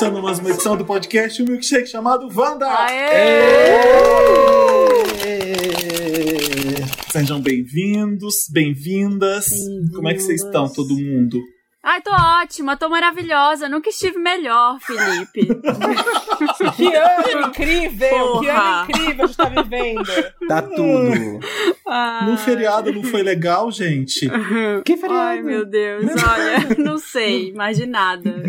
Começando mais uma edição do podcast, um milkshake chamado Wanda! Sejam bem-vindos, bem-vindas. Como é que vocês estão, todo mundo? Ai, tô ótima, tô maravilhosa. Nunca estive melhor, Felipe. que ano incrível! Que ano incrível a gente tá vivendo! Tá tudo. No feriado não foi legal, gente? Que feriado? Ai, meu Deus. Olha, não sei mais de nada.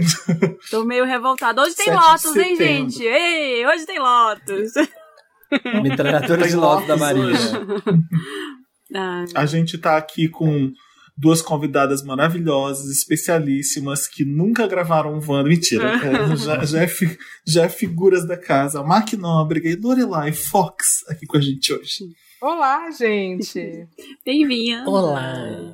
Tô meio revoltada. Hoje tem Lotus, hein, gente? Ei, hoje tem Lotus. Metralhadora de lote da Maria. Ai, A gente tá aqui com duas convidadas maravilhosas, especialíssimas, que nunca gravaram um Wanda. Mentira, é, já, já, é fi- já é figuras da casa. Mark Nóbrega e Lorelai Fox aqui com a gente hoje. Olá, gente! Bem-vinda. Olá!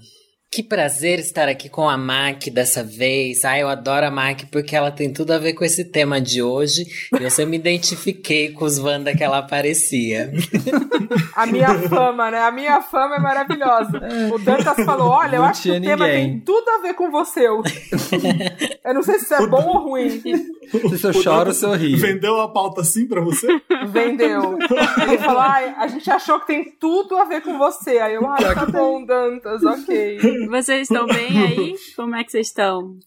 Que prazer estar aqui com a Mac dessa vez. Ah, eu adoro a Mac porque ela tem tudo a ver com esse tema de hoje. E eu sempre me identifiquei com os Wanda que ela aparecia. A minha fama, né? A minha fama é maravilhosa. O Dantas falou: olha, eu Não acho que o tinha tema ninguém. tem tudo a ver com você. Eu, eu não sei se isso é bom ou ruim. Se eu choro, se eu rio. Vendeu a pauta assim pra você? Vendeu. Ele falou: ai, a gente achou que tem tudo a ver com você. Aí eu, ai, tá bom, Dantas, ok. Vocês estão bem aí? Como é que vocês estão?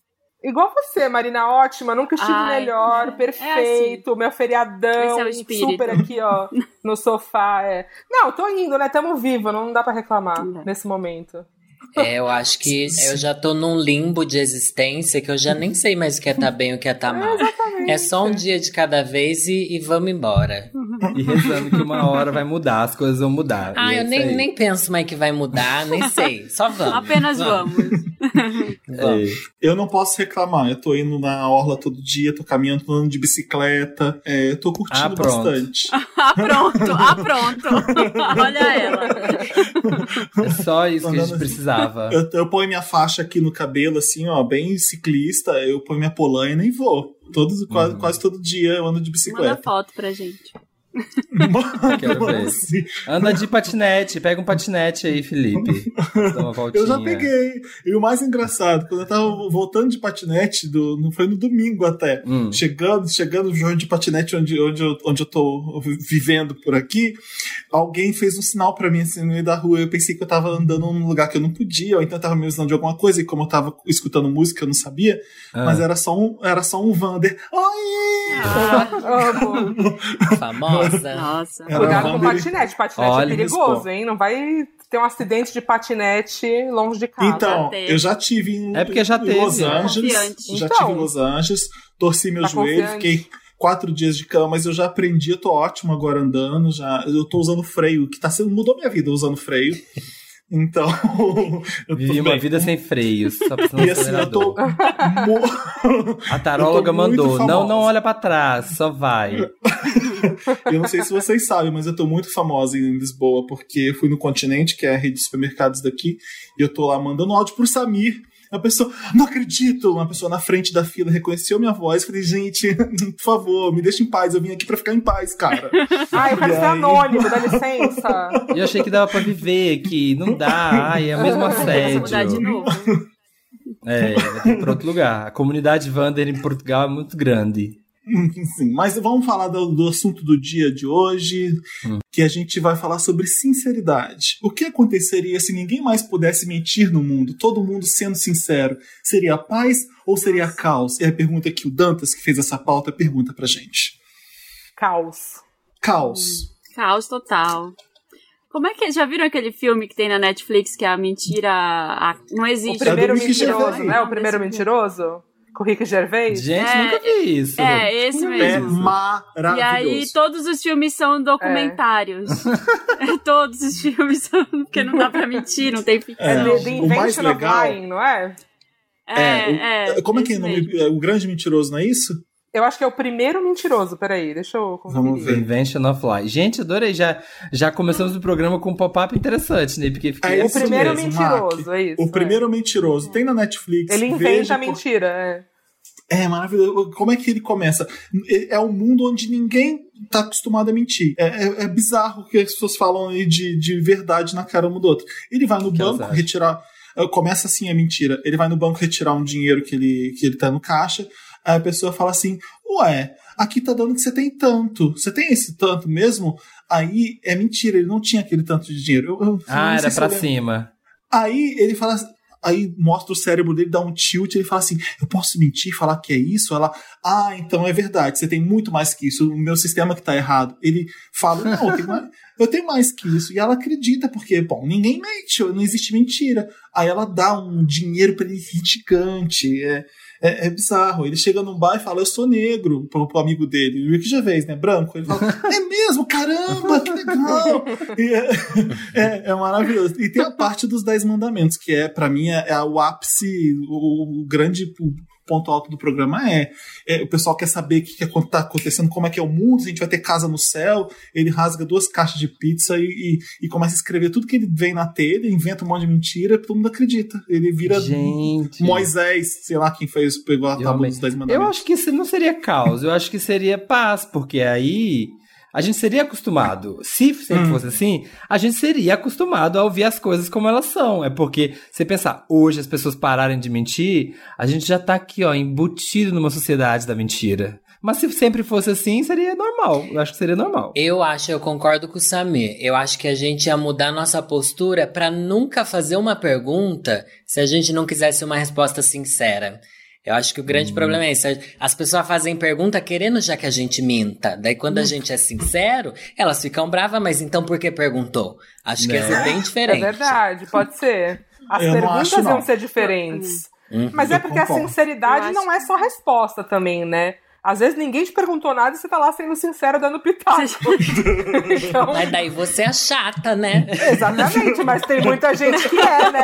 Igual você, Marina, ótima, nunca estive Ai, melhor, perfeito, meu feriadão, é super aqui, ó, no sofá. É. Não, tô indo, né? Tamo vivo, não dá pra reclamar dá. nesse momento. É, eu acho que eu já tô num limbo de existência que eu já nem sei mais o que é tá bem e o que é tá mal. É só um dia de cada vez e, e vamos embora. E rezando que uma hora vai mudar, as coisas vão mudar. Ah, é eu nem, nem penso mais que vai mudar, nem sei. Só vamos. Apenas vamos. Vamos. É. Eu não posso reclamar. Eu tô indo na orla todo dia, tô caminhando, tô andando de bicicleta. É, eu tô curtindo Ah, pronto. bastante. Ah, pronto. Ah, pronto. Olha ela. É só isso que a gente Andando- Eu, eu ponho minha faixa aqui no cabelo, assim, ó, bem ciclista. Eu ponho minha polaina e vou. Todos, quase, quase todo dia eu ando de Manda bicicleta. foto pra gente. Quero ver. Assim, Anda de patinete, pega um patinete aí, Felipe. Dá uma voltinha. eu já peguei. E o mais engraçado, quando eu tava voltando de patinete, do, não foi no domingo até. Hum. Chegando, chegando no jogo de patinete onde, onde, eu, onde eu tô vivendo por aqui, alguém fez um sinal pra mim assim no meio da rua. Eu pensei que eu tava andando num lugar que eu não podia, ou então eu tava me usando de alguma coisa, e como eu tava escutando música, eu não sabia, Ah. mas era só um, era só um Vander. Oi! Ah, Amo. Famosa. Nossa. Era Cuidado com patinete. Patinete Olha, é perigoso, hein? Não vai ter um acidente de patinete longe de casa. Então, Já eu já tive em, É porque já em teve, Los né? Angeles. Confiante. Já Então. tive em Los Angeles, torci meu Tá joelho, confiante. fiquei quatro dias de cama, mas eu já aprendi, eu tô ótimo agora andando, já, eu tô usando freio, que tá sendo, mudou minha vida usando freio. Então, eu Vivi uma bem. vida sem freios, só precisando E assim, eu tô. A taróloga mandou, não, não olha pra trás, só vai. eu não sei se vocês sabem, mas eu tô muito famosa em Lisboa, porque fui no Continente, que é a rede de supermercados daqui, e eu tô lá mandando áudio pro Samir. A pessoa, não acredito! Uma pessoa na frente da fila reconheceu minha voz. Falei, gente, por favor, me deixa em paz. Eu vim aqui pra ficar em paz, cara. Ai, eu quero ser anônimo, dá licença. E eu achei que dava pra viver aqui, não dá, ai, é o mesmo Vamos mudar de novo. É, ir pra outro lugar. A comunidade Wander em Portugal é muito grande. Sim, mas vamos falar do, do assunto do dia de hoje, Hum. que a gente vai falar sobre sinceridade. O que aconteceria se ninguém mais pudesse mentir no mundo, todo mundo sendo sincero? Seria paz ou seria caos? É a pergunta que o Dantas, que fez essa pauta, pergunta pra gente. Caos. Caos. Caos total. Como é que. Já viram aquele filme que tem na Netflix que é a mentira. a- não O existe? primeiro É mentiroso, Gervais. né? O primeiro mentiroso? Com o Rick Gervais? Gente, É, nunca vi isso. É, esse É mesmo. maravilhoso. E aí, todos os filmes são documentários. todos os filmes são. Porque não dá pra mentir, não tem É ficção. The, O mais Invention of legal- Lying, não é? É, é. Como é que é o nome? É O Grande Mentiroso, não é isso? Eu acho que é o primeiro mentiroso. Peraí, deixa eu conferir. Vamos ver. Invention of Life. Gente, adorei. Já, já começamos o programa com um pop-up interessante, né? Porque fiquei É O primeiro mesmo, mentiroso, Mark. é isso. O é. primeiro mentiroso. Tem na Netflix. Ele inventa veja a por- mentira, é. É maravilhoso. Como é que ele começa? É um mundo onde ninguém tá acostumado a mentir. É, é- é bizarro que as pessoas falam aí de, de verdade na cara um do outro. Ele vai no Que banco retirar. eh, Começa assim a mentira. Ele vai no banco retirar um dinheiro que ele, que ele tá no caixa. Aí a pessoa fala assim: Ué, aqui tá dando que você tem tanto. Você tem esse tanto mesmo? Aí é mentira, ele não tinha aquele tanto de dinheiro. Eu, eu, ah, era pra cima. Aí ele fala aí mostra o cérebro dele, dá um tilt, ele fala assim: Eu posso mentir, falar que é isso? Ela, ah, então é verdade, você tem muito mais que isso, o meu sistema que tá errado. Ele fala: Não, eu tenho mais, eu tenho mais que isso. E ela acredita, porque, bom, ninguém mente, não existe mentira. Aí ela dá um dinheiro para ele gigante. É, é, é, bizarro. Ele chega num bar e fala, eu sou negro, pro, pro amigo dele. O Rick Gervais, né? Branco. Ele fala, é mesmo? Caramba, que legal! É, é, é, maravilhoso. E tem a parte dos Dez Mandamentos, que é, para mim, é, é, o ápice, o, o grande ponto alto do programa é, é o pessoal quer saber o que, que tá acontecendo, como é que é o mundo, se a gente vai ter casa no céu. Ele rasga duas caixas de pizza e, e, e começa a escrever tudo que ele vem na telha, inventa um monte de mentira, todo mundo acredita. Ele vira gente. Moisés, sei lá quem fez, pegou a tábua dos dez mandamentos. Eu acho que isso não seria caos, eu acho que seria paz, porque aí a gente seria acostumado. Se sempre hum. fosse assim, a gente seria acostumado a ouvir as coisas como elas são. É porque, você pensar, hoje as pessoas pararem de mentir, a gente já tá aqui, ó, embutido numa sociedade da mentira. Mas se sempre fosse assim, seria normal. Eu acho que seria normal. Eu acho, eu concordo com o Samir. Eu acho que a gente ia mudar nossa postura para nunca fazer uma pergunta se a gente não quisesse uma resposta sincera. Eu acho que o grande hum. problema é isso. As pessoas fazem pergunta querendo já que a gente minta. Daí quando a gente é sincero, elas ficam bravas, mas então por que perguntou? Acho que é, é bem diferente. É verdade, pode ser. As eu perguntas acho, vão ser diferentes. Uhum. Mas é porque a sinceridade não é só resposta também, né? Às vezes ninguém te perguntou nada e você tá lá sendo sincero dando pitaco. então... Mas daí você é chata, né? Exatamente, mas tem muita gente que é, né?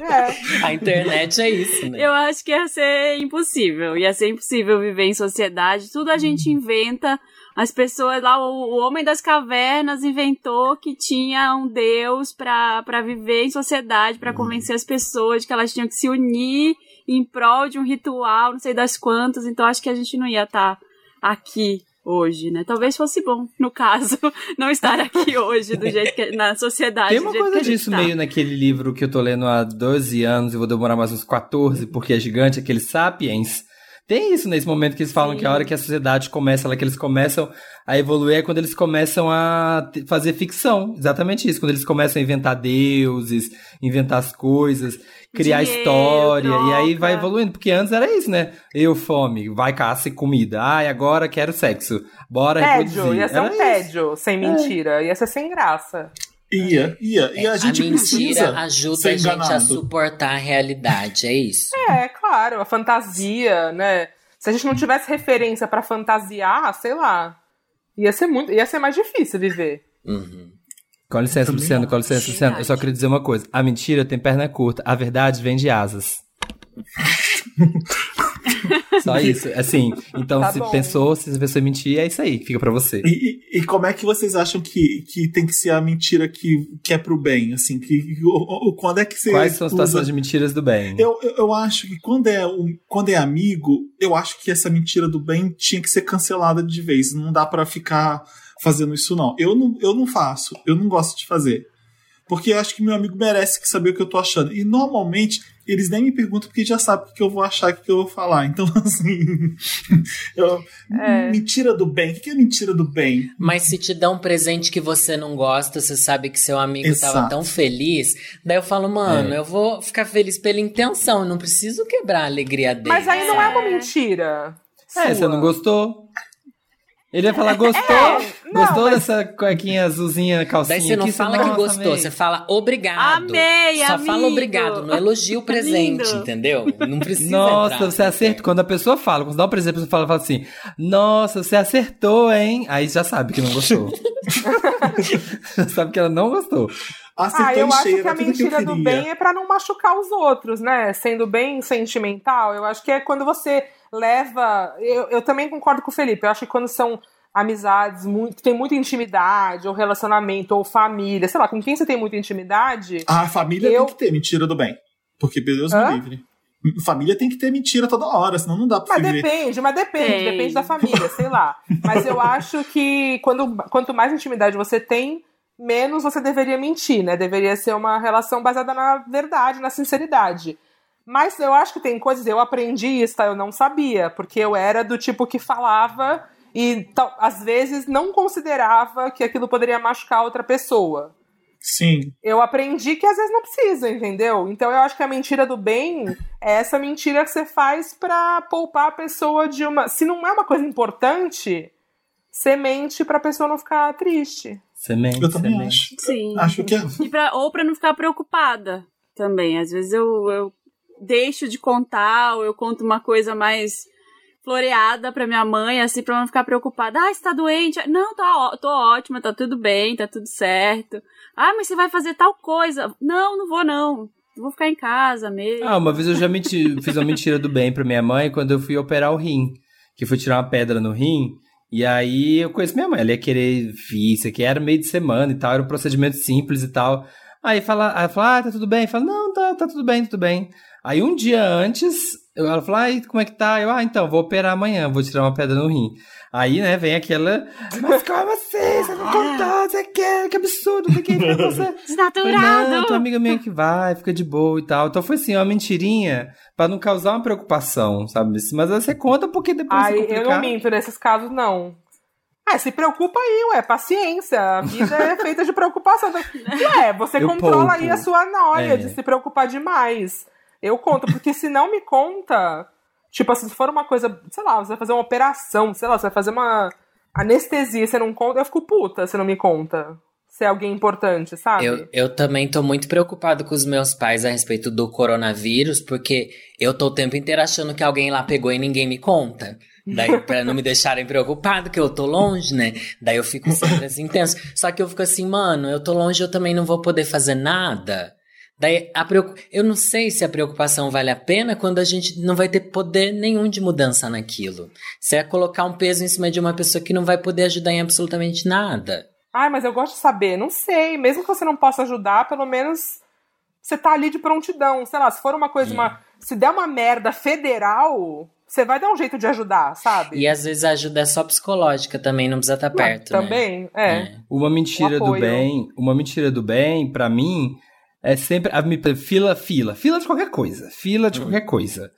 É. A internet é isso, né? Eu acho que ia ser impossível. Ia ser impossível viver em sociedade. Tudo a gente inventa. As pessoas lá, o, o homem das cavernas inventou que tinha um deus para viver em sociedade, para convencer as pessoas de que elas tinham que se unir em prol de um ritual, não sei das quantas, então acho que a gente não ia estar tá aqui hoje, né? Talvez fosse bom, no caso, não estar aqui hoje do jeito que na sociedade. Tem uma coisa disso tá. meio naquele livro que eu tô lendo há 12 anos e vou demorar mais uns 14 porque é gigante, aquele Sapiens. Tem isso nesse momento que eles falam Sim. que a hora que a sociedade começa, ela que eles começam a evoluir é quando eles começam a fazer ficção. Exatamente isso, quando eles começam a inventar deuses, inventar as coisas criar Dinheiro, história. Troca. E aí vai evoluindo. Porque antes era isso, né? Eu, fome, vai caça e comida. Ai, agora quero sexo. Bora tédio, Ia ser era um tédio, sem é. mentira. É. Ia ser sem graça. Ia, ia. E a gente a mentira ajuda a gente a suportar a realidade, é isso? É, claro, a fantasia, né? Se a gente não tivesse referência para fantasiar, sei lá, ia ser muito, ia ser mais difícil viver. Uhum. Com licença, Luciano, com licença, Luciano. Eu só queria dizer uma coisa. A mentira tem perna curta, a verdade vem de asas. Só isso, assim. Então, tá se bom. pensou, se pessoa mentir, é isso aí, fica para você. E, e, como é que vocês acham que, que tem que ser a mentira que, que é pro bem? Assim, que, quando é que você. Quais são as situações de mentiras do bem? Eu, eu, eu, acho que quando é, um, quando é amigo, eu acho que essa mentira do bem tinha que ser cancelada de vez. Não dá para ficar fazendo isso, não. Eu não, eu não faço, eu não gosto de fazer. Porque eu acho que meu amigo merece saber o que eu tô achando. E normalmente eles nem me perguntam porque já sabem o que eu vou achar, o que eu vou falar. Então, assim. eu, é. Mentira do bem. O que é mentira do bem? Mas se te dá um presente que você não gosta, você sabe que seu amigo Exato. tava tão feliz. Daí eu falo, mano, é. eu vou ficar feliz pela intenção. Eu não preciso quebrar a alegria dele. Mas aí não é uma mentira. É, Sua. você não gostou? Ele ia falar, gostou? É, não, gostou mas... dessa cuequinha azulzinha, calcinha Daí você não aqui, fala que gostou, amei. você fala obrigado. Amei, Só amigo. fala obrigado, não elogia o presente, Lindo. entendeu? Não precisa Nossa, entrar, você acerta. Quando a pessoa fala, quando dá um presente, a pessoa fala, fala assim, nossa, você acertou, hein? Aí já sabe que não gostou. já sabe que ela não gostou. Acertou ah, eu acho que a mentira que do bem é para não machucar os outros, né? Sendo bem sentimental, eu acho que é quando você leva. Eu, eu também concordo com o Felipe. Eu acho que quando são amizades muito, tem muita intimidade, ou relacionamento, ou família, sei lá, com quem você tem muita intimidade. A família eu... tem que ter mentira do bem. Porque Deus Hã? me livre. Família tem que ter mentira toda hora, senão não dá pra Mas viver. depende, mas depende, depende da família, sei lá. Mas eu acho que quando, quanto mais intimidade você tem, menos você deveria mentir, né? Deveria ser uma relação baseada na verdade, na sinceridade. Mas eu acho que tem coisas, eu aprendi isso, tá? Eu não sabia, porque eu era do tipo que falava e às vezes não considerava que aquilo poderia machucar outra pessoa. Sim. Eu aprendi que às vezes não precisa, entendeu? Então eu acho que a mentira do bem é essa mentira que você faz para poupar a pessoa de uma. Se não é uma coisa importante, você mente pra pessoa não ficar triste. Semente. Eu também semente. acho. Sim. Acho que é. E pra, ou pra não ficar preocupada também. Às vezes eu, eu deixo de contar, ou eu conto uma coisa mais floreada pra minha mãe, assim, pra ela não ficar preocupada. Ah, você tá doente? Não, tá, tô ótima, tá tudo bem, tá tudo certo. Ah, mas você vai fazer tal coisa. Não, não vou não. Vou ficar em casa mesmo. Ah, uma vez eu já menti- fiz uma mentira do bem pra minha mãe quando eu fui operar o rim. Que fui tirar uma pedra no rim. E aí eu conheço minha mãe, ela ia querer vir, isso aqui era meio de semana e tal, era um procedimento simples e tal. Aí fala, aí fala, ah, tá tudo bem? Fala, não, tá, tá tudo bem, tudo bem. Aí um dia antes, ela fala, ai, como é que tá? Eu, ah, então, vou operar amanhã, vou tirar uma pedra no rim. Aí, né, vem aquela, mas como assim? Você não contou, você quer, que absurdo, tem que ir pra você. Desnaturado! Não, tem uma amiga minha que vai, fica de boa e tal. Então foi assim, uma mentirinha pra não causar uma preocupação, sabe? Mas você conta porque depois Ai, eu não minto nesses casos, não. Ah, se preocupa aí, ué, paciência. A vida é feita de preocupação. Ué, você Eu controla aí a sua noia É. de se preocupar demais. Eu conto, porque se não me conta, tipo assim, se for uma coisa, sei lá, você vai fazer uma operação, sei lá, você vai fazer uma anestesia, você não conta, eu fico puta se não me conta. Se é alguém importante, sabe? Eu, eu também tô muito preocupado com os meus pais a respeito do coronavírus, porque eu tô o tempo inteiro achando que alguém lá pegou e ninguém me conta. Daí, pra não me deixarem preocupado, que eu tô longe, né? Daí eu fico sempre assim intenso. Só que eu fico assim, mano, eu tô longe, eu também não vou poder fazer nada. Daí a preocup... eu não sei se a preocupação vale a pena quando a gente não vai ter poder nenhum de mudança naquilo. Se é colocar um peso em cima de uma pessoa que não vai poder ajudar em absolutamente nada. Ai, mas eu gosto de saber, não sei. Mesmo que você não possa ajudar, pelo menos você tá ali de prontidão. Sei lá, se for uma coisa, uma. Se der uma merda federal, você vai dar um jeito de ajudar, sabe? E às vezes a ajuda é só psicológica também, não precisa estar perto, né? Também, é. Uma mentira Um do bem, uma mentira do bem, pra mim, é sempre a fila, fila, fila de qualquer coisa, fila de qualquer coisa.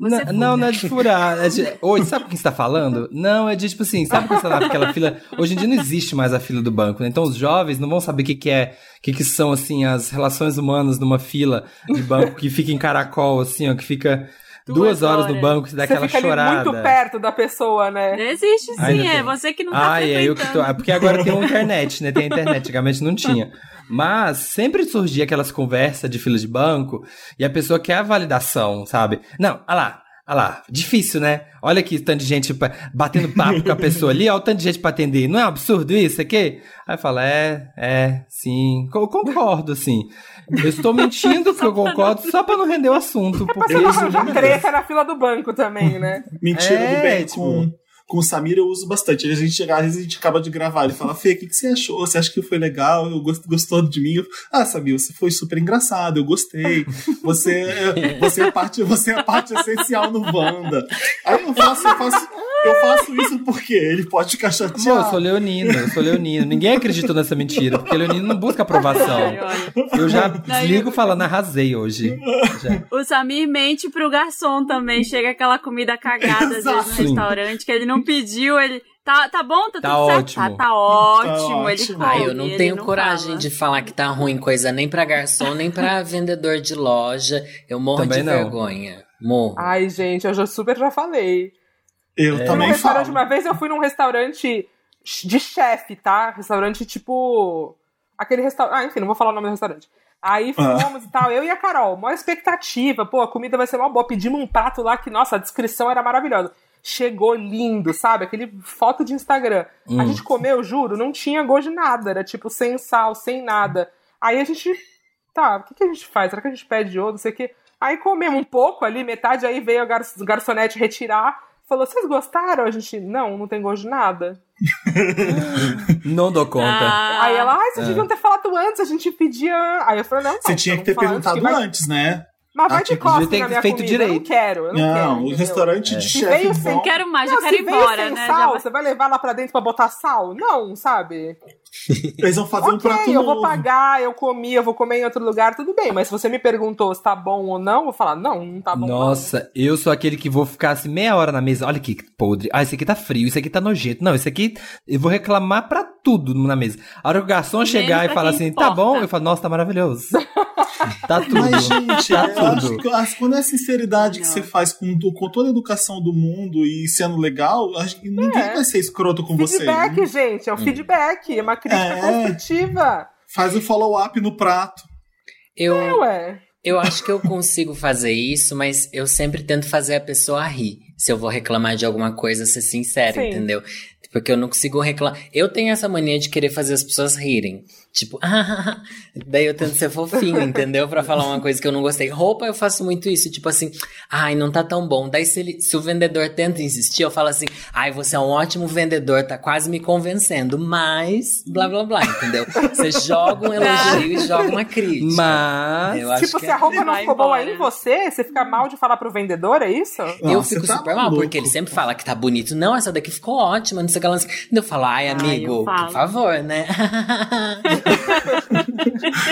Você Não, não, não é de furar. É de... Oi, sabe com quem você tá falando? Não, é de tipo assim, sabe quando você tá naquela fila. Hoje em dia não existe mais a fila do banco, né? Então os jovens não vão saber o que, que é, o que, que são, assim, as relações humanas numa fila de banco que fica em caracol, assim, ó, que fica duas, Duas horas no banco, você dá Você aquela fica ali chorada. muito perto da pessoa, né? Existe Ai, sim, não é tem. você que não tá Ah, é eu que tô. É porque agora tem internet, né? Tem a internet, antigamente não tinha. Mas sempre surgia aquelas conversas de fila de banco e a pessoa quer a validação, sabe? Não, olha lá. Olha lá, difícil, né? Olha aqui o tanto de gente batendo papo com a pessoa ali, olha o tanto de gente pra atender. Não é um absurdo isso aqui? Aí fala, é, é, sim. Eu concordo, assim. Eu estou mentindo que eu concordo só pra não render o assunto. Porque Você isso arranja treta na fila do banco também, né? Mentira É, do bem tipo- com, com o Samir eu uso bastante. A gente chega, às vezes a gente acaba de gravar, ele fala, Fê, o que, que você achou? Você acha que foi legal? Eu gost, gostou de mim? Eu, ah, Samir, você foi super engraçado, eu gostei. Você, você, é, parte, você é a parte essencial no Wanda. Aí eu faço, eu faço, eu faço isso porque ele pode ficar Pô, eu chateado. sou leonino, eu sou leonino. Ninguém acreditou nessa mentira, porque leonino não busca aprovação. Eu já desligo falando, arrasei hoje. Já. O Samir mente pro garçom também. Chega aquela comida cagada, às vezes, no restaurante, que ele não pediu, ele. Tá, tá bom? Tá, Tá tudo certo? ótimo. Tá, tá ótimo. Tá Ele ótimo. come, Ah, eu não ele tenho não coragem fala. de falar que tá ruim coisa nem pra garçom, nem pra vendedor de loja. Eu morro Também de não. vergonha. Morro. Ai, gente, eu já super já falei. Eu num também restaurante, falo. uma vez eu fui num restaurante de chefe, tá? Restaurante tipo. Aquele restaurante. Ah, enfim, não vou falar o nome do restaurante. Aí Ah. fomos e tal, eu e a Carol, maior expectativa, pô, a comida vai ser uma boa. Pedimos um prato lá que, nossa, a descrição era maravilhosa. Chegou lindo, sabe? Aquele foto de Instagram. A gente comeu, juro, não tinha gosto de nada. Era tipo sem sal, sem nada. Aí a gente. Tá, o que, que a gente faz? Será que a gente pede outro? Não sei o quê. Aí comemos um pouco ali, metade, aí veio a gar garçonete retirar. Falou, vocês gostaram? A gente, não, não tem gosto de nada. Não dou conta. Ah, Aí ela, ai, vocês deviam ter falado antes, a gente pedia. Aí eu falei, não, não Você tinha que ter antes perguntado vai- antes, né? Mas vai de costas na minha feito comida. direito. Eu não quero, eu não, não quero. o restaurante é. de chefe bom. Sem... quero mais, não, eu quero ir embora, sem né? Sal, Você vai levar lá pra dentro pra botar sal? Não, sabe? Eles vão fazer okay, um prato eu vou pagar, eu comi, eu vou comer em outro lugar, tudo bem. Mas se você me perguntou se tá bom ou não, eu vou falar, não, não tá bom Nossa, não. eu sou aquele que vou ficar assim meia hora na mesa. Olha que podre. Ah, esse aqui tá frio, esse aqui tá nojento. Não, esse aqui eu vou reclamar pra tudo na mesa. A hora que o garçom chegar e falar assim, importa. tá bom, eu falo, nossa, tá maravilhoso. tá tudo. Mas, gente, tá tudo. Que, quando é a sinceridade não. que você faz com, com toda a educação do mundo e sendo legal, ninguém é. vai ser escroto com feedback, você. Feedback, gente, é um hum. feedback, é uma crítica é. construtiva. Faz o follow-up no prato. Eu, é, ué. eu acho que eu consigo fazer isso, mas eu sempre tento fazer a pessoa rir. Se eu vou reclamar de alguma coisa, ser sincero, Sim. entendeu? Porque eu não consigo reclamar. Eu tenho essa mania de querer fazer as pessoas rirem. Tipo, ah, daí eu tento ser fofinho, entendeu? Pra falar uma coisa que eu não gostei. Roupa eu faço muito isso, tipo assim, ai, não tá tão bom. Daí se, ele, se o vendedor tenta insistir, eu falo assim, ai, você é um ótimo vendedor, tá quase me convencendo, mas blá blá blá, entendeu? Você joga um elogio e joga uma crítica. Mas. tipo, se a roupa não ficou boa em você, você fica mal de falar pro vendedor, é isso? Não, eu fico tá super mal, porque ele sempre fala que tá bonito. Não, essa daqui ficou ótima, não sei o que lá. Eu falo, ai, amigo, ai, por favor, né?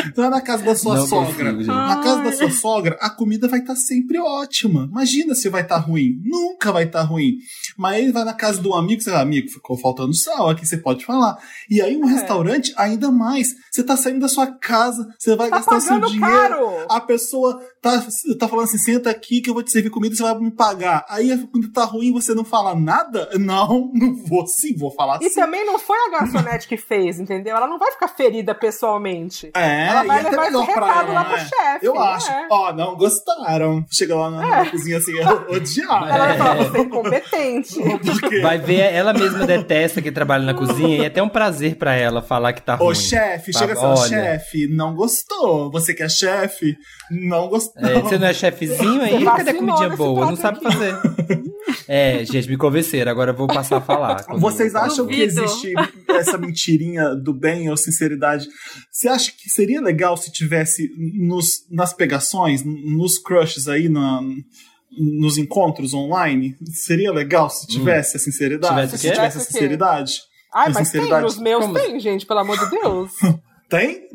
então na casa da sua não sogra. Consigo, na casa da sua sogra, a comida vai estar tá sempre ótima. Imagina se vai estar tá ruim. Nunca vai estar tá ruim. Mas aí vai na casa do amigo, você fala, amigo, ficou faltando sal, aqui você pode falar. E aí um é. restaurante, ainda mais. Você tá saindo da sua casa, você vai tá gastar seu dinheiro. Caro. A pessoa tá, tá falando assim, senta aqui que eu vou te servir comida, você vai me pagar. Aí a comida tá ruim, você não fala nada? Não, não vou sim, vou falar e sim. E também não foi a garçonete que fez, entendeu? Ela não vai ficar ferida pessoalmente. É, ela vai e até levar esse recado lá pro né? chefe. Eu acho. É. Ó, não gostaram. Chega lá na, é. na cozinha assim, odiar. Ela vai falar, você é incompetente. Vai ver, ela mesma detesta que trabalha na cozinha e é até um prazer pra ela falar que tá ruim. Ô, chefe, chega assim, chefe, não gostou. Você que é chefe, não gostou. É, você não é chefezinho aí? Cadê a comidinha boa? Não sabe aqui. fazer. É, gente, me convenceram, agora eu vou passar a falar. Vocês acham que existe essa mentirinha do bem ou sinceridade? Você acha que seria legal se tivesse nos, nas pegações, nos crushes aí, na, nos encontros online? Seria legal se tivesse hum. a sinceridade? Tivesse se tivesse a sinceridade? Ai, mas sinceridade. tem, nos meus Como? tem, gente, pelo amor de Deus. tem?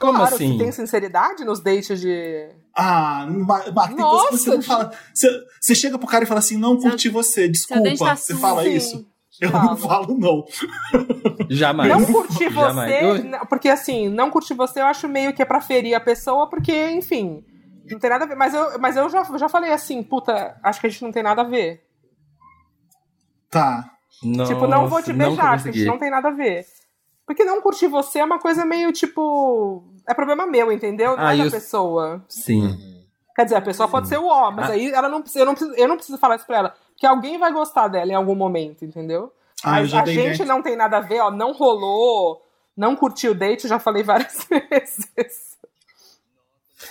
Como claro, assim? tem sinceridade nos dates de. Ah, Marco, tem coisa que você não fala. Você, você chega pro cara e fala assim: não curti você, desculpa. Tá você fala sim. isso? Eu Fala. não falo, não. Jamais. Não curtir você, porque assim, não curtir você eu acho meio que é pra ferir a pessoa, porque, enfim, não tem nada a ver. Mas eu, mas eu já, já falei assim, puta, acho que a gente não tem nada a ver. Tá. Nossa, tipo, não vou te beijar, a gente não tem nada a ver. Porque não curtir você é uma coisa meio tipo. É problema meu, entendeu? Não ah, é da eu... pessoa. Sim. Quer dizer, a pessoa Sim. pode ser o ó, mas ah. aí ela não, eu, não preciso, eu não preciso falar isso pra ela que alguém vai gostar dela em algum momento, entendeu? Ah, Mas a gente não tem nada a ver, ó, não rolou, não curtiu o date, já falei várias vezes.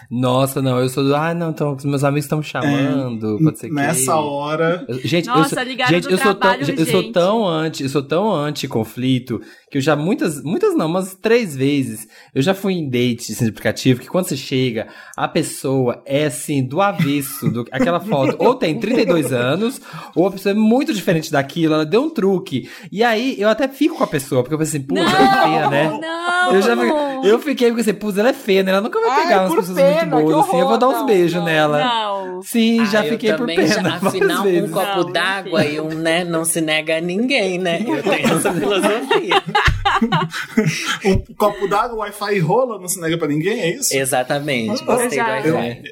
Nossa, não, eu sou do. Ah, não, então, meus amigos estão chamando, é, pode ser que. Nessa hora. gente, Nossa, eu sou, gente, eu sou tão, eu sou tão anti, eu sou tão anti-conflito que eu já muitas, muitas não, mas três vezes eu já fui em date assim, de aplicativo que quando você chega, a pessoa é assim, do avesso, do, aquela foto, ou tem 32 anos, ou a pessoa é muito diferente daquilo, ela deu um truque. E aí eu até fico com a pessoa, porque eu pensei, putz, ela é feia, né? Não, eu, já, eu fiquei porque assim, putz, ela é feia, né? Ela nunca vai pegar Ai, umas pessoas pena, muito boas, assim, eu vou dar uns não, beijos não, nela. Não. Sim, ah, já fiquei por pena. Já, afinal, vezes. um copo d'água e um, né, não se nega a ninguém, né? Eu tenho essa filosofia. um copo d'água, Wi-Fi rola, não se nega pra ninguém, é isso? Exatamente, gostei do Wi-Fi.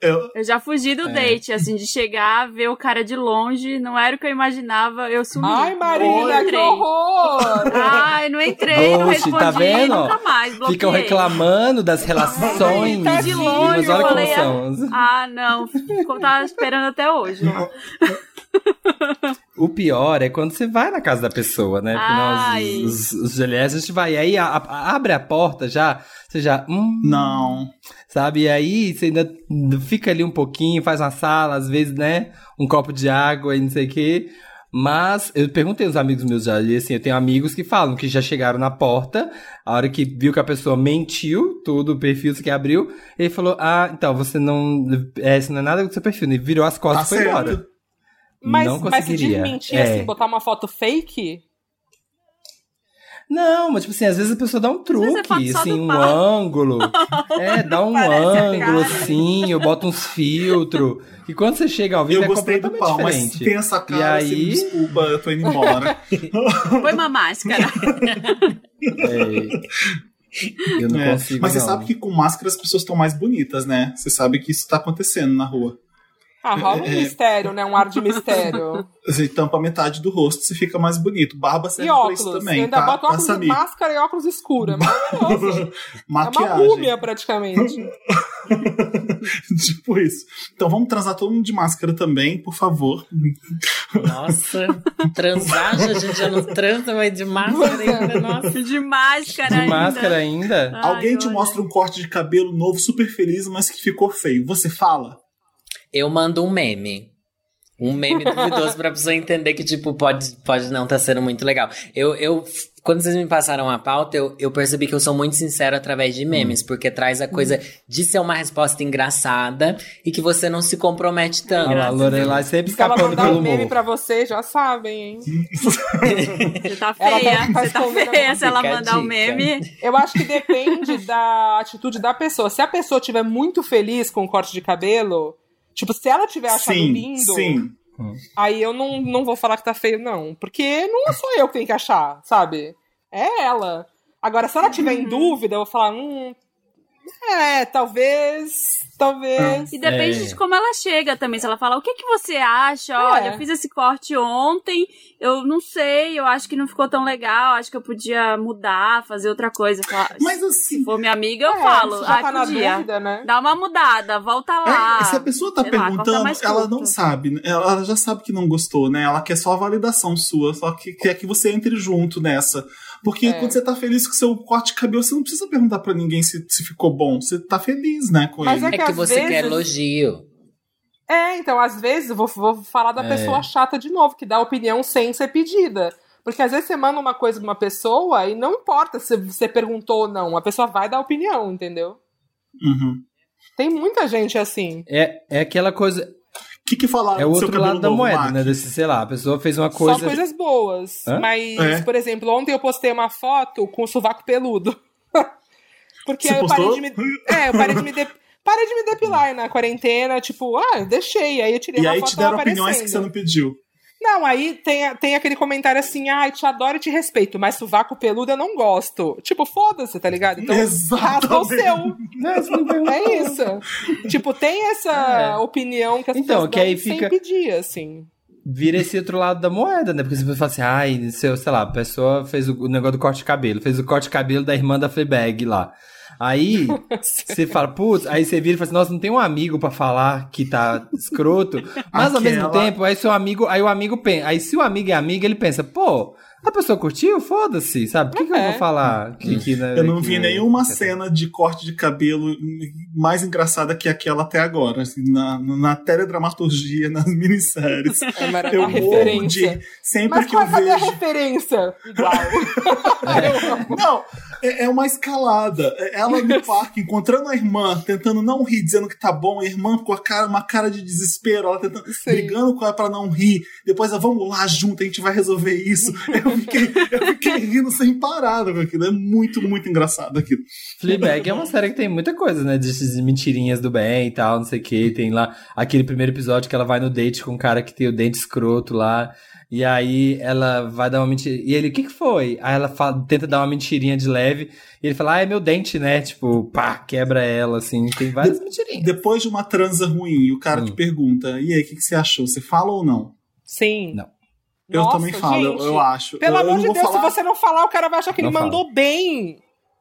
Eu, eu já fugi do é. date, assim, de chegar, ver o cara de longe, não era o que eu imaginava, eu sumi. Ai, Marina, que horror! Ai, não entrei, não respondi, tá vendo? nunca mais, bloqueei. Ficam reclamando das relações. Ai, de longe, mas olha eu falei, como são. Ah, não, tava esperando até hoje. O pior é quando você vai na casa da pessoa, né? Porque nós, os, os, os a gente vai, aí a, a, abre a porta já, você já. Hum, não. Sabe? E aí você ainda fica ali um pouquinho, faz uma sala, às vezes, né? Um copo de água e não sei o quê. Mas eu perguntei aos amigos meus já, e assim, eu tenho amigos que falam que já chegaram na porta, a hora que viu que a pessoa mentiu, tudo, o perfil que abriu, ele falou: Ah, então você não. É, isso não é nada do seu perfil, e virou as costas Tá e foi certo. embora. Mas, não mas se conseguiria. desmentir, É. assim, botar uma foto fake? Não, mas tipo assim, às vezes a pessoa dá um é truque, assim, um pau. ângulo. É, dá um ângulo, cara. assim, eu boto uns filtros. E quando você chega ao vivo Eu é gostei do completamente pau, mas diferente. se tem essa cara, E você me aí- desculpa, eu tô indo embora. Põe uma máscara. É, eu não É, consigo. mas você não. sabe que com máscara as pessoas estão mais bonitas, né? Você sabe que isso tá acontecendo na rua. Ah, rola um É. mistério, né? Um ar de mistério. Você tampa metade do rosto, você fica mais bonito. Barba serve E pra óculos. isso Eu também, ainda tá? boto tá, óculos de Samir? máscara e óculos escuro. É maravilhoso. É uma Maquiagem. múmia, praticamente. tipo isso. Então vamos transar todo mundo de máscara também, por favor. Nossa, transar, já- a gente já não transa, mas de máscara ainda, nossa. De máscara De ainda. máscara ainda? Ai, Alguém te olha. mostra um corte de cabelo novo, super feliz, mas que ficou feio. Você fala? Eu mando um meme. Um meme duvidoso pra pessoa entender que, tipo, pode, pode não estar sendo muito legal. Eu, eu, quando vocês me passaram a pauta, eu, eu percebi que eu sou muito sincero através de memes, porque traz a coisa de ser uma resposta engraçada e que você não se compromete tanto. Lá, a Lorelai sempre Se ela escapando mandar pelo um meme humor. pra vocês, já sabem, hein? Você tá feia. tá- tá Você tá feia se ela mandar um meme. Eu acho que depende da atitude da pessoa. Se a pessoa estiver muito feliz com o corte de cabelo, tipo, se ela tiver achado sim, lindo, sim. aí eu não, não vou falar que tá feio, não. Porque não sou eu que tenho que achar, sabe? É ela. Agora, se ela tiver em Uhum. dúvida, eu vou falar, hum. É, talvez. Talvez. E depende É. de como ela chega também. Se ela fala, o que, que você acha? Olha, É. eu fiz esse corte ontem, eu não sei, eu acho que não ficou tão legal, acho que eu podia mudar, fazer outra coisa. Mas Se assim, for minha amiga, eu É, falo, se já ah, tá na podia. dúvida, né? Dá uma mudada, volta lá. é, se a pessoa tá lá, perguntando, mais ela não sabe. né? Ela, ela já sabe que não gostou, né? Ela quer só a validação sua, só que quer que você entre junto nessa. Porque É. quando você tá feliz com o seu corte de cabelo, você não precisa perguntar pra ninguém se, se ficou bom. Você tá feliz, né, com Mas ele. é É que que às você quer vezes- elogio. É, então, às vezes, eu vou, vou falar da É. pessoa chata de novo, que dá opinião sem ser pedida. Porque às vezes você manda uma coisa pra uma pessoa e não importa se você perguntou ou não, a pessoa vai dar opinião, entendeu? Uhum. Tem muita gente assim. É, é aquela coisa. O que, que falaram É o outro lado da moeda, Mark? né? Desse, sei lá, a pessoa fez uma coisa. Só coisas boas. Hã? Mas, É. por exemplo, ontem eu postei uma foto com o sovaco peludo. Porque Você aí eu parei de me. É, eu parei de me, de... parei de me depilar aí na quarentena, tipo, ah, eu deixei. Aí eu tirei E uma aí foto te deram opiniões que você não pediu. Não, aí tem, tem aquele comentário assim, ai, te adoro e te respeito, mas sovaco peludo eu não gosto. Tipo, foda-se, tá ligado? Então, rasga o seu. É isso. tipo, tem essa É. opinião que as Então, pessoas que aí dão sem fica- pedir, assim. Vira esse outro lado da moeda, né? Porque você fala assim, ai, seu, sei lá, a pessoa fez o, o negócio do corte de cabelo, fez o corte de cabelo da irmã da Fleabag lá. Aí você fala, putz, aí você vira e fala assim, nossa, não tem um amigo pra falar que tá escroto. Mas ao mesmo Aquela- tempo, aí seu amigo, aí o amigo pensa, aí se o amigo é amigo, ele pensa, pô, a pessoa curtiu? Foda-se, sabe? Por que, que eu É. vou falar que, que né, Eu não que- vi nenhuma cena de corte de cabelo mais engraçada que aquela até agora. assim, na, na teledramaturgia, nas minisséries. É uma, Eu morro referência. de. Sempre Mas que eu a vejo. referência? Igual. Não, é, é uma escalada. É Ela no parque, encontrando a irmã, tentando não rir, dizendo que tá bom, a irmã com a cara, uma cara de desespero, ela tentando, Sim. brigando com ela pra não rir. Depois ela, vamos lá junto, a gente vai resolver isso. Eu fiquei, eu fiquei rindo sem parar com aquilo. É muito, muito engraçado aquilo. Fleabag é uma série que tem muita coisa, né? De mentirinhas do bem e tal, não sei o que. Tem lá aquele primeiro episódio que ela vai no date com um cara que tem o dente escroto lá. E aí ela vai dar uma mentira. E ele, o que que foi? Aí ela fala- tenta dar uma mentirinha de leve. E ele fala, ah, é meu dente, né? Tipo, pá, quebra ela, assim. Tem várias mentirinhas. Depois de uma transa ruim, o cara Hum. te pergunta: e aí, o que, que você achou? Você fala ou não? Sim. Não. Eu Nossa, também falo, eu, gente. eu acho. Pelo eu, eu amor não de Deus, falar. se você não falar, o cara vai achar que ele Não mandou bem.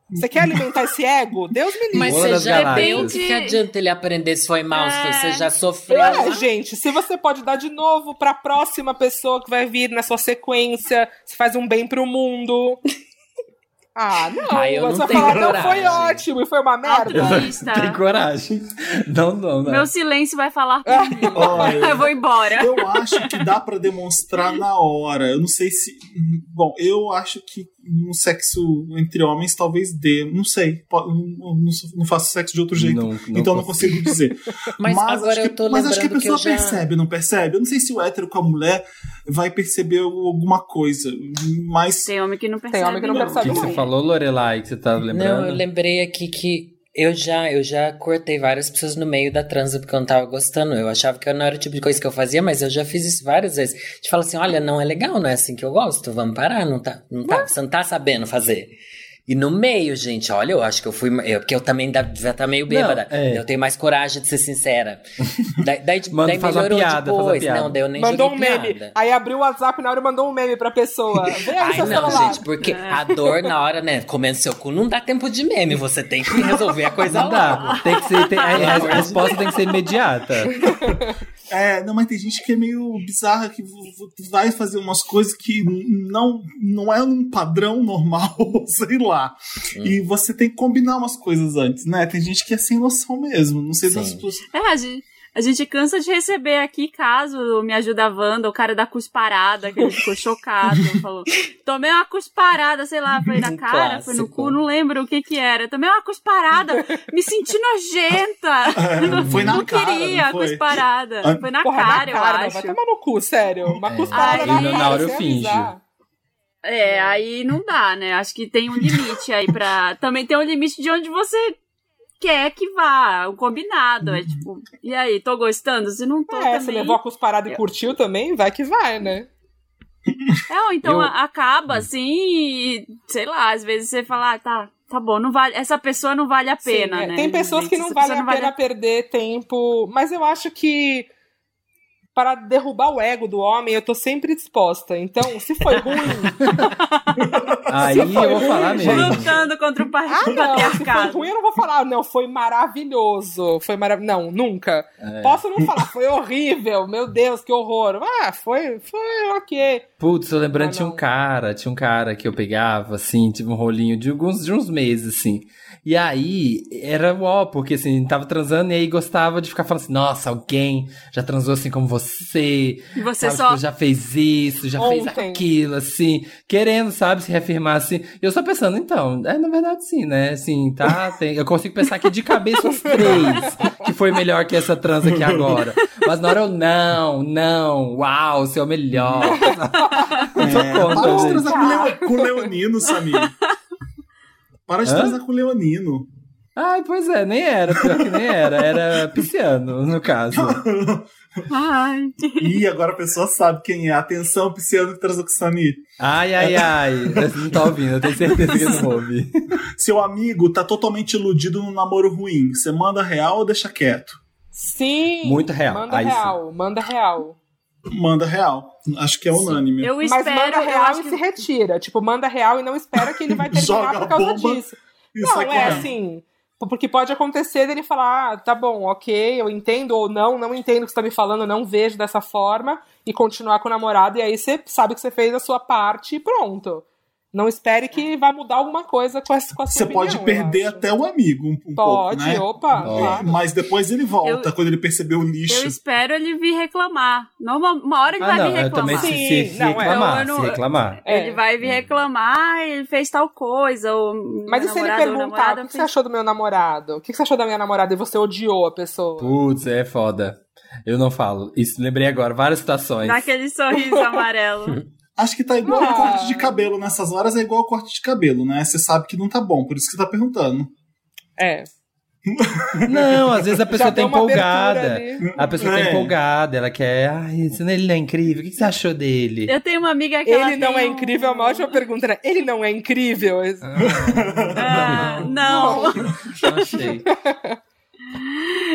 Você quer alimentar esse ego? Deus me livre. Mas você já deu. O que, adianta ele aprender se foi mal? É. Se você já sofreu. É, gente, se você pode dar de novo pra próxima pessoa que vai vir na sua sequência, você faz um bem pro mundo. Ah, não, Ah, eu mas não tenho falar, não, foi coragem. ótimo e foi uma merda. Altruísta. Tem coragem. Não, não, não. Meu silêncio vai falar por mim. Olha, Eu vou embora. Eu acho que dá pra demonstrar na hora. Eu não sei se. Bom, eu acho que no sexo entre homens talvez dê. Não sei. Não, faço sexo de outro jeito. Não- não então não consigo dizer. Mas agora acho que, eu tô mas acho que a lembrando que pessoa já- percebe, não percebe? Eu não sei se o hétero com a mulher vai perceber alguma coisa. Mas. Tem homem que não percebe. homem que não O percebe. que, que você falou, Lorelai, que você tá lembrando? Não, eu lembrei aqui que eu já, eu já cortei várias pessoas no meio da transa porque eu não tava gostando. Eu achava que não era o tipo de coisa que eu fazia, mas eu já fiz isso várias vezes. De falar assim, olha, não é legal, não é assim que eu gosto, vamos parar, não tá, não tá, você não tá sabendo fazer. E no meio, gente, olha, eu acho que eu fui. Eu, porque eu também da- já tá meio bêbada. Não, é. Eu tenho mais coragem de ser sincera. daí daí, Manda, daí faz uma melhorou piada, faz uma depois. piada. Não, daí eu nem Mandou um meme. piada. Aí abriu o WhatsApp na hora e mandou um meme pra pessoa. Aí Ai, não, celular. gente, porque a dor na hora, né, comendo seu cu, não dá tempo de meme. Você tem que resolver a coisa Não logo. dá. Tem que ser, tem- a, a resposta tem que ser imediata. É, não, mas tem gente que é meio bizarra, que vai fazer umas coisas que não, não é um padrão normal, sei lá. E você tem que combinar umas coisas antes, né? Tem gente que é sem noção mesmo. Não sei Sim. das pessoas. É, a gente, a gente cansa de receber aqui caso Me Ajuda Wanda, o cara da cusparada, que ele ficou chocado. Falou: Tomei uma cusparada, sei lá, foi na Um cara, foi no cu, não lembro o que que era. Tomei uma cusparada, me senti nojenta. É, foi na não cara, queria não a foi? cusparada. Ah, Foi na Porra, cara, na cara, eu acho. vai tomar no cu, sério. Uma cusparada Aí- na cara, hora eu avisar. É, aí não dá, né? Acho que tem um limite aí pra. Também tem um limite de onde você quer que vá, um combinado. É tipo, e aí, tô gostando? Se não tô É, se também. levou a cusparada e curtiu também, vai que vai, né? É, ou então Eu- acaba assim e, sei lá, às vezes você fala, ah, tá, tá bom, não vale, essa pessoa não vale a pena, Sim, é. né? Tem pessoas que não pessoa vale a pena perder tempo, mas eu acho que para derrubar o ego do homem, eu tô sempre disposta. Então, se foi ruim, Aí eu vou ruim, falar mesmo. Lutando contra o par- ah, não, se foi patriarcado. ruim, eu não vou falar, não, foi maravilhoso, foi marav Não, nunca. É. Posso não falar, foi horrível, meu Deus, que horror. Ah, foi, foi ok. Putz, tô lembrando, Ah, tinha um cara, tinha um cara que eu pegava, assim, tive um rolinho de alguns de uns meses, assim. E aí, era ó, porque assim, tava transando e aí gostava de ficar falando assim, nossa, alguém já transou assim como você. E você sabe, só. tipo, já fez isso, já fez Ontem. aquilo, assim, querendo, sabe, se reafirmar assim. E eu só pensando, então, é na verdade sim, né? Assim, tá, tem, eu consigo pensar aqui de cabeça os três, que foi melhor que essa transa aqui agora. Mas na hora eu, não, não, uau, você é o melhor. Eu tô É, contra, para de transar com, o com o Leonino, Samir. Para de Hã? transar com o Leonino. Ai, pois é, nem era, pior que nem era. Era pisciano, no caso. Ai, Ih, agora a pessoa sabe quem é. Atenção, pisciano que transou com o Samir. Ai, ai, ai. Você não tá ouvindo, eu tenho certeza que não ouve. Seu amigo tá totalmente iludido num namoro ruim. Você manda real ou deixa quieto? Sim. Muito real. Manda Aí sim. real, manda real. Manda real. Acho que é unânime. eu Mas espero. manda eu real e que- se retira. Tipo, manda real e não espera que ele vai terminar por causa disso. Não, sai é correndo. assim. Porque pode acontecer dele falar, ah, tá bom, ok, eu entendo ou não, não entendo o que você tá me falando, não vejo dessa forma, e continuar com o namorado, e aí você sabe que você fez a sua parte e pronto. Não espere que vai mudar alguma coisa com, essa, com a sua Você pode perder eu até o amigo um, um Pode, pouco, né? opa, Pode. claro. Mas depois ele volta, Eu- quando ele perceber o Eu lixo. espero ele vir reclamar. Normal, uma hora ele Ah, vai não, vir eu também reclamar. se, Sim, se, se não, é. reclamar, Eu não- se reclamar. É. Ele vai vir reclamar, ele fez tal coisa. Ou Mas e se ele perguntar, o que você achou do meu namorado? O que você achou da minha namorada e você odiou a pessoa? Putz, é foda. Eu não falo. Isso, lembrei agora, várias situações. Dá aquele sorriso amarelo. Acho que tá igual Ah. corte de cabelo nessas horas, é igual corte de cabelo, né? Você sabe que não tá bom, por isso que você tá perguntando. É. Não, às vezes a pessoa Já tá empolgada. A pessoa tá É. empolgada, ela quer. Ai, esse- ele não é incrível. O que você achou dele? Eu tenho uma amiga que ela Ele não tem é um- incrível, é uma ótima pergunta, né? Ele não é incrível? Ah, não. Não achei.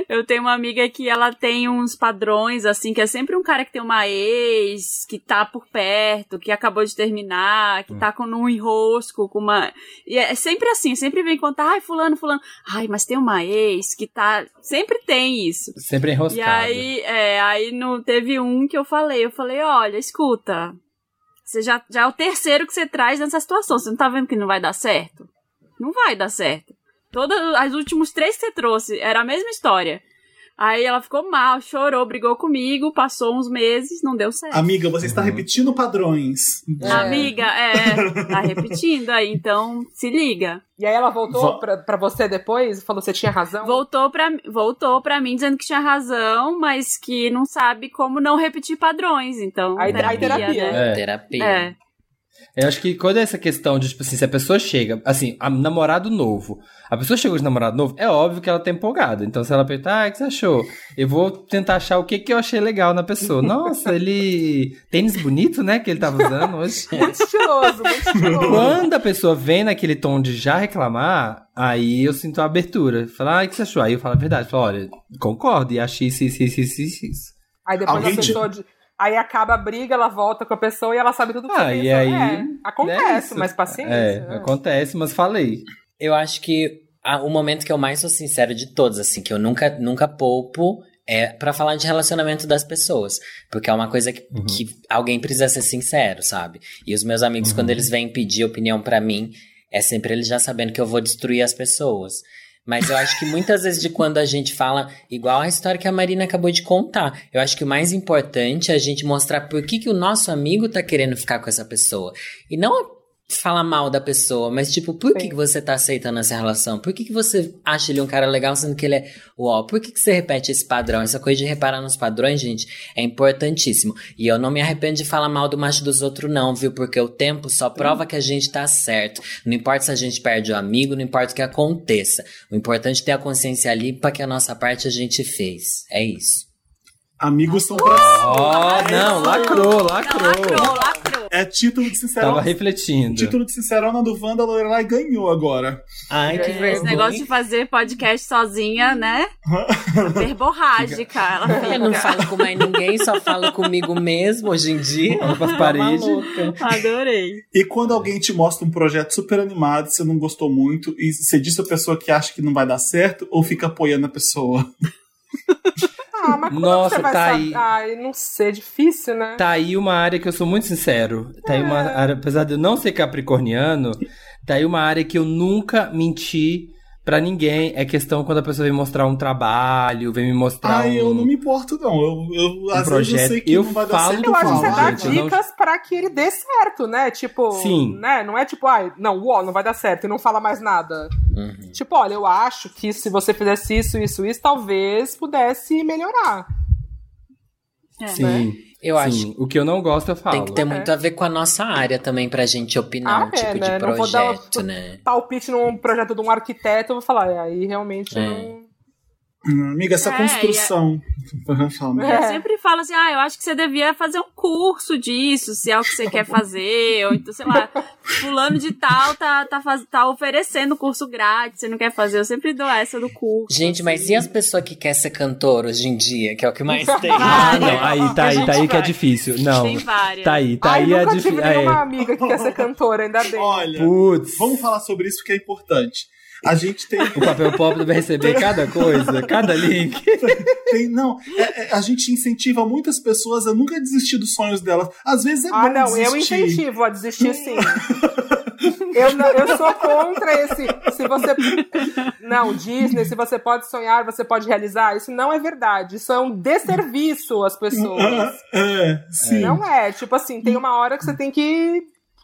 Eu tenho uma amiga que ela tem uns padrões, assim, que é sempre um cara que tem uma ex, que tá por perto, que acabou de terminar, que tá com um enrosco, com uma. E é sempre assim, sempre vem contar, ai, fulano, fulano. Ai, mas tem uma ex que tá. Sempre tem isso. Sempre enroscado. E aí, é, aí não teve um que eu falei, eu falei, olha, escuta. você já, já é o terceiro que você traz nessa situação. Você não tá vendo que não vai dar certo? Não vai dar certo. Todos os últimos três que você trouxe era a mesma história. Aí ela ficou mal, chorou, brigou comigo, passou uns meses, não deu certo. Amiga, você está repetindo padrões. É. Amiga, é, tá repetindo aí, então se liga. E aí ela voltou pra, pra você depois e falou que você tinha razão? Voltou pra, voltou pra mim dizendo que tinha razão, mas que não sabe como não repetir padrões, então. Aí terapia, terapia. né? É. Terapia. É. Eu acho que quando é essa questão de, tipo assim, se a pessoa chega, assim, a namorado novo, a pessoa chegou de namorado novo, é óbvio que ela tá empolgada. Então, se ela perguntar, ah, o que você achou? Eu vou tentar achar o que, que eu achei legal na pessoa. Nossa, ele. Tênis bonito, né? Que ele tava usando hoje. Muito estiloso, muito estiloso. Quando a pessoa vem naquele tom de já reclamar, aí eu sinto a abertura. Falar, ah, o que você achou? Aí eu falo a verdade. Falo, olha, concordo, e achei isso, isso, isso, isso, isso. Aí depois Alguém a pessoa. de- Aí acaba a briga, ela volta com a pessoa e ela sabe tudo que Ah, você e aí, É, acontece, é isso. mas paciência. É, né? acontece, mas falei. Eu acho que a- o momento que eu mais sou sincero de todos, assim, que eu nunca, nunca poupo, é pra falar de relacionamento das pessoas. Porque é uma coisa que, Uhum. que alguém precisa ser sincero, sabe? E os meus amigos, Uhum. quando eles vêm pedir opinião pra mim, é sempre eles já sabendo que eu vou destruir as pessoas. Mas eu acho que muitas vezes de quando a gente fala, igual a história que a Marina acabou de contar, eu acho que o mais importante é a gente mostrar por que, que o nosso amigo tá querendo ficar com essa pessoa. E não falar mal da pessoa, mas tipo, por que, Sim. que você tá aceitando essa relação? Por que, que você acha ele um cara legal sendo que ele é uau? Por que, que você repete esse padrão? Essa coisa de reparar nos padrões, gente, é importantíssimo. E eu não me arrependo de falar mal do macho dos outros, não, viu? Porque o tempo só prova que a gente tá certo. Não importa se a gente perde o amigo, não importa o que aconteça. O importante é ter a consciência limpa que a nossa parte a gente fez. É isso. Amigos são pra. Ó, não, lacrou, Lacrou, lacrou. lacrou. É título de sincerão. Tava refletindo. Título de sincerona do Wanda Lorelai ganhou agora. Ai, que Esse vergonha. Esse negócio de fazer podcast sozinha, né? Verborrágica, ela Eu não fica. falo com mais ninguém, só falo comigo mesmo hoje em dia. Tá paredes. maluca. Adorei. E quando alguém te mostra um projeto super animado, você não gostou muito, e você diz pra pessoa que acha que não vai dar certo, ou fica apoiando a pessoa? Ah, mas como Nossa, você vai tá aí. Ai, não sei, é difícil, né? Tá aí uma área que eu sou muito sincero. Tá aí uma área, apesar de eu não ser capricorniano, tá aí uma área que eu nunca menti pra ninguém. É questão quando a pessoa vem mostrar um trabalho, vem me mostrar Ai, um... eu não me importo, não. Eu, eu, às vezes eu projeto. sei que Eu não vai dar certo. Eu acho que você dá gente, eu não- dicas pra que ele dê certo, né? Tipo, Sim. né? Não é tipo, ai, não, uó, não vai dar certo e não fala mais nada. Uhum. Tipo, olha, eu acho que se você fizesse isso, isso, isso, talvez pudesse melhorar. É. Sim, Eu sim. acho O que eu não gosto, eu falo. Tem que ter muito a ver com a nossa área também pra gente opinar Ah, um tipo é, de né? Não vou dar projeto, o- né? Palpite num projeto de um arquiteto, eu vou falar, é, aí realmente É. não. Hum, Amiga, essa É, construção. É. Eu sempre falo assim, ah, eu acho que você devia fazer um curso disso, se é o que você quer fazer, ou então, sei lá, fulano de tal tá, tá, faz, tá oferecendo curso grátis, você não quer fazer, eu sempre dou essa do curso. Gente, mas e as pessoas que querem ser cantor hoje em dia, que é o que mais tem? Ah, não. Aí, tá aí, tá aí que é difícil. Não. Tem várias. Tá aí, tá Ai, aí é nunca tive difícil. nenhuma É. amiga que quer ser cantora, ainda bem. Olha, Putz. vamos falar sobre isso porque é importante. A gente tem. O papel pop deve receber cada coisa, cada link. tem não, é- é- a gente incentiva muitas pessoas a nunca desistir dos sonhos delas. Às vezes é Ah, bom não, eu incentivo a desistir sim. eu, não- eu sou contra esse. Se você. Não, Disney, se você pode sonhar, você pode realizar. Isso não é verdade. Isso é um desserviço às pessoas. É, sim. Não é. Tipo assim, tem uma hora que você tem que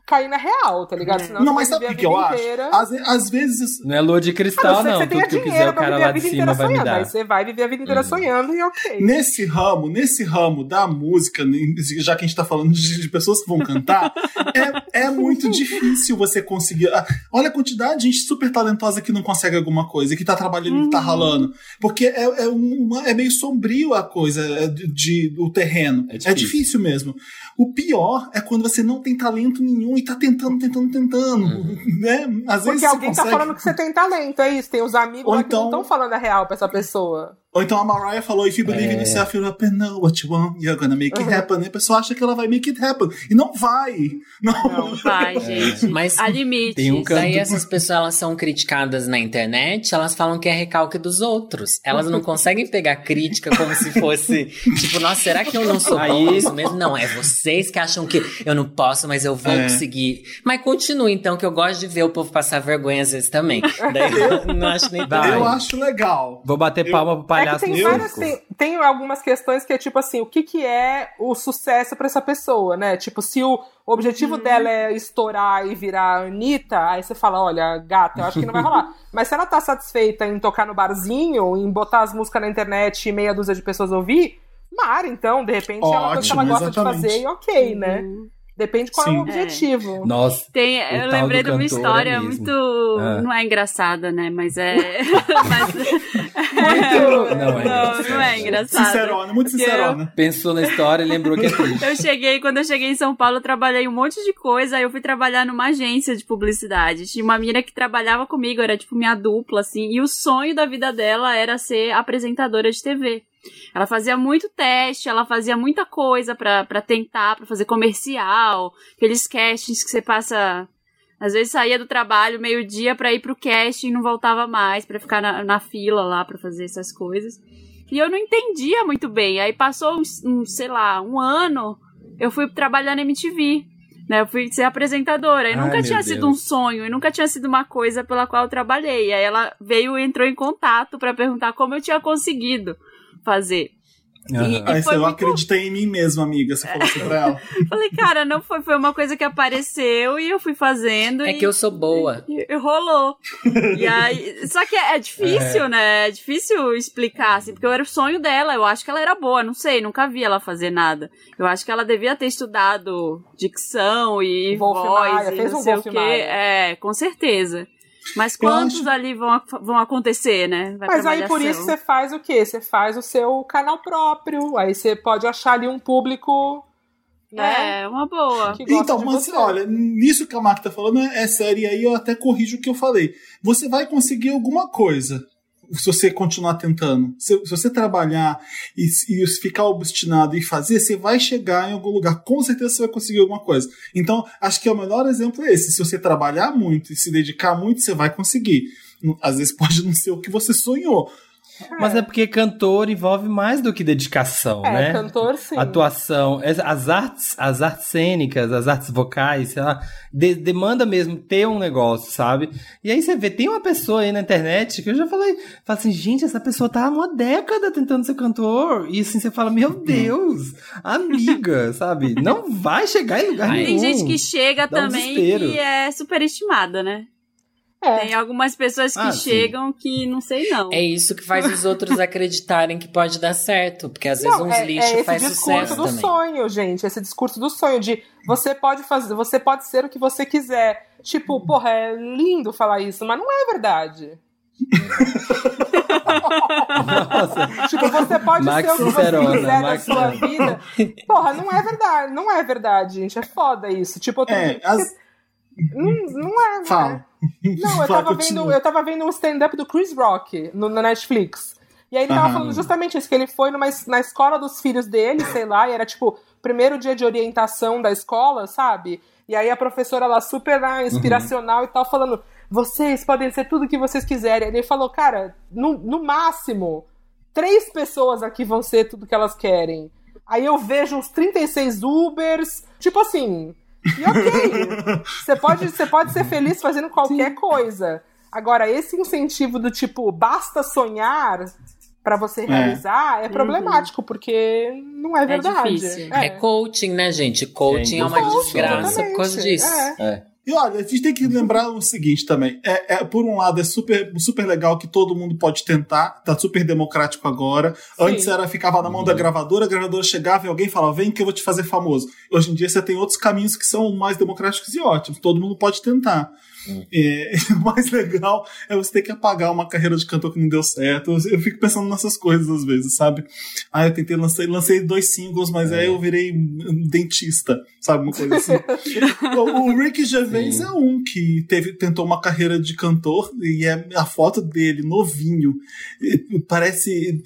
cair na real, tá ligado? Senão Não, você mas vai sabe o viver que, a eu vida acho? inteira. Às, às vezes. Não é lua de cristal, não que não. você Tudo que eu quiser, o cara lá de cima vai me dar. Aí você vai viver a vida inteira sonhando e ok. Nesse ramo, nesse ramo da música, já que a gente tá falando de, de pessoas que vão cantar, é, é muito difícil você conseguir. ah, Olha a quantidade de gente super talentosa que não consegue alguma coisa, que tá trabalhando, que tá ralando. Porque é, é, uma- é meio sombrio a coisa é, de, de- o terreno. É É difícil. difícil. mesmo. O pior é quando você não tem talento nenhum e tá tentando, tentando, tentando. Né? Às vezes Porque alguém consegue... tá falando que você tem talento, é isso. Tem os amigos Ou lá que não então- estão falando a real pra essa pessoa. Ou então a Mariah falou, if you believe É. in yourself, you'll up and know what you want, you're gonna make it happen. E a pessoa acha que ela vai make it happen. E não vai. Não. Não vai, gente. Mas Há limites. Tem um canto- Daí essas pessoas elas são criticadas na internet, elas falam que é recalque dos outros. Elas não conseguem pegar crítica como se fosse, tipo, nossa, será que eu não sou bom nisso mesmo? Não, é vocês que acham que eu não posso, mas eu vou É. conseguir. Mas continue então, que eu gosto de ver o povo passar vergonha às vezes também. Daí eu não acho nem Vai. Eu acho legal. Vou bater Eu- palma pro É tem, várias, tem, tem algumas questões que é tipo assim, o que, que é o sucesso pra essa pessoa, né? Tipo, se o objetivo dela é estourar e virar a Anitta, aí você fala, olha, gata, eu acho que não vai rolar. Mas se ela tá satisfeita em tocar no barzinho, em botar as músicas na internet e meia dúzia de pessoas ouvir, mar, então, de repente é uma coisa que ela Ótimo, gosta exatamente. de fazer e ok, né? Depende qual é Sim. o objetivo. Nossa, Tem, O eu tal lembrei de uma história é muito. Ah. Não é engraçada, né? Mas é. mas, Muito- não é não, não é engraçada. Sincerona, muito sincerona. pensou na história e lembrou que é triste. Eu cheguei, quando eu cheguei em São Paulo, eu trabalhei um monte de coisa, aí eu fui trabalhar numa agência de publicidade. Tinha uma menina que trabalhava comigo, era tipo minha dupla, assim, e o sonho da vida dela era ser apresentadora de TV. Ela fazia muito teste, ela fazia muita coisa pra, pra tentar, pra fazer comercial, aqueles castings que você passa. Às vezes saía do trabalho meio-dia pra ir pro casting e não voltava mais, pra ficar na, na fila lá pra fazer essas coisas. E eu não entendia muito bem. Aí passou, um, sei lá, um ano, eu fui trabalhar na MTV. Né, eu fui ser apresentadora. E Ai, nunca tinha sido Deus. um sonho, e nunca tinha sido uma coisa pela qual eu trabalhei. Aí ela veio e entrou em contato pra perguntar como eu tinha conseguido fazer. Aham. Aí foi você, eu muito- acredito em mim mesmo, amiga. Você falou assim pra ela. Falei, cara, não foi, foi uma coisa que apareceu e eu fui fazendo. É e, que eu sou boa. e- e rolou. e aí, só que é, é difícil, né? É difícil explicar, assim, porque era o sonho dela. Eu acho que ela era boa, não sei, nunca vi ela fazer nada. Eu acho que ela devia ter estudado dicção e Wolf voz Maia, e não um sei o quê. É, com certeza. Mas quantos acho- ali vão, vão acontecer, né? Vai Mas aí por isso você faz o quê? Você faz o seu canal próprio. Aí você pode achar ali um público, né? É, uma boa. Então, mas você. olha, nisso que a Marta tá falando é, é sério, e aí eu até corrijo o que eu falei. Você vai conseguir alguma coisa se você continuar tentando. Se, se você trabalhar e, e ficar obstinado e fazer, você vai chegar em algum lugar. Com certeza você vai conseguir alguma coisa. Então, acho que o melhor exemplo é esse. Se você trabalhar muito e se dedicar muito, você vai conseguir. Às vezes pode não ser o que você sonhou. Mas é porque cantor envolve mais do que dedicação, É, né? cantor sim. Atuação, as- as artes, as artes cênicas, as artes vocais, sei lá, de- demanda mesmo ter um negócio, sabe? E aí você vê, tem uma pessoa aí na internet que eu já falei, fala assim, gente, essa pessoa tá há uma década tentando ser cantor, e assim você fala, meu Deus, amiga, sabe? Não vai chegar em lugar Tem nenhum. gente que chega Dá um também desespero. que é superestimada, né? É. Tem algumas pessoas que Ah, sim. chegam que não sei não. É isso que faz os outros acreditarem que pode dar certo. Porque às vezes Não, uns é, lixos é esse faz discurso sucesso do também. sonho, gente. Esse discurso do sonho de você pode fazer, você pode ser o que você quiser. Tipo, porra, é lindo falar isso, mas não é verdade. Nossa, Tipo, você pode Max ser o que você quiser da Max sua Sincerona. vida. Porra, não é verdade. Não é verdade, gente. É foda isso. Tipo, eu tô- É, as... não, não é. né? Fala. Não, eu tava, vendo, eu tava vendo um stand-up do Chris Rock no, na Netflix. E aí ele tava falando justamente isso, que ele foi numa, na escola dos filhos dele, sei lá, e era tipo, primeiro dia de orientação da escola, sabe? E aí a professora lá, super ah, inspiracional e tal, falando, vocês podem ser tudo o que vocês quiserem. Ele falou, cara, no, no máximo, três pessoas aqui vão ser tudo que elas querem. Aí eu vejo uns 36 Ubers, tipo assim. E ok, você pode, você pode ser feliz fazendo qualquer coisa. Agora, esse incentivo do tipo, basta sonhar pra você realizar é, problemático, porque não é verdade. difícil. É coaching, né, gente? Coaching é, uma Coaching, desgraça por causa disso. É. E olha, a gente tem que lembrar o seguinte também. É, é, por um lado, é super, super legal que todo mundo pode tentar, tá super democrático agora. Antes era ficava na mão da gravadora, a gravadora chegava e alguém falava, vem que eu vou te fazer famoso. Hoje em dia você tem outros caminhos que são mais democráticos e ótimos. Todo mundo pode tentar. Hum. É, o mais legal é você ter que apagar uma carreira de cantor que não deu certo. Eu, eu fico pensando nessas coisas às vezes, sabe? Ah, eu tentei, lancei, lancei dois singles, mas é. aí eu virei dentista, sabe? Uma coisa assim. o, o, Rick Gervais Sim. é um que teve, tentou uma carreira de cantor e é a foto dele, novinho, parece.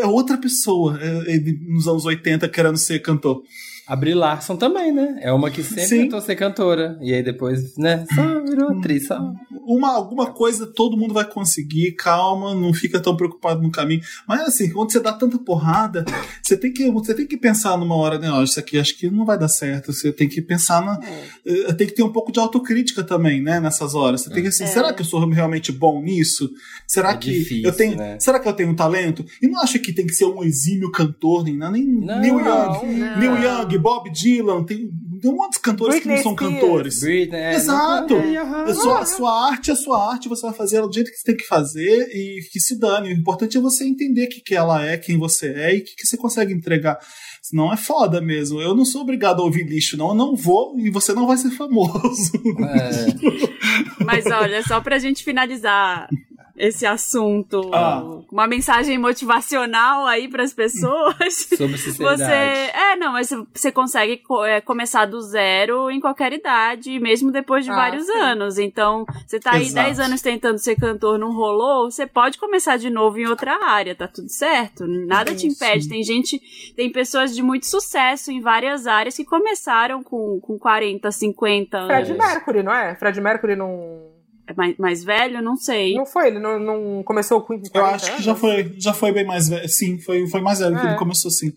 É outra pessoa, é, ele, nos anos 80 querendo ser cantor. A Brie Larson também, né? É uma que sempre Sim. tentou ser cantora. E aí depois, né? Só virou atriz, só. Uma, alguma coisa todo mundo vai conseguir, calma, não fica tão preocupado no caminho. Mas assim, quando você dá tanta porrada, você tem que, você tem que pensar numa hora, né? Ó, isso aqui acho que não vai dar certo. Você tem que pensar na. É. Tem que ter um pouco de autocrítica também, né? Nessas horas. Você tem que assim, é. será que eu sou realmente bom nisso? Será é que difícil, eu tenho. Né? Será que eu tenho talento? E não acho que tem que ser um exímio cantor, nem, nem não, Neil Young. Não. Neil Young Bob Dylan, tem, tem um monte de cantores Britney que não são Spears. cantores. Britney, é, Exato. É, a, sua, a sua arte é a sua arte, você vai fazer ela do jeito que você tem que fazer e que se dane. O importante é você entender o que, que ela é, quem você é e o que, que você consegue entregar. Senão é foda mesmo. Eu não sou obrigado a ouvir lixo, não. Eu não vou e você não vai ser famoso. É. Mas olha, só pra gente finalizar esse assunto, ah. uma mensagem motivacional aí para as pessoas. Sobre sinceridade. Você, é, não, mas você consegue é, começar do zero em qualquer idade, mesmo depois de ah, vários sim. anos. Então, você tá aí 10 anos tentando ser cantor, não rolou, você pode começar de novo em outra área, tá tudo certo? Nada Isso. te impede. Tem gente, tem pessoas de muito sucesso em várias áreas que começaram com, com 40, 50 anos. Fred Mercury, não é? Fred Mercury não mais, mais velho? Não sei. Não foi, ele não, não começou com 40 Eu acho que já foi, já foi bem mais velho. Sim, foi, foi mais velho é. que ele começou assim.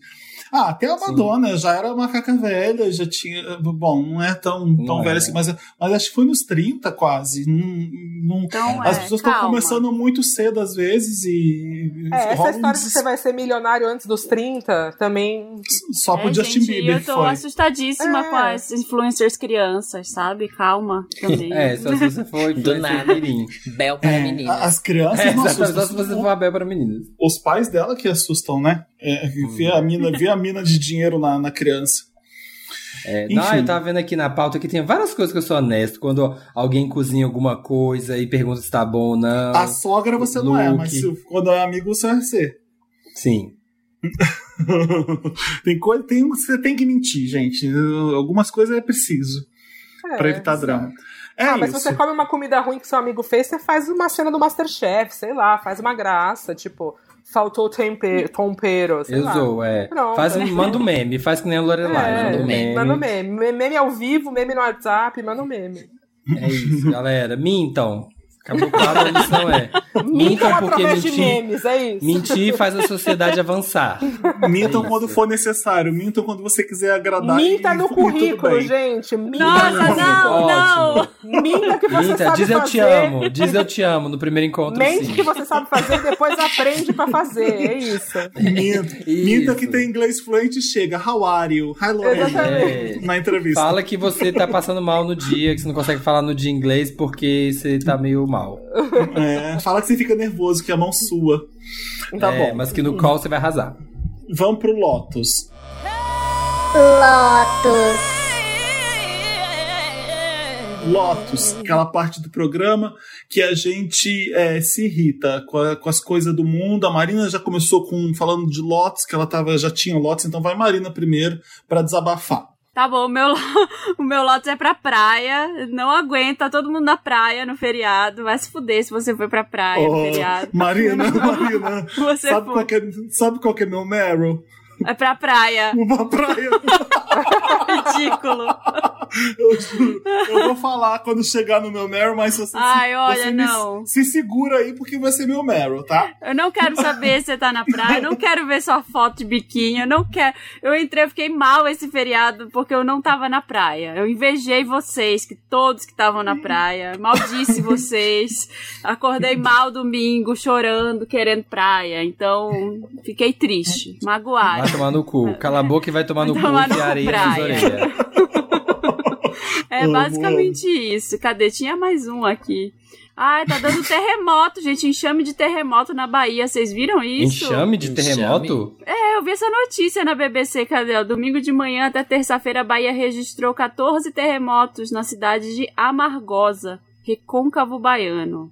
Ah, até a Madonna Sim. já era macaca velha, já tinha. Bom, não é tão, tão velha é. assim, mas, mas acho que foi nos 30 quase. Não, não, então, as é, pessoas estão começando muito cedo às vezes e. É, essa história de que você vai ser milionário antes dos 30 também. Só pro é, Justin gente, Bieber. Eu tô foi. assustadíssima com é. as influencers crianças, sabe? Calma também. é, só se você for do nada. Bel para meninas. As crianças é, não assustam. Só se você for a Bel para meninas. Os pais dela que assustam, né? É, ver a mina, ver a mina de dinheiro na, na criança. É, não, eu tava vendo aqui na pauta que tem várias coisas que eu sou honesto. Quando alguém cozinha alguma coisa e pergunta se tá bom ou não. A sogra você look. não é, mas quando é amigo você vai ser. Sim. tem coisa, tem, você tem que mentir, gente. Algumas coisas é preciso é, para evitar drama. É ah, mas se você come uma comida ruim que seu amigo fez, você faz uma cena do Masterchef, sei lá, faz uma graça, tipo, faltou tempero, tempero sei Usou, lá. é. Pronto. Faz manda um meme, faz que nem a Lorelai, é, manda um meme. Manda um meme. Meme ao vivo, meme no WhatsApp, manda um meme. É isso, galera. Mintam. Claro, a lição é. Mintam porque mentir. Memes, é isso. Mentir faz a sociedade avançar. Mintam é quando for necessário. Mintam quando você quiser agradar. Minta no currículo, gente. Minta Nossa, não, não. Minta que você Minta, sabe diz fazer. eu te amo. Diz eu te amo no primeiro encontro. Mente sim. que você sabe fazer e depois aprende pra fazer. É isso. Minta. Minta que tem inglês fluente chega. How are you? Hello. É. Na entrevista. Fala que você tá passando mal no dia, que você não consegue falar no dia inglês porque você tá meio mal mal. É, fala que você fica nervoso, que a mão sua. Tá é, bom. Mas que no call você vai arrasar. Vamos pro Lotus. Lotus. Lotus, aquela parte do programa que a gente é, se irrita com, a, com, as coisas do mundo. A Marina já começou com falando de Lotus, que ela tava, já tinha Lotus, então vai Marina primeiro para desabafar. Tá bom, o meu, o meu Lotus é pra praia. Não aguenta todo mundo na praia no feriado. Vai se fuder se você for pra praia oh, no feriado. Marina, Marina. sabe, qual é, sabe qual que é meu Meryl? É pra praia. Uma praia. Ridículo. Eu, eu, vou falar quando chegar no meu Meryl, mas você, Ai, olha, você não. se segura aí porque vai ser meu Meryl, tá? Eu não quero saber se você tá na praia, eu não quero ver sua foto de biquinho, eu não quero. Eu entrei, eu fiquei mal esse feriado porque eu não tava na praia. Eu invejei vocês, que todos que estavam na praia. Maldisse vocês. Acordei mal domingo, chorando, querendo praia. Então, fiquei triste, magoada. Vai tomar no cu. Cala a boca e vai tomar vai no tomar cu de areia nas orelhas. É basicamente isso. Cadê? Tinha mais um aqui. Ai, tá dando terremoto, gente. Enxame de terremoto na Bahia. Vocês viram isso? Enxame de terremoto? É, eu vi essa notícia na BBC. Cadê? Domingo de manhã até terça-feira, a Bahia registrou 14 terremotos na cidade de Amargosa. recôncavo baiano.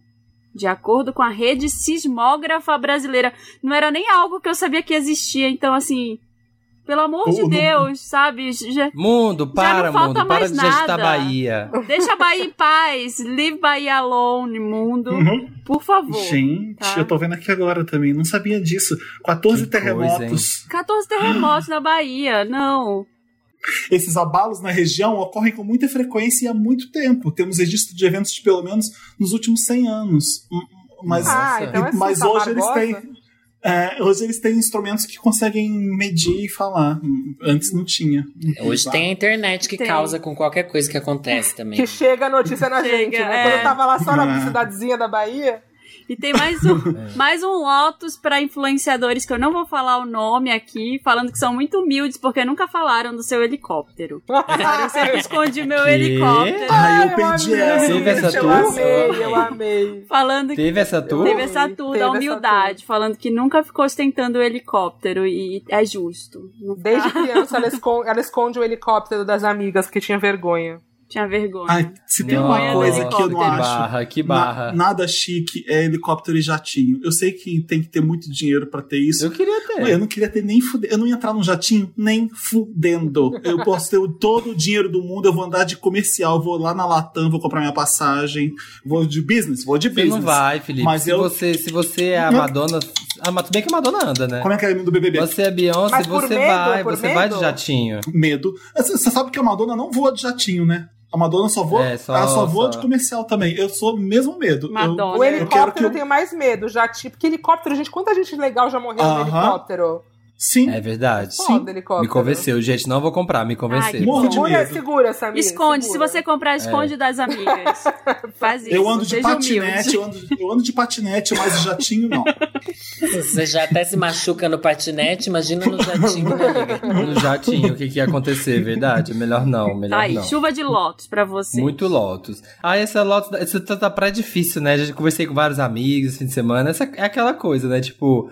De acordo com a rede sismógrafa brasileira. Não era nem algo que eu sabia que existia, então assim. Pelo amor de Deus, sabe? Já, mundo, para, mundo, para de nada. Bahia. Deixa a Bahia em paz. Leave Bahia alone, mundo. Uhum. Por favor. Gente, tá? eu tô vendo aqui agora também. Não sabia disso. 14 que terremotos. Coisa, 14 terremotos na Bahia. Não. Esses abalos na região ocorrem com muita frequência e há muito tempo. Temos registro de eventos de pelo menos nos últimos 100 anos. Mas, ah, então é mas hoje eles têm. É, hoje eles têm instrumentos que conseguem medir e falar. Antes não tinha. Hoje tem a internet que tem. causa com qualquer coisa que acontece também. Que chega a notícia na chega, gente, né? É. Quando eu tava lá só na é. cidadezinha da Bahia. E tem mais um, é. mais um Lotus para influenciadores que eu não vou falar o nome aqui, falando que são muito humildes porque nunca falaram do seu helicóptero. eu sempre escondi meu que? helicóptero. Ai, eu perdi essa. Teve essa tua? Eu amei, eu amei. Falando que, teve essa tua? Teve essa tua, da humildade, falando que nunca ficou ostentando o helicóptero e é justo. Desde criança ela esconde, ela esconde o helicóptero das amigas que tinha vergonha. Tinha vergonha. Ai, se tem uma coisa que eu não que acho. Barra, que barra. Na, nada chique é helicóptero e jatinho. Eu sei que tem que ter muito dinheiro para ter isso. Eu queria ter. Eu não queria ter nem fudendo. Eu não ia entrar num jatinho nem fudendo. Eu posso ter todo o dinheiro do mundo, eu vou andar de comercial, vou lá na Latam, vou comprar minha passagem, vou de business, vou de business. Você não vai, Felipe. Mas se, eu... você, se você é a Madonna. Ah, mas tudo bem que a Madonna anda, né? Como é que é do BBB? Você é Beyoncé, você medo, vai, você medo? vai de jatinho. Medo. Você sabe que a Madonna não voa de jatinho, né? A Madonna só voa, é, só, ela só voa só... de comercial também. Eu sou mesmo medo. Madonna. Eu, o helicóptero eu, eu tenho mais medo, já tipo, porque helicóptero, gente, quanta gente legal já morreu uh -huh. no helicóptero? Sim. É verdade. Sim. Me convenceu, gente. Não vou comprar, me convenceu. Ai, segura, segura, Samir. Esconde. Segura. Se você comprar, esconde é. das amigas. Faz isso. Eu ando de patinete, eu ando, eu ando, de patinete, mas jatinho não. Você já até se machuca no patinete, imagina no jatinho, né, amiga? No jatinho, o que, que ia acontecer, verdade? Melhor não, melhor Aí, não. chuva de lotos pra você. Muito lotos. Ah, essa lotos, essa tá praia difícil, né? Já conversei com vários amigos esse fim de semana. Essa é aquela coisa, né? Tipo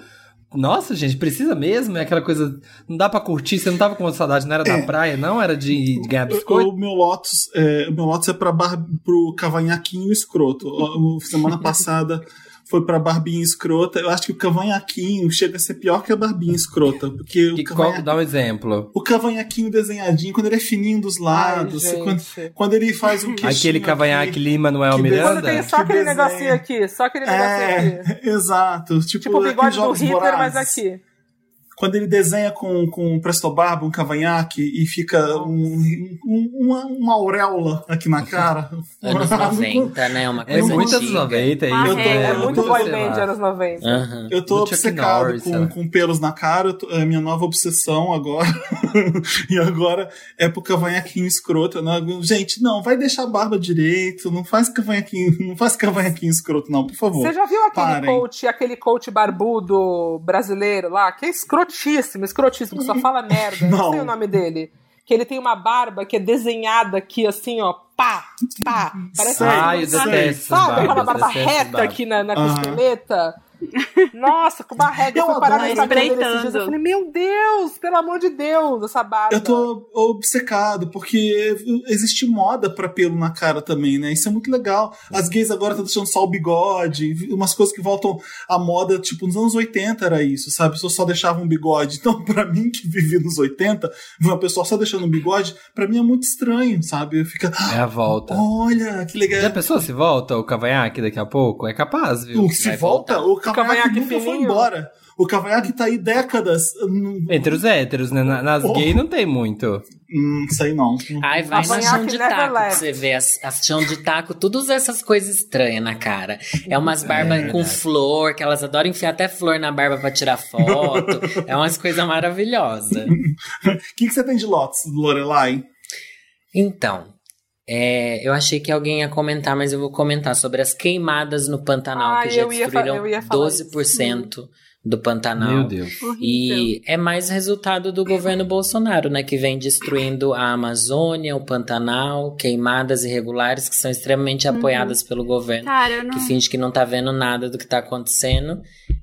nossa, gente, precisa mesmo? É aquela coisa. Não dá pra curtir, você não tava com saudade, não era da é. praia, não? Era de, de ganhar biscoito? O, meu Lotus é, o meu Lotus é pra bar, pro cavanhaquinho escroto. semana passada foi pra Barbinha Escrota. Eu acho que o Cavanhaquinho chega a ser pior que a Barbinha Escrota. Porque que, o cavanha... Dá um exemplo. O Cavanhaquinho desenhadinho, quando ele é fininho dos lados. Ai, quando, quando, ele faz um Aquele Cavanhaque Lima Manuel Miranda? Quando tem só aquele desenha. negocinho aqui. Só aquele negocinho é, aqui. Exato. Tipo, tipo o bigode do Hitler, mas aqui quando ele desenha com, com presto barba, um cavanhaque e fica um, um, uma, uma auréola aqui na cara. anos 90, né? Uma é coisa é muito anos 90 isso. Eu tô, é, é muito boy band anos 90. Uhum. Eu tô Do obcecado Norris, com, com pelos na cara, tô, é a minha nova obsessão agora. e agora é pro cavanhaquinho escroto. Né? Gente, não, vai deixar a barba direito, não faz cavanhaquinho, não faz cavanhaquinho escroto, não, por favor. Você já viu aquele Parem. coach, aquele coach barbudo brasileiro lá, que é escroto? Escrotíssimo, escrotíssimo, que só fala merda. Não. não sei o nome dele. Que ele tem uma barba que é desenhada aqui, assim, ó, pá, pá. Parece ah, eu detesto Sabe aquela barba reta aqui na, na costeleta? Nossa, com uma régua eu dele esses dias. Eu falei, meu Deus, pelo amor de Deus, essa barba. Eu tô obcecado, porque existe moda pra pelo na cara também, né? Isso é muito legal. As gays agora estão deixando só o bigode, umas coisas que voltam à moda, tipo, nos anos 80 era isso, sabe? As pessoas só deixavam um bigode. Então, pra mim, que vivi nos 80, uma pessoa só deixando um bigode, pra mim é muito estranho, sabe? Fica. É a volta. Olha, que legal. Já pensou se volta o cavanhaque daqui a pouco? É capaz, viu? Se Vai volta, voltar. o cavanhaque, cavanhaque nunca fininho. foi embora. O cavanhaque tá aí décadas. Entre os héteros, né? Nas oh. gays não tem muito. Hum, sei não. Ai, vai na chão de taco pra você ver. As, as chão de taco, todas essas coisas estranhas na cara. É umas barbas é, com flor, que elas adoram enfiar até flor na barba pra tirar foto. é umas coisas maravilhosas. O que, que você tem de lotes, Lorelai? Então, é, eu achei que alguém ia comentar, mas eu vou comentar sobre as queimadas no Pantanal, ah, que já destruíram 12% isso. do Pantanal. Meu Deus. E é mais resultado do governo Bolsonaro, né? Que vem destruindo a Amazônia, o Pantanal, queimadas irregulares que são extremamente uhum. apoiadas pelo governo. Cara, não... Que finge que não tá vendo nada do que tá acontecendo.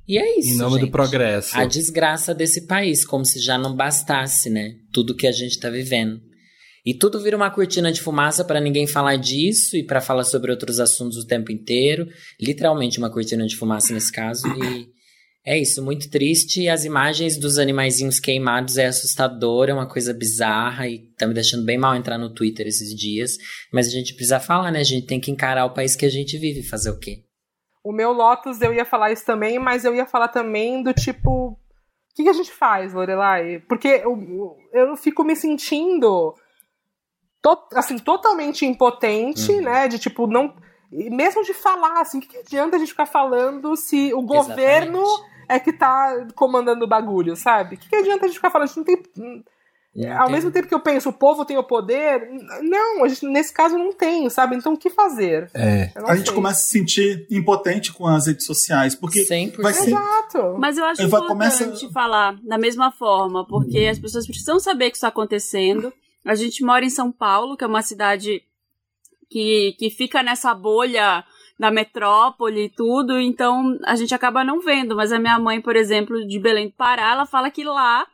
E é isso. Em nome gente. do progresso. A desgraça desse país, como se já não bastasse, né? Tudo que a gente tá vivendo. E tudo vira uma cortina de fumaça para ninguém falar disso e para falar sobre outros assuntos o tempo inteiro. Literalmente uma cortina de fumaça nesse caso. E é isso, muito triste. As imagens dos animaizinhos queimados é assustador, é uma coisa bizarra e tá me deixando bem mal entrar no Twitter esses dias. Mas a gente precisa falar, né? A gente tem que encarar o país que a gente vive, fazer o quê? O meu Lotus eu ia falar isso também, mas eu ia falar também do tipo. O que, que a gente faz, Lorelai? Porque eu, eu fico me sentindo to, assim, totalmente impotente, uhum. né? De tipo, não. Mesmo de falar, assim, o que, que adianta a gente ficar falando se o governo Exatamente. é que tá comandando o bagulho, sabe? O que, que adianta a gente ficar falando? A gente não tem. Ao tem. mesmo tempo que eu penso, o povo tem o poder, não, a gente, nesse caso não tem, sabe? Então o que fazer? É. A sei. gente começa a se sentir impotente com as redes sociais, porque 100%. vai ser... Exato. Mas eu acho importante começa... falar da mesma forma, porque as pessoas precisam saber que isso está acontecendo. A gente mora em São Paulo, que é uma cidade que, que fica nessa bolha da metrópole e tudo, então a gente acaba não vendo. Mas a minha mãe, por exemplo, de Belém do Pará, ela fala que lá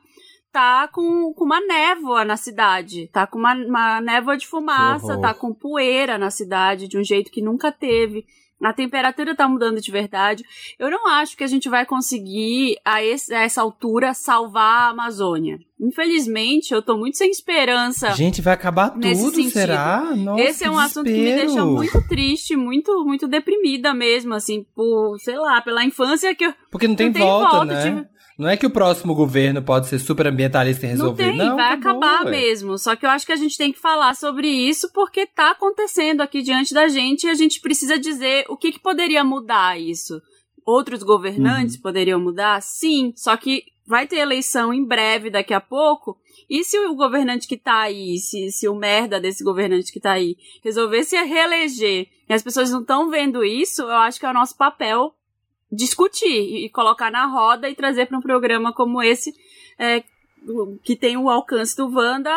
tá com, com uma névoa na cidade, tá com uma, uma névoa de fumaça, tá com poeira na cidade, de um jeito que nunca teve. A temperatura tá mudando de verdade. Eu não acho que a gente vai conseguir, a, esse, a essa altura, salvar a Amazônia. Infelizmente, eu tô muito sem esperança. Gente, vai acabar tudo, será? Nossa, Esse é um assunto que me deixa muito triste, muito, muito deprimida mesmo, assim, por, sei lá, pela infância que eu. Porque não tem, não tem volta, volta, né? Tipo, não é que o próximo governo pode ser super ambientalista e resolver. Não tem, não, vai acabar mesmo. Só que eu acho que a gente tem que falar sobre isso porque tá acontecendo aqui diante da gente e a gente precisa dizer o que, que poderia mudar isso. Outros governantes uhum. poderiam mudar? Sim, só que vai ter eleição em breve, daqui a pouco. E se o governante que tá aí, se, se o merda desse governante que tá aí resolver se reeleger e as pessoas não estão vendo isso, eu acho que é o nosso papel discutir e colocar na roda e trazer para um programa como esse é, que tem o alcance do Wanda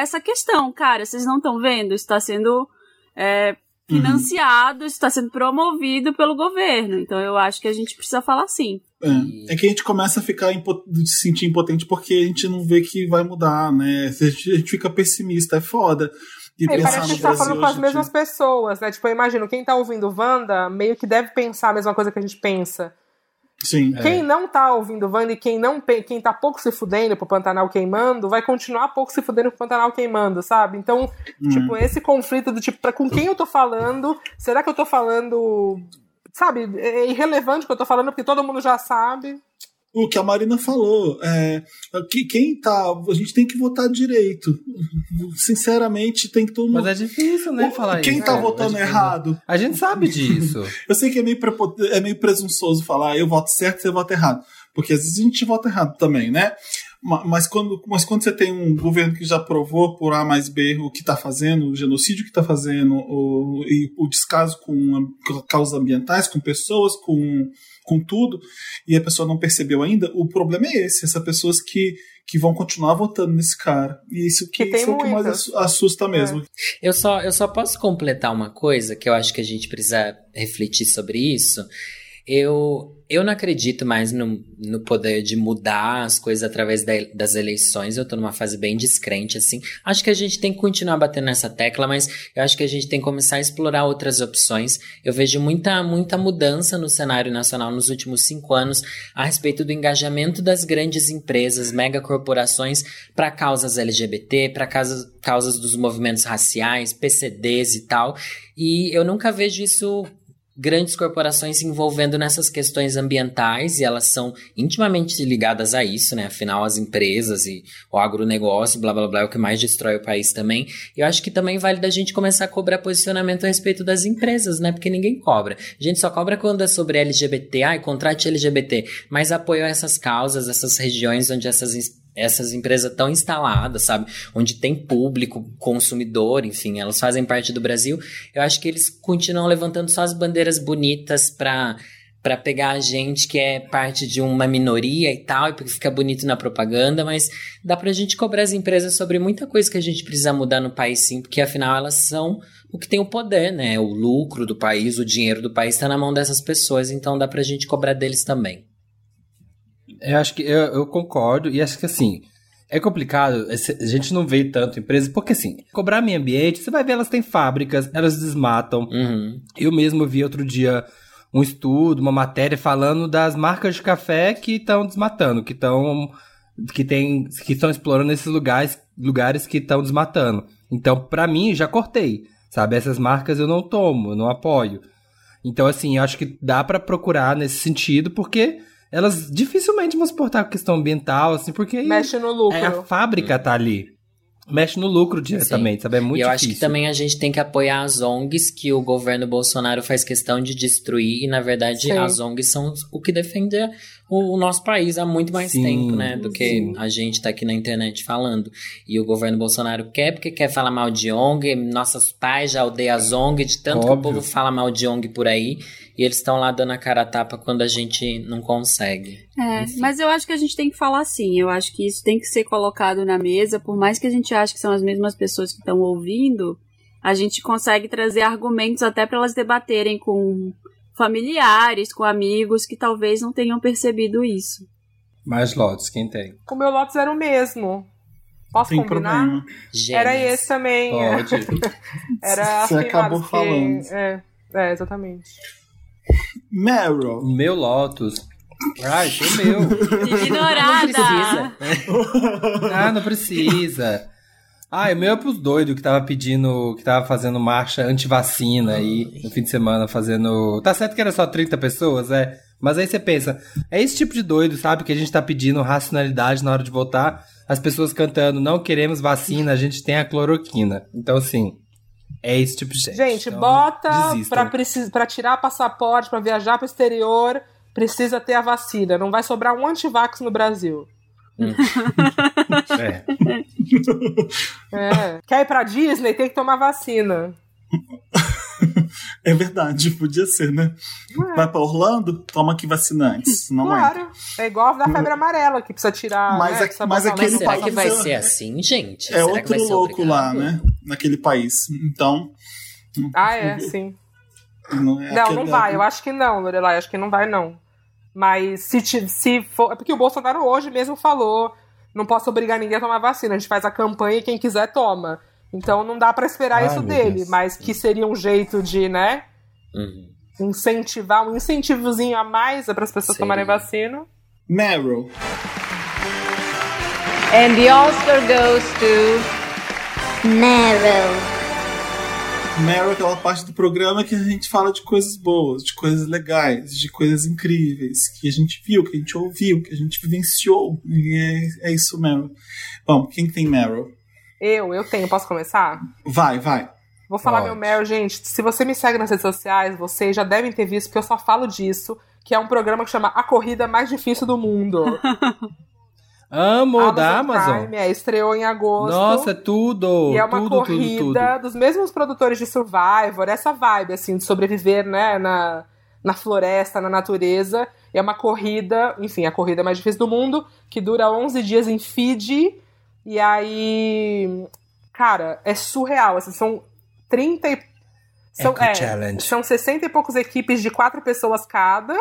essa questão, cara, vocês não estão vendo? Está sendo é, financiado, uhum. está sendo promovido pelo governo. Então eu acho que a gente precisa falar sim. É, é que a gente começa a ficar se sentir impotente porque a gente não vê que vai mudar, né? A gente, a gente fica pessimista, é foda. E é, parece que tá falando com as mesmas gente... pessoas, né? Tipo, eu imagino, quem tá ouvindo Wanda meio que deve pensar a mesma coisa que a gente pensa. Sim. Quem é. não tá ouvindo Wanda e quem não quem tá pouco se fudendo pro Pantanal queimando, vai continuar pouco se fudendo pro Pantanal queimando, sabe? Então, hum. tipo, esse conflito do tipo, pra, com quem eu tô falando? Será que eu tô falando. Sabe, é irrelevante o que eu tô falando, porque todo mundo já sabe o que a Marina falou. É, que quem tá. A gente tem que votar direito. Sinceramente, tem que todo mundo. Mas é difícil, né? falar quem isso. tá é, votando é errado. A gente sabe disso. eu sei que é meio, é meio presunçoso falar eu voto certo e você vota errado. Porque às vezes a gente vota errado também, né? Mas quando, mas quando você tem um governo que já provou por A mais B o que está fazendo, o genocídio que está fazendo, o, e o descaso com causas ambientais, com pessoas, com com tudo, e a pessoa não percebeu ainda, o problema é esse, essas pessoas que, que vão continuar votando nesse cara. E isso que, que isso é o que mais assusta é. mesmo. Eu, só, eu só posso completar uma coisa que eu acho que a gente precisa refletir sobre isso. Eu, eu não acredito mais no, no poder de mudar as coisas através da, das eleições. Eu tô numa fase bem descrente, assim. Acho que a gente tem que continuar batendo nessa tecla, mas eu acho que a gente tem que começar a explorar outras opções. Eu vejo muita, muita mudança no cenário nacional nos últimos cinco anos a respeito do engajamento das grandes empresas, megacorporações, para causas LGBT, para causas, causas dos movimentos raciais, PCDs e tal. E eu nunca vejo isso grandes corporações se envolvendo nessas questões ambientais e elas são intimamente ligadas a isso, né? Afinal, as empresas e o agronegócio, blá blá blá, é o que mais destrói o país também. Eu acho que também vale da gente começar a cobrar posicionamento a respeito das empresas, né? Porque ninguém cobra. A gente só cobra quando é sobre LGBT, ai, contrate LGBT, mas apoio a essas causas, essas regiões onde essas essas empresas tão instaladas, sabe? Onde tem público, consumidor, enfim, elas fazem parte do Brasil. Eu acho que eles continuam levantando só as bandeiras bonitas para para pegar a gente que é parte de uma minoria e tal, e porque fica bonito na propaganda, mas dá pra gente cobrar as empresas sobre muita coisa que a gente precisa mudar no país sim, porque afinal elas são o que tem o poder, né? O lucro do país, o dinheiro do país está na mão dessas pessoas, então dá pra gente cobrar deles também. Eu acho que eu, eu concordo, e acho que assim, É complicado, a gente não vê tanto empresa, porque assim, cobrar meio ambiente, você vai ver, elas têm fábricas, elas desmatam. Uhum. Eu mesmo vi outro dia um estudo, uma matéria falando das marcas de café que estão desmatando, que estão que tem que estão explorando esses lugares, lugares que estão desmatando. Então, para mim, já cortei, sabe? Essas marcas eu não tomo, eu não apoio. Então, assim, eu acho que dá para procurar nesse sentido, porque elas dificilmente vão suportar a questão ambiental, assim, porque. Mexe no lucro. É, a fábrica tá ali. Mexe no lucro diretamente, Sim. sabe? É muito e eu difícil. acho que também a gente tem que apoiar as ONGs que o governo Bolsonaro faz questão de destruir, e na verdade Sim. as ONGs são o que defende o, o nosso país há muito mais Sim. tempo, né? Do que Sim. a gente tá aqui na internet falando. E o governo Bolsonaro quer porque quer falar mal de ONG, nossos pais já odeiam as ONG, de tanto Óbvio. que o povo fala mal de ONG por aí. E eles estão lá dando a cara a tapa quando a gente não consegue. É, Enfim. mas eu acho que a gente tem que falar assim. Eu acho que isso tem que ser colocado na mesa, por mais que a gente ache que são as mesmas pessoas que estão ouvindo, a gente consegue trazer argumentos até para elas debaterem com familiares, com amigos que talvez não tenham percebido isso. Mais lotes, quem tem? O meu lotes era o mesmo. Posso Tem combinar? Era esse também. Pode. era Você acabou falando. É, é, exatamente. Meryl. Meu Lotus. Ai, tem meu. Ignorada. Não precisa. ah, não precisa. Ah, o meu é pros doidos que tava pedindo, que tava fazendo marcha anti-vacina aí no fim de semana, fazendo. Tá certo que era só 30 pessoas, é. Mas aí você pensa, é esse tipo de doido, sabe? Que a gente tá pedindo racionalidade na hora de votar. As pessoas cantando, não queremos vacina, a gente tem a cloroquina. Então, assim, é esse tipo de gente. Gente, então, bota pra tirar passaporte, pra viajar pro exterior, precisa ter a vacina. Não vai sobrar um antivax no Brasil. Hum. é. é. Quer ir pra Disney? Tem que tomar vacina. É verdade, podia ser, né? É. Vai pra Orlando? Toma aqui vacinantes. Não claro. É. é igual da febre amarela, que precisa tirar. Mas, né, é, mas aquele mas será que vai ser assim, gente? É será outro louco lá, né? Naquele país. Então. Ah, é, sim. Não, é não, não vai. Eu acho que não, Lorelai. Acho que não vai, não. Mas se, se for. É porque o Bolsonaro hoje mesmo falou: não posso obrigar ninguém a tomar vacina. A gente faz a campanha e quem quiser toma. Então não dá para esperar Ai, isso dele, Deus. mas que seria um jeito de, né? Uhum. Incentivar, um incentivozinho a mais para as pessoas Sim. tomarem vacina. Meryl. And the Oscar goes to Meryl. Meryl é aquela parte do programa que a gente fala de coisas boas, de coisas legais, de coisas incríveis, que a gente viu, que a gente ouviu, que a gente vivenciou. E é, é isso, Meryl. Bom, quem tem Meryl? Eu, eu tenho. Posso começar? Vai, vai. Vou falar meu Meryl, gente. Se você me segue nas redes sociais, vocês já devem ter visto que eu só falo disso, que é um programa que chama A Corrida Mais Difícil do Mundo. Amo, Amazon da Amazon. Prime, é, estreou em agosto. Nossa, é tudo. E é uma tudo, corrida tudo, tudo. dos mesmos produtores de Survivor, essa vibe, assim, de sobreviver, né, na, na floresta, na natureza. E é uma corrida, enfim, a corrida mais difícil do mundo, que dura 11 dias em Fiji. E aí, cara, é surreal. Assim, são 30 e. São, é, são 60 e poucos equipes de quatro pessoas cada.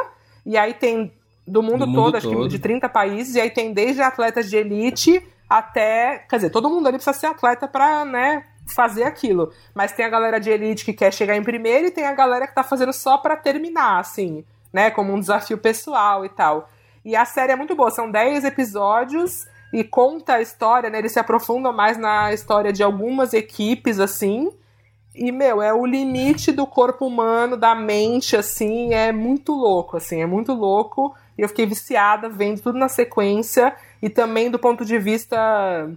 E aí tem do mundo, do mundo todo, acho que de 30 países. E aí tem desde atletas de elite até. Quer dizer, todo mundo ali precisa ser atleta pra, né, fazer aquilo. Mas tem a galera de elite que quer chegar em primeiro e tem a galera que tá fazendo só para terminar, assim, né? Como um desafio pessoal e tal. E a série é muito boa, são 10 episódios e conta a história, né? Ele se aprofunda mais na história de algumas equipes, assim. E, meu, é o limite do corpo humano, da mente, assim, é muito louco, assim, é muito louco. E eu fiquei viciada vendo tudo na sequência. E também do ponto de vista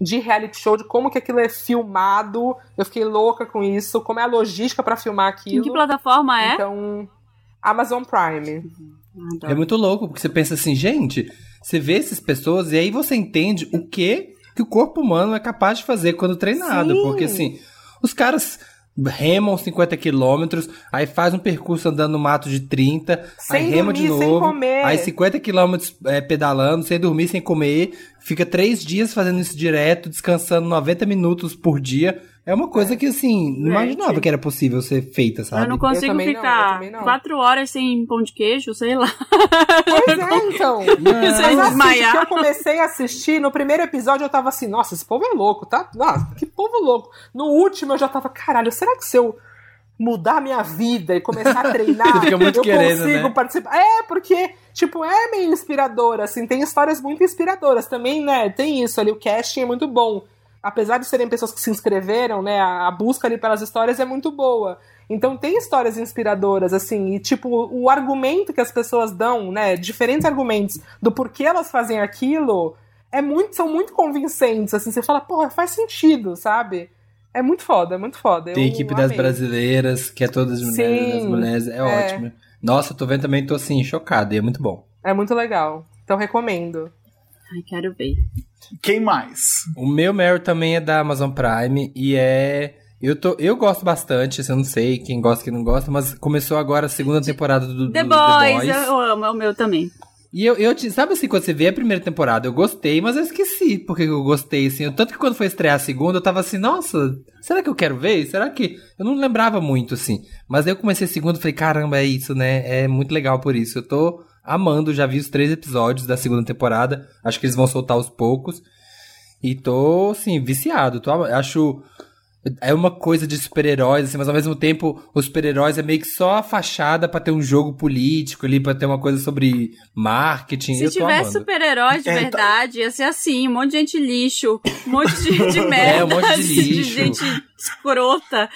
de reality show, de como que aquilo é filmado. Eu fiquei louca com isso, como é a logística para filmar aquilo. Em que plataforma é? Então, Amazon Prime. É muito louco, porque você pensa assim, gente, você vê essas pessoas e aí você entende o que que o corpo humano é capaz de fazer quando treinado. Sim. Porque assim, os caras remam 50 quilômetros, aí faz um percurso andando no mato de 30, sem aí rema dormir, de novo, aí 50 quilômetros é, pedalando, sem dormir, sem comer, fica três dias fazendo isso direto, descansando 90 minutos por dia, É uma coisa que, assim, não imaginava que era possível ser feita, sabe? Eu não consigo não, ficar eu também não. quatro horas sem pão de queijo, sei lá. Pois é, então. Mas assim, desmaiar. que eu comecei a assistir, no primeiro episódio eu tava assim, nossa, esse povo é louco, tá? Nossa, que povo louco. No último eu já tava, caralho, será que se eu mudar minha vida e começar a treinar, Você fica muito eu querendo, consigo né? participar? É, porque, tipo, é meio inspirador, assim, tem histórias muito inspiradoras também, né? Tem isso ali, o casting é muito bom. Apesar de serem pessoas que se inscreveram, né, a, a busca ali pelas histórias é muito boa. Então tem histórias inspiradoras, assim, e tipo, o argumento que as pessoas dão, né, diferentes argumentos do porquê elas fazem aquilo, é muito, são muito convincentes, assim, você fala, porra, faz sentido, sabe? É muito foda, é muito foda. Tem a equipe das brasileiras, que é todas mulheres, Sim, das mulheres, é, é. ótimo. Nossa, tô vendo também, tô assim, chocado, e é muito bom. É muito legal. Então recomendo. Ai, quero ver. Quem mais? O meu Meryl também é da Amazon Prime e é. Eu, tô, eu gosto bastante, assim, eu não sei quem gosta e quem não gosta, mas começou agora a segunda temporada do, do The The Boys, Boys. eu amo, é o meu também. E eu, eu te- sabe assim, quando você vê a primeira temporada, eu gostei, mas eu esqueci porque eu gostei, assim. Eu- tanto que quando foi estrear a segunda, eu tava assim, nossa, será que eu quero ver? Será que. Eu não lembrava muito, assim. Mas aí eu comecei a segunda e falei, caramba, é isso, né? É muito legal por isso. Eu tô amando, já vi os três episódios da segunda temporada. Acho que eles vão soltar aos poucos. E tô, assim, viciado. Tô, acho. É uma coisa de super-heróis, assim, mas ao mesmo tempo, os super-heróis é meio que só a fachada pra ter um jogo político ali, pra ter uma coisa sobre marketing. Se tivesse amando. super-herói de É, tá- verdade, ia ser assim, um monte de gente lixo, um monte de, de merda, um monte de assim, lixo. gente escrota.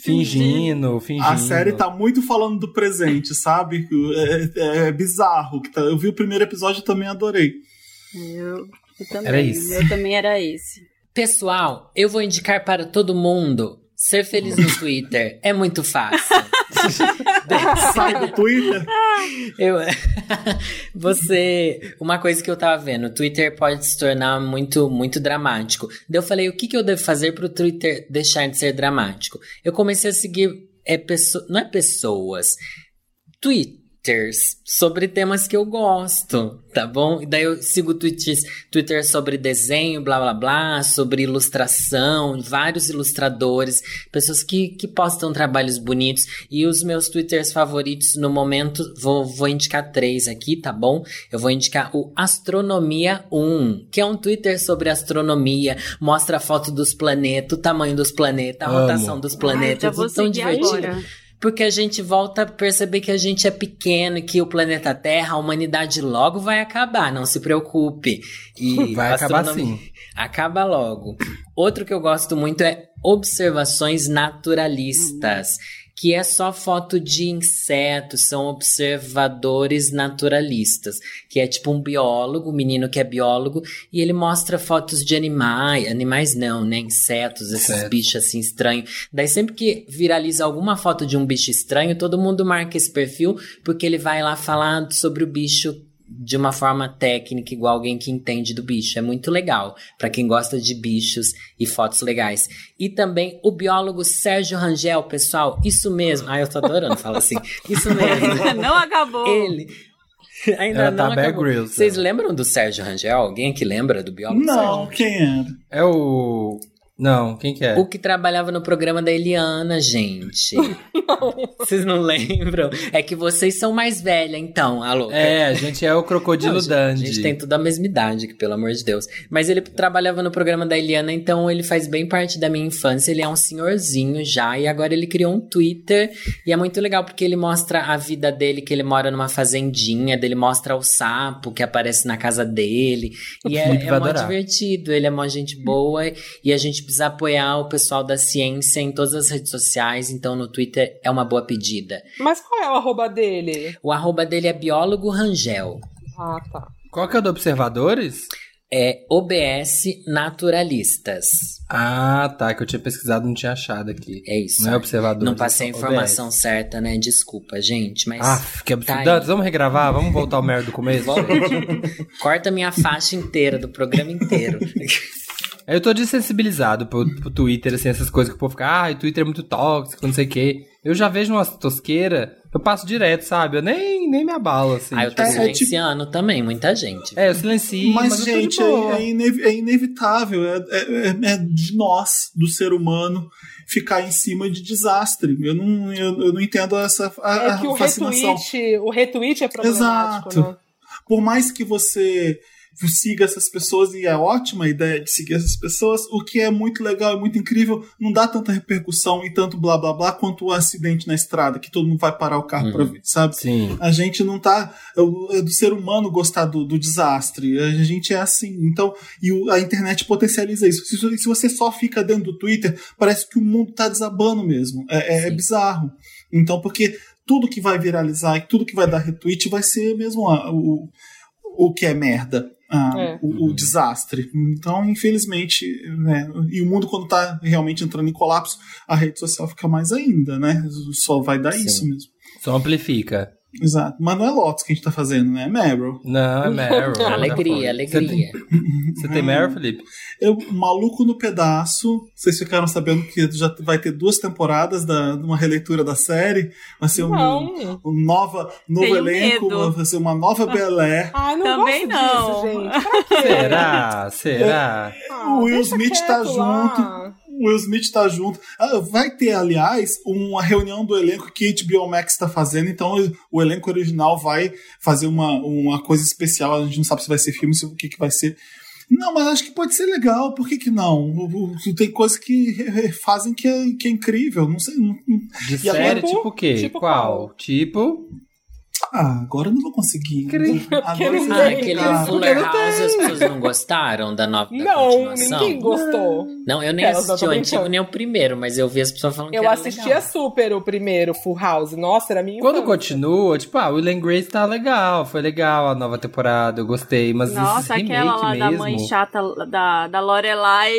Fingindo, fingindo. A série tá muito falando do presente, sabe? É, é- é bizarro. que tá- Eu vi o primeiro episódio e também adorei. Eu, eu também, Era isso. Eu também era esse. Pessoal, eu vou indicar para todo mundo ser feliz no Twitter. É muito fácil. Sai do Twitter. Eu, você, uma coisa que eu tava vendo, o Twitter pode se tornar muito, muito dramático. Daí eu falei, o que, que eu devo fazer pro Twitter deixar de ser dramático? Eu comecei a seguir, é, não é pessoas, twitters sobre temas que eu gosto, tá bom? E daí eu sigo tweets, Twitter sobre desenho, blá blá blá, sobre ilustração, vários ilustradores, pessoas que, que postam trabalhos bonitos. E os meus Twitters favoritos no momento, vou, vou indicar três aqui, tá bom? Eu vou indicar o Astronomia 1, que é um Twitter sobre astronomia, mostra a foto dos planetas, o tamanho dos planetas, a Amo. rotação dos Ai, planetas, vou tudo tão divertido. agora. Porque a gente volta a perceber que a gente é pequeno, e que o planeta Terra, a humanidade logo vai acabar, não se preocupe. E Vai acabar sim. Acaba logo. Outro que eu gosto muito é observações naturalistas, que é só foto de insetos, são observadores naturalistas, que é tipo um biólogo, um menino que é biólogo, e ele mostra fotos de animais, animais não, né, insetos, esses Insetos. bichos assim estranhos. Daí sempre que viraliza alguma foto de um bicho estranho, todo mundo marca esse perfil, porque ele vai lá falar sobre o bicho de uma forma técnica, igual alguém que entende do bicho. É muito legal para quem gosta de bichos e fotos legais. E também o biólogo Sérgio Rangel, pessoal, isso mesmo. Ah, eu tô adorando falar assim. Isso mesmo. Não acabou. Ele ainda Ela não tá acabou. Vocês ela. lembram do Sérgio Rangel? Alguém que lembra do biólogo Sérgio? Não, quem era? É o. Não, quem que é? O que trabalhava no programa da Eliana, gente. Vocês não lembram? É que vocês são mais velha, então, alô. É, a gente é o Crocodilo Não, Dandy. A gente tem tudo a mesma idade, que, pelo amor de Deus. Mas ele trabalhava no programa da Eliana, então ele faz bem parte da minha infância. Ele é um senhorzinho já, e agora ele criou um Twitter. E é muito legal porque ele mostra a vida dele, que ele mora numa fazendinha, dele mostra o sapo que aparece na casa dele. E é, é mó divertido, ele é mó gente boa. E a gente precisa apoiar o pessoal da ciência em todas as redes sociais, então no Twitter é uma boa pedida. Mas qual é o arroba dele? O arroba dele é biólogo Rangel. Ah, tá. Qual que é o do Observadores? É OBS Naturalistas. Ah, tá, que eu tinha pesquisado e não tinha achado aqui. É isso. Não é Observadores. Não passei a é informação OBS. certa, né? Desculpa, gente, mas. Ah, que absurdo. Tá vamos regravar? Vamos voltar ao merda do começo? Volta. Corta minha faixa inteira do programa inteiro. Eu tô desensibilizado pro, pro Twitter, assim, essas coisas que o povo fica, ah, o Twitter é muito tóxico, não sei o quê. Eu já vejo uma tosqueira, eu passo direto, sabe? Eu nem, nem me abalo, assim. Ah, eu tô É, é silenciando também, muita gente. É, eu silencio, Mas, mas, eu tô de gente, boa. é, é inev- é inevitável. É, é- de nós, do ser humano, ficar em cima de desastre. Eu não, eu, eu não entendo essa a, É que a o fascinação. retweet, o retweet é problemático, Exato. né? Por mais que você siga essas pessoas, e é ótima a ideia de seguir essas pessoas, o que é muito legal e muito incrível, não dá tanta repercussão e tanto blá blá blá quanto o acidente na estrada, que todo mundo vai parar o carro pra ver, sabe? Sim. A gente não tá. É o- é do ser humano gostar do, do desastre. A gente é assim. Então, e o- a internet potencializa isso. Se, se você só fica dentro do Twitter, parece que o mundo tá desabando mesmo. É, é- é bizarro. Então, porque tudo que vai viralizar e tudo que vai dar retweet vai ser mesmo a- o, o que é merda. A- É. o, o desastre. Então, infelizmente, né, e o mundo, quando tá realmente entrando em colapso, a rede social fica mais ainda, né? Só vai dar Sim. isso mesmo. Só amplifica. Exato. Mas não é Lotus que a gente tá fazendo, né? É Meryl. Não, é Meryl. Alegria, alegria. Você tem, você tem Meryl, Felipe? Eu, Maluco no Pedaço. Vocês ficaram sabendo que já vai ter duas temporadas da, de uma releitura da série. Vai ser um, Não. um nova, novo Tenho elenco, medo. vai ser uma nova Bel Air. Ai, não Também gosto não. disso, gente. Pra quê? Será? Será? Ah, O Will Smith tá lá. O Will Smith tá junto. Ah, vai ter, aliás, uma reunião do elenco que a HBO Max tá fazendo. Então, o elenco original vai fazer uma, uma coisa especial. A gente não sabe se vai ser filme, se o que, que vai ser. Não, mas acho que pode ser legal. Por que, que não? Tem coisas que fazem que é, que é incrível. Não sei. não- De E agora, série, tipo- tipo o quê? tipo qual? qual? Tipo. Ah, agora eu não vou conseguir. Incrível. Agora não eu Ah, aquele ficar. Fuller House, as pessoas não gostaram da nova da Não, continuação? ninguém gostou. Não, eu nem assisti eu o antigo nem o primeiro, mas eu vi as pessoas falando que Eu assistia legal. super o primeiro, Full House. Nossa, era minha Quando infância. continua, tipo, ah, o Will and Grace tá legal, foi legal a nova temporada, eu gostei, mas Nossa, aquela lá remake da mesmo... mãe chata da, da Lorelai.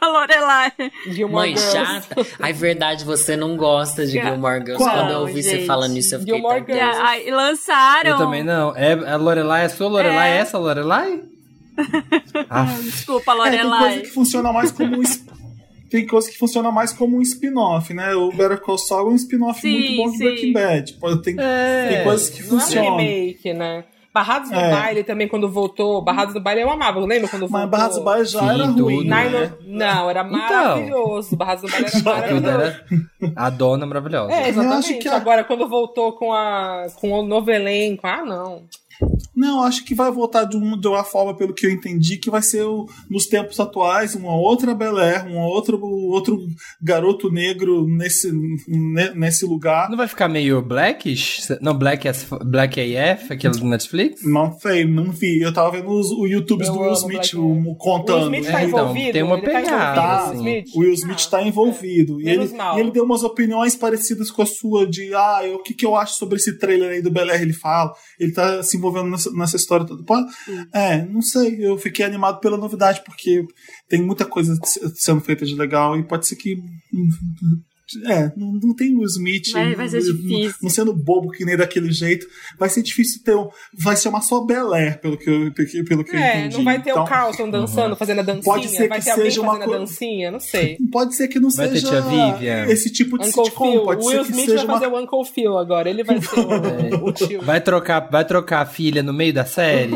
A Lorelai. Gilmore Mãe Girls. chata. Ai, verdade, você não gosta de Gilmore Girls. Qual? Quando eu ouvi você Gente. falando isso, eu fiquei Gilmore tão... E, Girls. a- aí lançaram. Eu também não. É, a Lorelai é sua Lorelai? É. É essa Lorelai? ah, Desculpa, É, tem coisa Lorelai. que funciona mais como um Tem coisa que funciona mais como um spin-off, né? O Better Call Saul é um spin-off muito bom de. Breaking Bad. Tem, É. tem coisas que Não é um funcionam. remake, né? Barrados do É. Baile também, quando voltou. Barrados do Baile eu amava, lembra quando voltou? Mas Barras do Baile já Sim, era tudo. ruim. Nine- Né? Não, era Então. maravilhoso. Barrados do Baile era maravilhoso. era a dona maravilhosa. É, Eu acho exatamente. que a- Agora, quando voltou com, a, com o novo elenco, ah, não. Não, acho que vai voltar de, um, de uma forma, pelo que eu entendi, que vai ser o- nos tempos atuais uma outra Bel Air, um outro, outro garoto negro nesse, ne- nesse lugar. Não vai ficar meio blackish? Não, Black, as, Black AF, aquele do Netflix? Não sei, não vi. Eu tava vendo os, o YouTubes Eu do Will Smith Black um, contando. Will Smith É, tá então, envolvido? tem uma tá pegada, envolvido, assim. Will Smith? O Will Smith está envolvido. E ele, e ele deu umas opiniões parecidas com a sua, de ah, eu- o que, que eu acho sobre esse trailer aí do Bel Air, ele fala. Ele tá se envolvendo nessa, nessa história toda. Pode- É, não sei, eu fiquei animado pela novidade, porque tem muita coisa se- sendo feita de legal e pode ser que. É, não, não tem o Smith. Vai- vai ser não- difícil. Não sendo bobo que nem daquele jeito. Vai ser difícil ter um. Vai chamar só Bel Air, pelo que eu, pelo que eu É, entendi. não vai ter Então, o Carlton dançando, fazendo a dancinha. Pode ser vai que ter alguém seja uma fazendo a co- dancinha, não sei. Pode ser que não Vai ter seja tia Vivian. esse tipo de Uncle sitcom. Phil. Pode O Will ser que Smith seja vai fazer uma. o Uncle Phil agora. Ele vai ser o, o tio. Vai trocar, vai trocar a filha no meio da série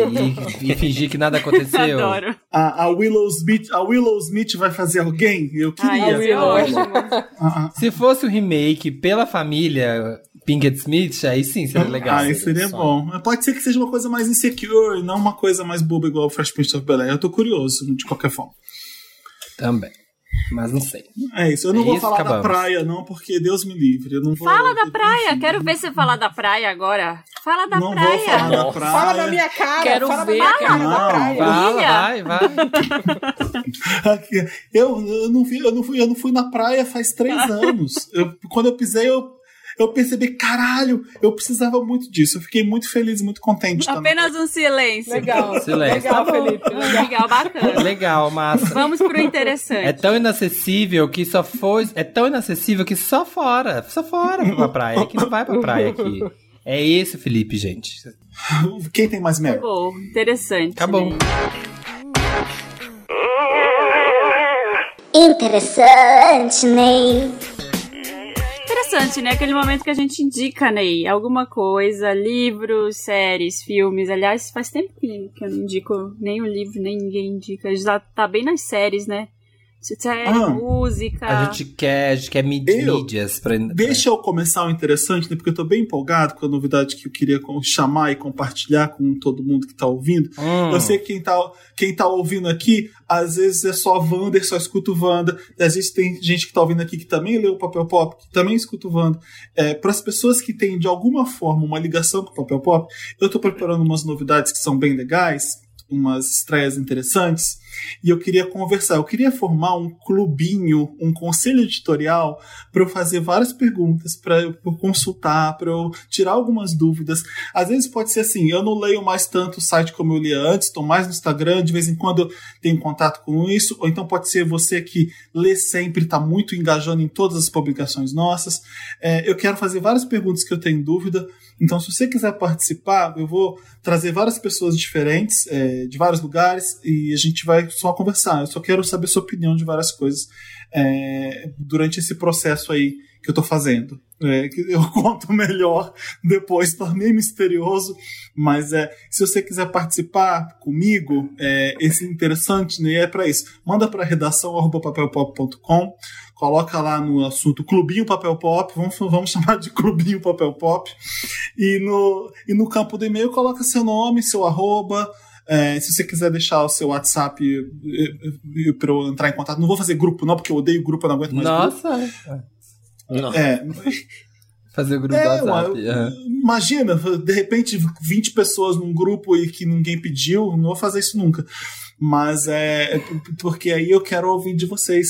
e, e fingir que nada aconteceu? Adoro. A, a Willow Smith, a Willow Smith vai fazer alguém? Eu Ai, queria. eu Will, ótimo. Ah, ah. Se fosse o remake pela família Pinkett Smith, aí sim seria legal. Aí seria só. bom. Mas Pode ser que seja uma coisa mais insecure, não uma coisa mais boba igual o Fresh Prince of Bel-Air. Eu tô curioso, de qualquer forma. Também. Mas não sei. É isso. Eu não É vou isso, falar acabamos. da praia, não, porque Deus me livre. Eu não vou, Fala da praia. Quero ver você falar da praia agora. Fala da Não praia. vou falar da praia. Fala da minha cara. Quero fala ver, da minha cara ver. da praia. Fala, vai, vai. Eu, eu, não vi, eu, não fui, eu não fui na praia faz três anos. Eu- quando eu pisei, eu, eu percebi, caralho, eu precisava muito disso. Eu fiquei muito feliz, muito contente. Apenas um silêncio. Legal. Silêncio. Legal, Felipe. Legal. Legal, bacana. Legal, massa. Vamos pro interessante. É tão inacessível que só foi. É tão inacessível que só fora. Só fora pra praia. Que não vai pra praia aqui. É esse, Felipe, gente. Quem tem mais mérito? Bom, interessante. Acabou. né? Interessante, Ney. Interessante, né? Aquele momento que a gente indica, Ney, alguma coisa, livros, séries, filmes. Aliás, faz tempo que eu não indico nenhum livro, nem ninguém indica. Já tá bem nas séries, né? Série, ah, música. A gente quer, a gente quer mídias. Pra, Deixa eu começar o interessante, né? Porque eu tô bem empolgado com a novidade que eu queria chamar e compartilhar com todo mundo que tá ouvindo. Hum. Eu sei que quem tá, quem tá ouvindo aqui, às vezes é só Wander, só escuta o Wanda. Às vezes tem gente que tá ouvindo aqui que também lê o Papel Pop, que também escuta o Wanda. É, Para as pessoas que têm, de alguma forma, uma ligação com o Papel Pop, eu tô preparando umas novidades que são bem legais, umas estreias interessantes e eu queria conversar. Eu queria formar um clubinho, um conselho editorial para eu fazer várias perguntas, para eu consultar, para eu tirar algumas dúvidas. Às vezes pode ser assim, eu não leio mais tanto o site como eu lia antes, estou mais no Instagram, de vez em quando eu tenho contato com isso, ou então pode ser você que lê sempre, está muito engajando em todas as publicações nossas. É, eu quero fazer várias perguntas que eu tenho dúvida. Então, se você quiser participar, eu vou trazer várias pessoas diferentes, é, de vários lugares, e a gente vai só conversar. Eu só quero saber sua opinião de várias coisas é, durante esse processo aí que eu estou fazendo. É, eu conto melhor depois, tornei misterioso, mas é, se você quiser participar comigo, é, esse interessante né, é para isso. Manda para redação papelpop.com, coloca lá no assunto Clubinho Papel Pop, vamos, vamos chamar de Clubinho Papel Pop, e no, e no campo do e-mail coloca seu nome, seu arroba, é, se você quiser deixar o seu WhatsApp para eu entrar em contato, não vou fazer grupo, não, porque eu odeio grupo, eu não aguento mais. Nossa! Grupo. É. Fazer o grupo é, do WhatsApp. Uma, Imagina, de repente, 20 pessoas num grupo e que ninguém pediu, não vou fazer isso nunca. Mas é, é porque aí eu quero ouvir de vocês.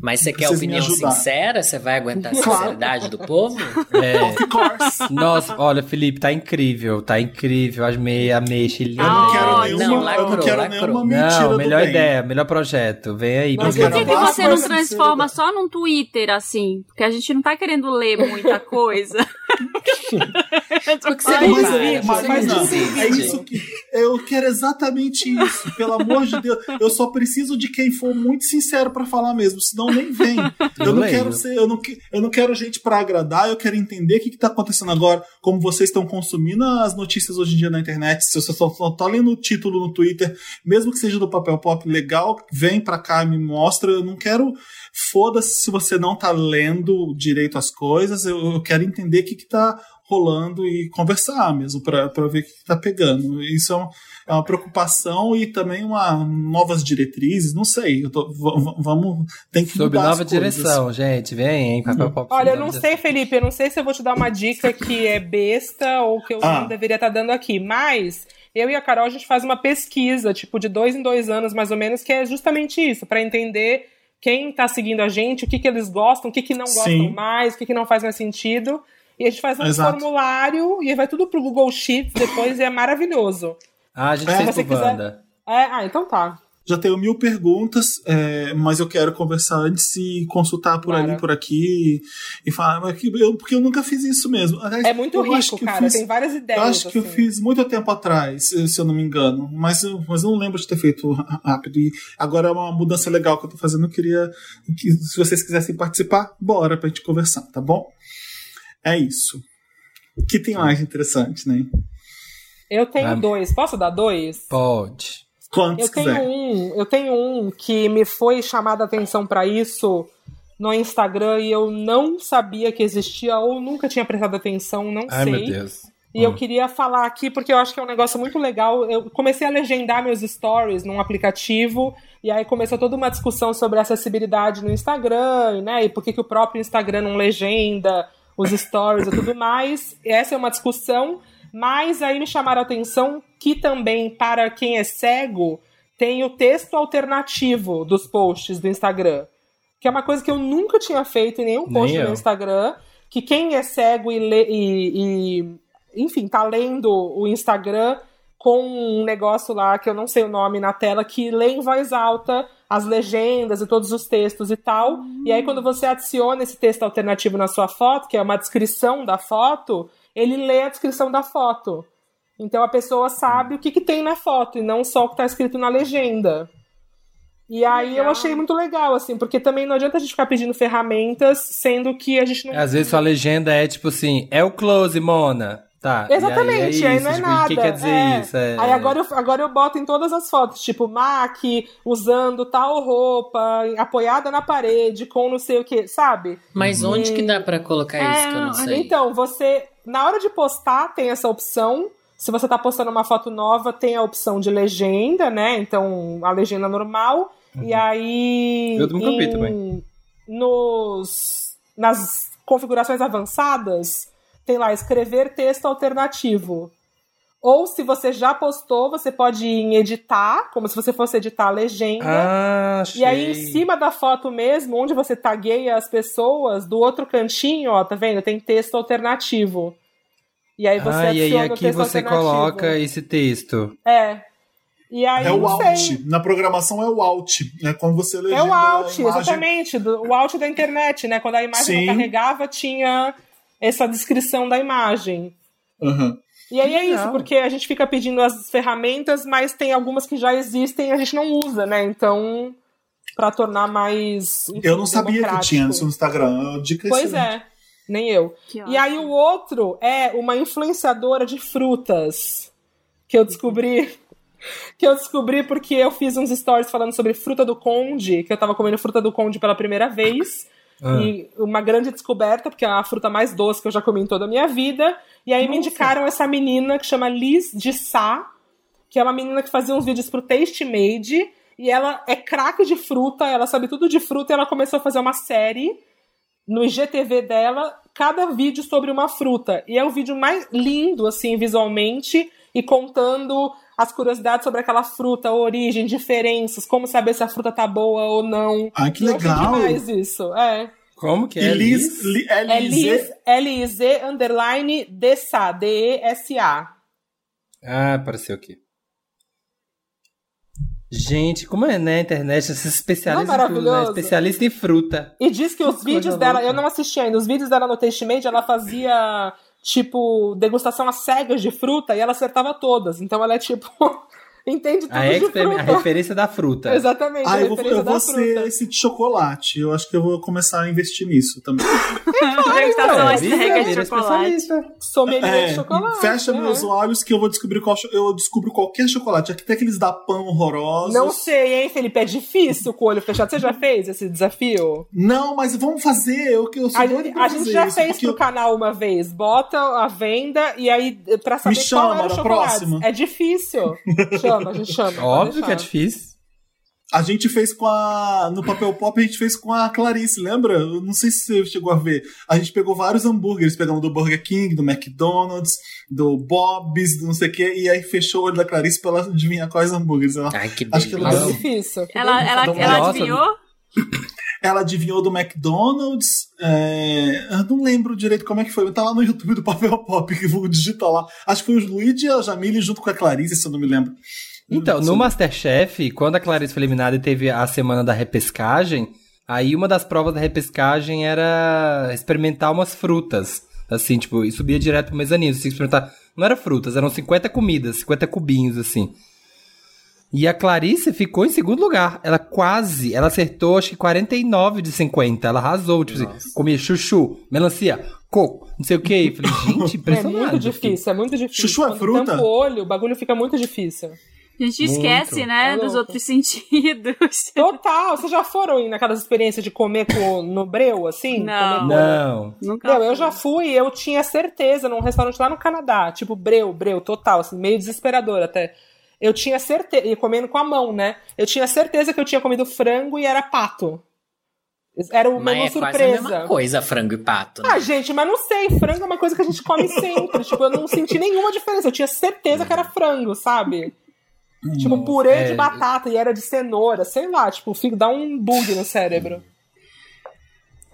Mas você quer opinião sincera? Você vai aguentar a sinceridade do povo? É. Of course. Nossa, olha, Felipe, tá incrível, tá incrível. Amei, amei, Chile. Eu não quero nenhuma, não, lacrou, eu não quero lacrou. nenhuma mentira Não, melhor ideia, melhor projeto. Vem aí. Mas por que, que você não transforma só num Twitter, assim? Porque a gente não tá querendo ler muita coisa. Porque você Ai, mas, mas, mas não, é isso que eu quero exatamente isso. Pelo amor de Deus, eu só preciso de quem for muito sincero para falar mesmo, senão nem vem. Eu não quero ser, eu não, eu não quero gente para agradar, eu quero entender o que, que tá acontecendo agora, como vocês estão consumindo as notícias hoje em dia na internet. Se você só, só tá lendo o título no Twitter, mesmo que seja do papel pop legal, vem para cá e me mostra. Eu não quero foda-se se você não tá lendo direito as coisas, eu, eu quero entender o que, que tá rolando e conversar mesmo para ver o que está pegando. Isso é, um, é, uma preocupação e também uma novas diretrizes, não sei. Tô, vamos tem que Sob nova direção, gente, vem, hein? Hum. Olha, eu não sei, Felipe, eu não sei se eu vou te dar uma dica que é besta ou que eu ah. não deveria estar tá dando aqui, mas eu e a Carol a gente faz uma pesquisa, tipo de dois em dois anos mais ou menos, que é justamente isso, para entender quem está seguindo a gente, o que, que eles gostam, o que, que não gostam Sim. mais, o que, que não faz mais sentido. E a gente faz um Exato. formulário e vai tudo pro Google Sheets depois e é maravilhoso. Ah, a gente é, fez pro Wanda. É, ah, então tá. Já tenho mil perguntas, é, mas eu quero conversar antes e consultar por claro. ali, por aqui e falar, eu, porque eu nunca fiz isso mesmo. Aliás, é muito rico, cara, fiz, tem várias ideias. Eu acho que assim. eu fiz muito tempo atrás, se eu não me engano, mas, mas eu não lembro de ter feito rápido. E agora é uma mudança legal que eu tô fazendo. Eu queria que, se vocês quisessem participar, bora pra gente conversar, tá bom? É isso. O que tem mais interessante, né? Eu tenho ah, dois. Posso dar dois? Pode. Quantos eu tenho quiser. um, eu tenho um que me foi chamada a atenção para isso no Instagram e eu não sabia que existia ou nunca tinha prestado atenção, não Ai, sei. Meu Deus. E hum. eu queria falar aqui porque eu acho que é um negócio muito legal. Eu comecei a legendar meus stories num aplicativo e aí começou toda uma discussão sobre acessibilidade no Instagram, né? E por que, que o próprio Instagram não legenda os stories e tudo mais. Essa é uma discussão, mas aí me chamaram a atenção que também, para quem é cego, tem o texto alternativo dos posts do Instagram. Que é uma coisa que eu nunca tinha feito em nenhum post Nem no Instagram. Que quem é cego e, lê, e, e, enfim, tá lendo o Instagram com um negócio lá que eu não sei o nome na tela, que lê em voz alta as legendas e todos os textos e tal. Uhum. E aí, quando você adiciona esse texto alternativo na sua foto, que é uma descrição da foto, ele lê a descrição da foto. Então a pessoa sabe o que, que tem na foto e não só o que está escrito na legenda. E aí Legal. eu achei muito legal, assim, porque também não adianta a gente ficar pedindo ferramentas, sendo que a gente não. Às vezes sua legenda é tipo assim, é o close, Mona. Tá. Exatamente, e aí, é aí isso, não é tipo, nada. O que quer dizer é. isso? É... Aí agora eu, agora eu boto em todas as fotos, tipo, Mac usando tal roupa, apoiada na parede, com não sei o que, sabe? Mas onde que dá pra colocar É, isso que eu não sei? Então, você, na hora de postar, tem essa opção. Se você tá postando uma foto nova, tem a opção de legenda, né? Então, a legenda normal. E aí. Eu nunca vi em- também. Nos, nas configurações avançadas, tem lá escrever texto alternativo. Ou se você já postou, você pode ir em editar, como se você fosse editar a legenda. Ah, achei. E aí, em cima da foto mesmo, onde você tagueia as pessoas, do outro cantinho, ó, tá vendo? Tem texto alternativo. E aí você ah, e aí aqui texto você coloca esse texto. É. E aí, É o alt. Na programação é o alt. É quando você legenda É o alt, a imagem. exatamente. Do, o alt da internet, né? Quando a imagem Sim. não carregava, tinha essa descrição da imagem. Uhum. E aí é Legal. isso, porque a gente fica pedindo as ferramentas, mas tem algumas que já existem e a gente não usa, né? Então, pra tornar mais. enfim, Eu não sabia que tinha isso no Instagram. Dica Pois é, nem eu. Que E aí o outro é uma influenciadora de frutas que eu descobri. Que eu descobri porque eu fiz uns stories falando sobre fruta do conde, que eu tava comendo fruta do conde pela primeira vez. Ah. E uma grande descoberta, porque é a fruta mais doce que eu já comi em toda a minha vida. E aí me indicaram essa menina que chama Liz de Sá, que é uma menina que fazia uns vídeos pro Taste Made. E ela é craque de fruta, ela sabe tudo de fruta, e ela começou a fazer uma série no IGTV dela, cada vídeo sobre uma fruta. E é o vídeo mais lindo, assim, visualmente, e contando as curiosidades sobre aquela fruta, origem, diferenças, como saber se a fruta tá boa ou não. Ah, que Eu legal. demais isso, é. Como que é? Liz, Liz? Li- Liz, Liz, underline, D-S-A, D-E-S-A. Ah, apareceu aqui. Gente, como é, né, a internet, esses especialistas Não em tudo, né? Especialista em fruta. E diz que os vídeos coisa dela, louca. eu não assisti ainda, os vídeos dela no Taste Made, ela fazia, tipo, degustação às cegas de fruta e ela acertava todas. Então ela é, tipo, entende tudo A, de expert, a fruta. referência da fruta. Exatamente, Ah, a eu vou, eu vou ser esse de chocolate. Eu acho que eu vou começar a investir nisso também. É, vira- cegas vira de chocolate. Sommelier É, de chocolate. fecha né? meus olhos que eu vou descobrir qual eu descubro qualquer chocolate. Até aqueles da pão horrorosos. Não sei, hein, Felipe? É difícil com o olho fechado. Você já fez esse desafio? Não, mas vamos fazer. Eu, eu sou A, doido pra a gente já isso, fez pro eu- canal uma vez. Bota a venda e aí, pra saber chama qual era o chocolate. próxima. É difícil. Chama, a gente chama. Óbvio que é difícil. A gente fez com a. No papel pop, a gente fez com a Clarice, lembra? Eu não sei se você chegou a ver. A gente pegou vários hambúrgueres, pegamos do Burger King, do McDonald's, do Bob's, do não sei o quê, e aí fechou o olho da Clarice pra ela adivinhar quais hambúrgueres. Ela, Ai, que Acho que ela- É difícil. Ela, ela, Nossa, ela adivinhou? ela adivinhou do McDonald's. é, Eu não lembro direito como é que foi, mas tá lá no YouTube do Papel Pop, que eu vou digitar lá. Acho que foi o Luigi e a Jamile junto com a Clarice, se eu não me lembro. Então, no Masterchef, quando a Clarice foi eliminada e teve a semana da repescagem, aí uma das provas da repescagem era experimentar umas frutas. Assim, tipo, e subia direto pro mezanino. Você tinha que experimentar. Não era frutas, eram 50 comidas, 50 cubinhos, assim. E a Clarice ficou em segundo lugar. Ela quase, ela acertou acho que 49 de 50. Ela arrasou, tipo assim, comia chuchu, melancia, coco, não sei o que. Falei, gente, É impressionante. muito difícil, é muito difícil. Chuchu é Quando fruta? tampa o olho, o bagulho fica muito difícil. A gente Muito. esquece, né, É dos outros sentidos. Total. Vocês já foram ir naquelas experiências de comer com, no breu, assim? Não. Comer Não. Nunca. Não, eu já fui, eu tinha certeza num restaurante lá no Canadá, tipo breu, breu, total, assim, meio desesperador até. Eu tinha certeza, e comendo com a mão, né? Eu tinha certeza que eu tinha comido frango e era pato. Era o Mas é quase a mesma surpresa. coisa, frango e pato. né? Ah, gente, mas não sei, frango é uma coisa que a gente come sempre. tipo, eu não senti nenhuma diferença. Eu tinha certeza que era frango, sabe? Tipo, purê é. de batata e era de cenoura, sei lá, tipo, fico, dá um bug no cérebro.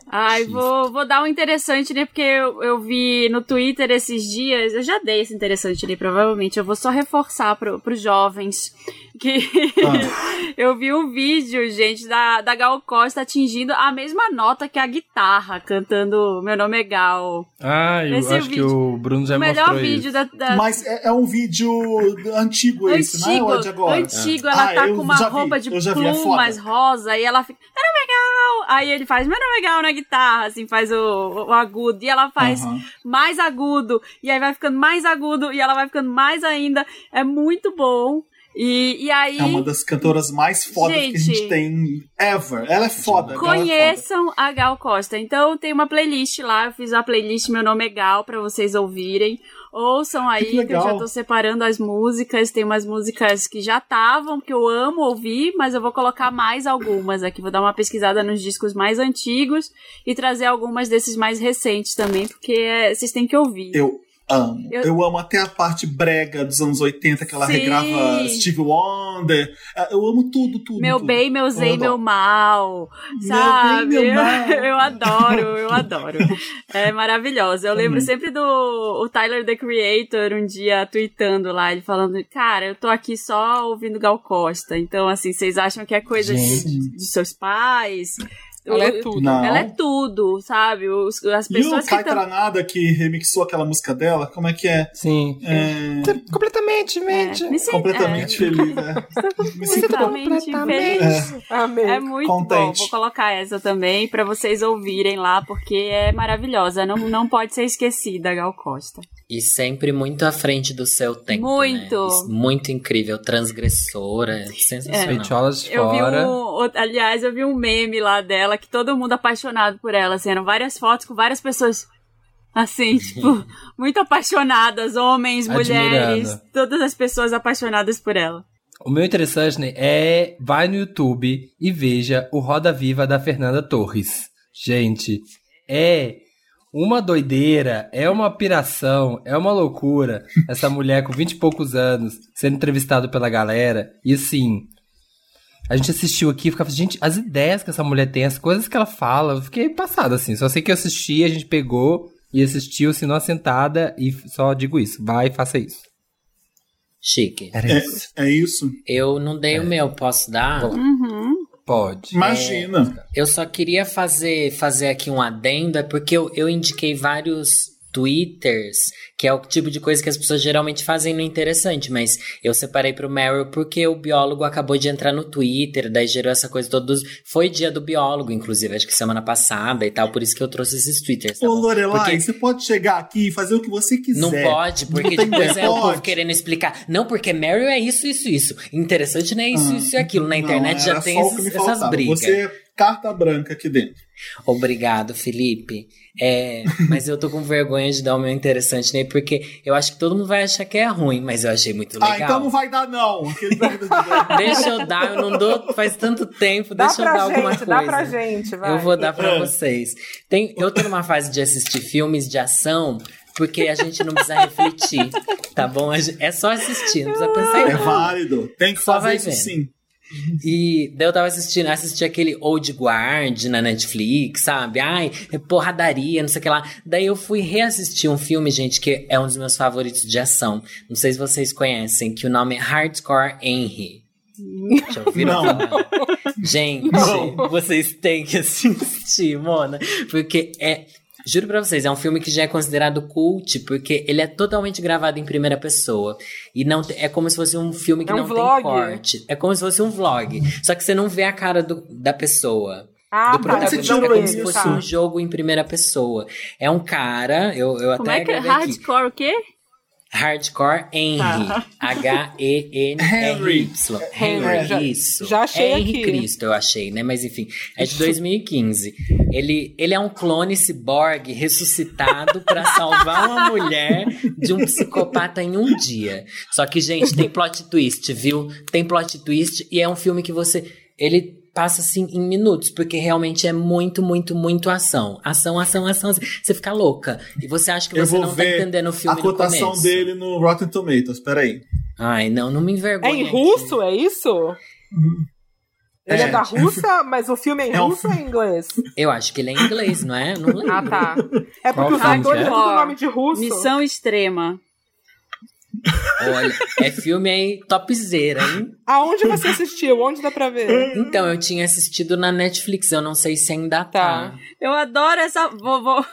Ai, vou, vou dar um interessante, né? Porque eu, eu vi no Twitter esses dias, eu já dei esse interessante ali, provavelmente. Eu vou só reforçar pro, pros jovens que ah. eu vi um vídeo, gente, da, da Gal Costa atingindo a mesma nota que a guitarra, cantando Meu Nome é Gal. Ah, eu Esse acho vídeo, que o Bruno já o melhor mostrou vídeo da, da, Mas é, é, um vídeo antigo esse, não é o de agora? Antigo, ela ah, tá com uma roupa de plumas rosa e ela fica, Meu nome é Gal! Aí ele faz Meu nome é Gal na guitarra, assim, faz o, o agudo. E ela faz mais agudo. E aí vai ficando mais agudo e ela vai ficando mais ainda. É muito bom. E, e aí. É uma das cantoras mais fodas gente, que a gente tem ever. Ela é foda. Conheçam é foda. a Gal Costa. Então tem uma playlist lá. Eu fiz uma playlist Meu Nome é Gal pra vocês ouvirem. Ouçam aí, que, que, eu já tô separando as músicas. Tem umas músicas que já estavam, que eu amo ouvir, mas eu vou colocar mais algumas aqui. Vou dar uma pesquisada nos discos mais antigos e trazer algumas desses mais recentes também, porque é, vocês têm que ouvir. Eu amo. Eu... eu... amo até a parte brega dos anos 80, que ela Sim. regrava Steve Wonder. É, eu amo tudo, tudo. Meu tudo. bem, meu zei, meu mal. Sabe? Meu bem, meu mal. Eu adoro, eu adoro. É maravilhosa. Eu lembro sempre do o Tyler, the Creator, um dia tweetando lá, ele falando: Cara, eu tô aqui só ouvindo Gal Costa. Então, assim, vocês acham que é coisa de, de seus pais? Ela é tudo. Não. Ela é tudo, sabe? Os, as pessoas e o Kai que Tranada que remixou aquela música dela, como é que é? Sim. É... Completamente, mente. É, completamente é. feliz, né? Me sinto completamente feliz. É. Amém. É muito Contente. bom. Vou colocar essa também para vocês ouvirem lá, porque é maravilhosa. Não, não pode ser esquecida, Gal Costa. E sempre muito à frente do seu tempo. Muito. Né? Muito incrível, transgressora, sensacional. É. Eu fora. vi um, aliás, eu vi um meme lá dela que todo mundo apaixonado por ela, assim, eram várias fotos com várias pessoas assim, tipo, muito apaixonadas, homens, Admirando. mulheres, todas as pessoas apaixonadas por ela. O meu interessante né, é vai no YouTube e veja o Roda Viva da Fernanda Torres. Gente, é uma doideira, é uma piração, é uma loucura. Essa mulher com 20 e poucos anos sendo entrevistada pela galera. E assim, a gente assistiu aqui e ficava, gente, as ideias que essa mulher tem, as coisas que ela fala, eu fiquei passado assim. Só sei que eu assisti, a gente pegou e assistiu, se não assentada, e só digo isso, vai e faça isso. Chique. Era é, isso. É isso. Eu não dei é. o meu, posso dar? Uhum. Pode. Imagina. É, eu só queria fazer, fazer aqui um adendo, é porque eu, eu indiquei vários twitters que é o tipo de coisa que as pessoas geralmente fazem no interessante, mas eu separei pro Meryl porque o biólogo acabou de entrar no Twitter, daí gerou essa coisa todos. Foi dia do biólogo, inclusive, acho que semana passada e tal, por isso que eu trouxe esses twitters. Tá Ô, Lorelai, porque... você pode chegar aqui e fazer o que você quiser. Não pode, porque não depois é o povo querendo explicar. Não, porque Meryl é isso, isso, isso. Interessante não é isso, ah, isso e aquilo. Na internet não, já tem esses, essas brigas. Você carta branca aqui dentro. Obrigado, Felipe. É, mas eu tô com vergonha de dar o meu interessante nele, porque eu acho que todo mundo vai achar que é ruim, mas eu achei muito legal. Ah, então não vai dar, não. deixa eu dar, eu não dou faz tanto tempo, dá deixa eu dar gente, alguma coisa. Dá pra gente, vai. Eu vou dar pra vocês. Tem, eu tô numa fase de assistir filmes de ação porque a gente não precisa refletir, tá bom? É só assistir, não precisa pensar em É válido, tem que só fazer isso vendo. sim. E daí eu tava assistindo, assisti aquele Old Guard na Netflix, sabe? Ai, é porradaria, não sei o que lá. Daí eu fui reassistir um filme, gente, que é um dos meus favoritos de ação. Não sei se vocês conhecem, que o nome é Hardcore Henry. Já ouviram não. Gente, não. vocês têm que assistir, Mona. Porque é Juro pra vocês, é um filme que já é considerado cult, porque ele é totalmente gravado em primeira pessoa. E não é como se fosse um filme que é um não vlog. tem corte. É como se fosse um vlog. Só que você não vê a cara do, da pessoa. Ah, do tá, protagonista. é como se fosse tá. um jogo em primeira pessoa. É um cara, eu, eu como até é que é hardcore aqui. o quê? Hardcore Henry. Tá. H-E-N-R-Y. Henry, já, isso. Já achei Henry aqui. Cristo, eu achei, né? Mas enfim, é de 2015. Ele, ele é um clone ciborgue ressuscitado para salvar uma mulher de um psicopata em um dia. Só que, gente, tem plot twist, viu? Tem plot twist e é um filme que você. Ele passa assim em minutos, porque realmente é muito, muito, muito ação. Ação, ação, ação. Você fica louca. E você acha que você não tá entendendo o filme A cotação no dele no Rotten Tomatoes, peraí. Ai, não, não me envergonha. É em russo, aqui. é isso? Ele é, é da Rússia, mas o filme é em é russo um... ou em inglês? Eu acho que ele é em inglês, não é? Não lembro. Ah, tá. É porque Qual os atores é? o nome de russo. Missão Extrema. Olha, é filme aí topzera, hein? Aonde você assistiu? Onde dá pra ver? Então, eu tinha assistido na Netflix, eu não sei se ainda tá. tá. Eu adoro essa. Vou, vou...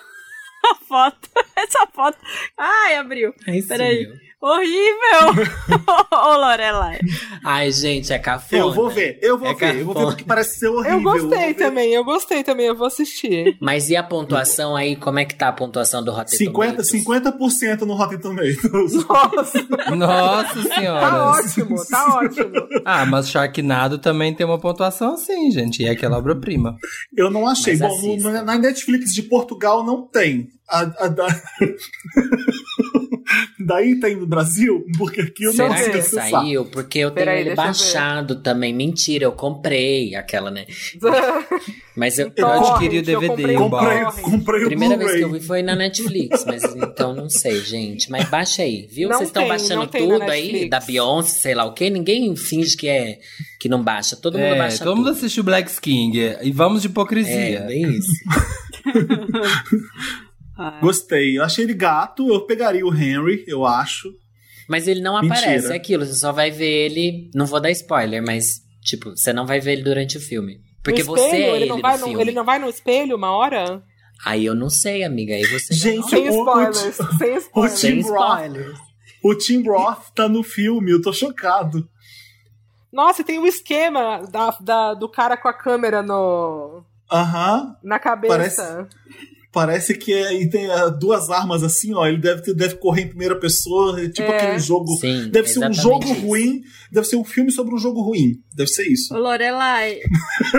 a foto. Essa foto. Ai, abriu. Ai, Peraí. Sim, Horrível! Ô, Lorelai. Ai, gente, é cafona. Eu vou ver, eu vou é ver, cafona. eu vou ver porque parece ser horrível. Eu gostei eu também, eu gostei também, eu vou assistir. Mas e a pontuação aí? Como é que tá a pontuação do Rotten 50, Tomatoes? 50% no Rotten Tomatoes. Nossa! Nossa senhora! Tá ótimo, tá ótimo. Ah, mas Sharknado também tem uma pontuação assim, gente, e é aquela obra-prima. Eu não achei. Mas Bom, no, na Netflix de Portugal não tem. A, a, a... Daí tem no Brasil, porque aqui eu Será não sei que saiu? Porque eu tenho ele baixado também. Mentira, eu comprei aquela, né? mas eu, eu adquiri o DVD. Eu comprei, comprei, A primeira vez que eu vi foi na Netflix, mas então não sei, gente. Mas baixa aí, viu? Vocês estão baixando tudo aí, da Beyoncé, sei lá o quê. Ninguém finge que é que não baixa. Todo mundo é, baixa todo tudo. mundo assistiu Black King. E vamos de hipocrisia. É, bem isso. Gostei. Eu achei ele gato. Eu pegaria o Henry, eu acho. Mas ele não Mentira. aparece, é aquilo. Você só vai ver ele. Não vou dar spoiler, mas, tipo, você não vai ver ele durante o filme. Porque espelho, você é ele, ele não vai no, filme. Ele não vai no espelho uma hora? Aí eu não sei, amiga. Aí você. Gente, sem spoilers. sem spoilers. Sem spoilers. O Tim Roth tá no filme, eu tô chocado. Nossa, tem um esquema da, da, do cara com a câmera no. Aham. Na cabeça. Parece, parece que é, e tem uh, duas armas assim, ó. Ele deve, deve correr em primeira pessoa, tipo é. aquele jogo. Sim, deve ser um jogo isso. ruim, deve ser um filme sobre um jogo ruim. Deve ser isso. Lorelai.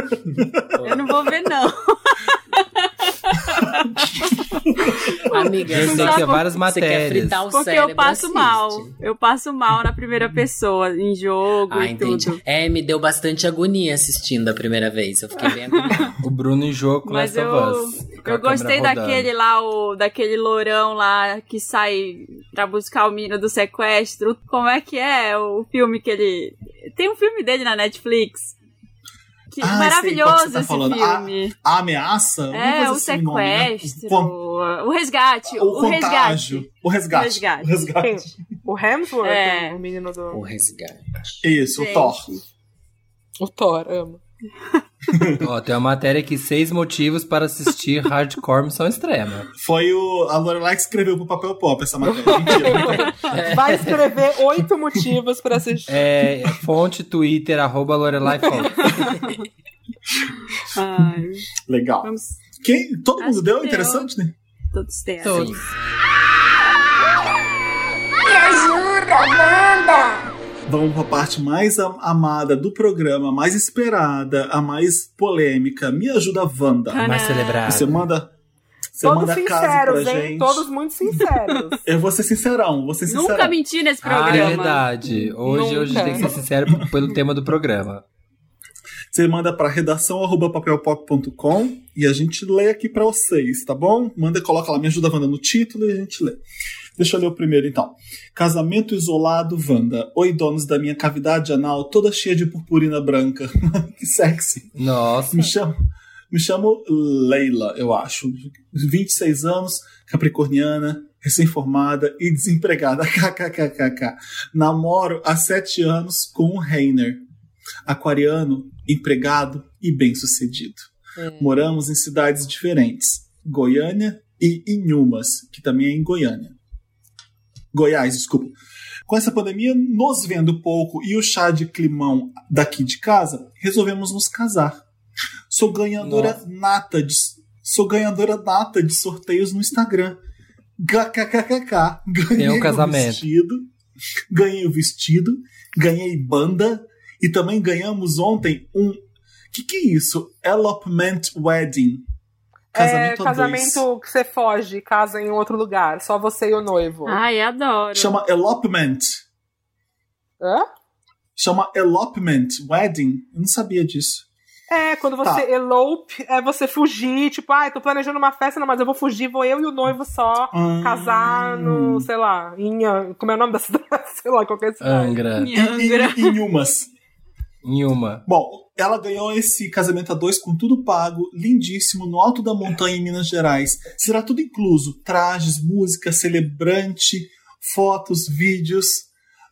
eu não vou ver, não. Amiga, eu sei que é várias matérias. Porque eu passo assiste. mal. Eu passo mal na primeira pessoa, em jogo ah, e entendi. tudo. É, me deu bastante agonia assistindo a primeira vez. Eu fiquei bem agoniada. o Bruno em jogo com Mas eu, eu gostei daquele lá, o, daquele lourão lá que sai pra buscar o menino do sequestro. Como é que é o filme que ele. Tem um filme dele na Netflix. Que ah, maravilhoso tá esse falando. filme. A, a ameaça? É, o assim sequestro, nome, né? o, o, resgate. O, o resgate. O resgate. O resgate. O, resgate. o Hemsworth, é. o menino do... O resgate. Isso, Gente. o Thor. O Thor, amo. Ó, tem uma matéria aqui, seis motivos para assistir Hardcore Missão Extrema. Foi o, a Lorelai que escreveu pro Papel Pop essa matéria. Vai escrever oito motivos para assistir. É, fonte Twitter, arroba Lorelai Legal. Vamos... Quem, todo Acho mundo deu? Interessante, né? Todos deram. Todos. Me ajuda, Wanda! Vamos para a parte mais amada do programa, mais esperada, a mais polêmica. Me ajuda, Wanda. A mais celebrada. Você manda. Você Todos manda sinceros, hein? gente. Todos muito sinceros. Eu vou ser sincerão, vou ser sincerão. Nunca menti nesse programa. Ah, é verdade. Hoje, hoje tem que ser sincero pelo tema do programa. Você manda para redação@papelpop.com e a gente lê aqui para vocês, tá bom? Manda, coloca lá, me ajuda Wanda no título e a gente lê. Deixa eu ler o primeiro então. Casamento isolado, Wanda. Oi, donos da minha cavidade anal, toda cheia de purpurina branca. que sexy. Nossa. Me chamo, me chamo Leila, eu acho. 26 anos, capricorniana, recém-formada e desempregada. KKKKK. Namoro há 7 anos com um Reiner. Aquariano, empregado e bem-sucedido. Hum. Moramos em cidades diferentes. Goiânia e Inhumas, que também é em Goiânia. Goiás, desculpa. Com essa pandemia, nos vendo pouco e o chá de climão daqui de casa, resolvemos nos casar. Sou ganhadora Nossa. nata de sou ganhadora nata de sorteios no Instagram. KKKK. Ganhei um casamento. o vestido, ganhei o vestido, ganhei banda e também ganhamos ontem um que que é isso? Elopement Wedding. Casamento, é, casamento que você foge, casa em outro lugar, só você e o noivo. Ai, adoro. Chama elopement. Hã? Chama elopement, wedding. Eu não sabia disso. É, quando você tá. elope, é você fugir, tipo, ah, tô planejando uma festa, não, mas eu vou fugir, vou eu e o noivo só hum. casar no, sei lá, em, como é o nome da cidade? sei lá, qualquer cidade. Angra. Em Angra. Em, em, em umas. Em uma. Bom, ela ganhou esse casamento a dois com tudo pago, lindíssimo, no alto da montanha em Minas Gerais. Será tudo incluso: trajes, música, celebrante, fotos, vídeos.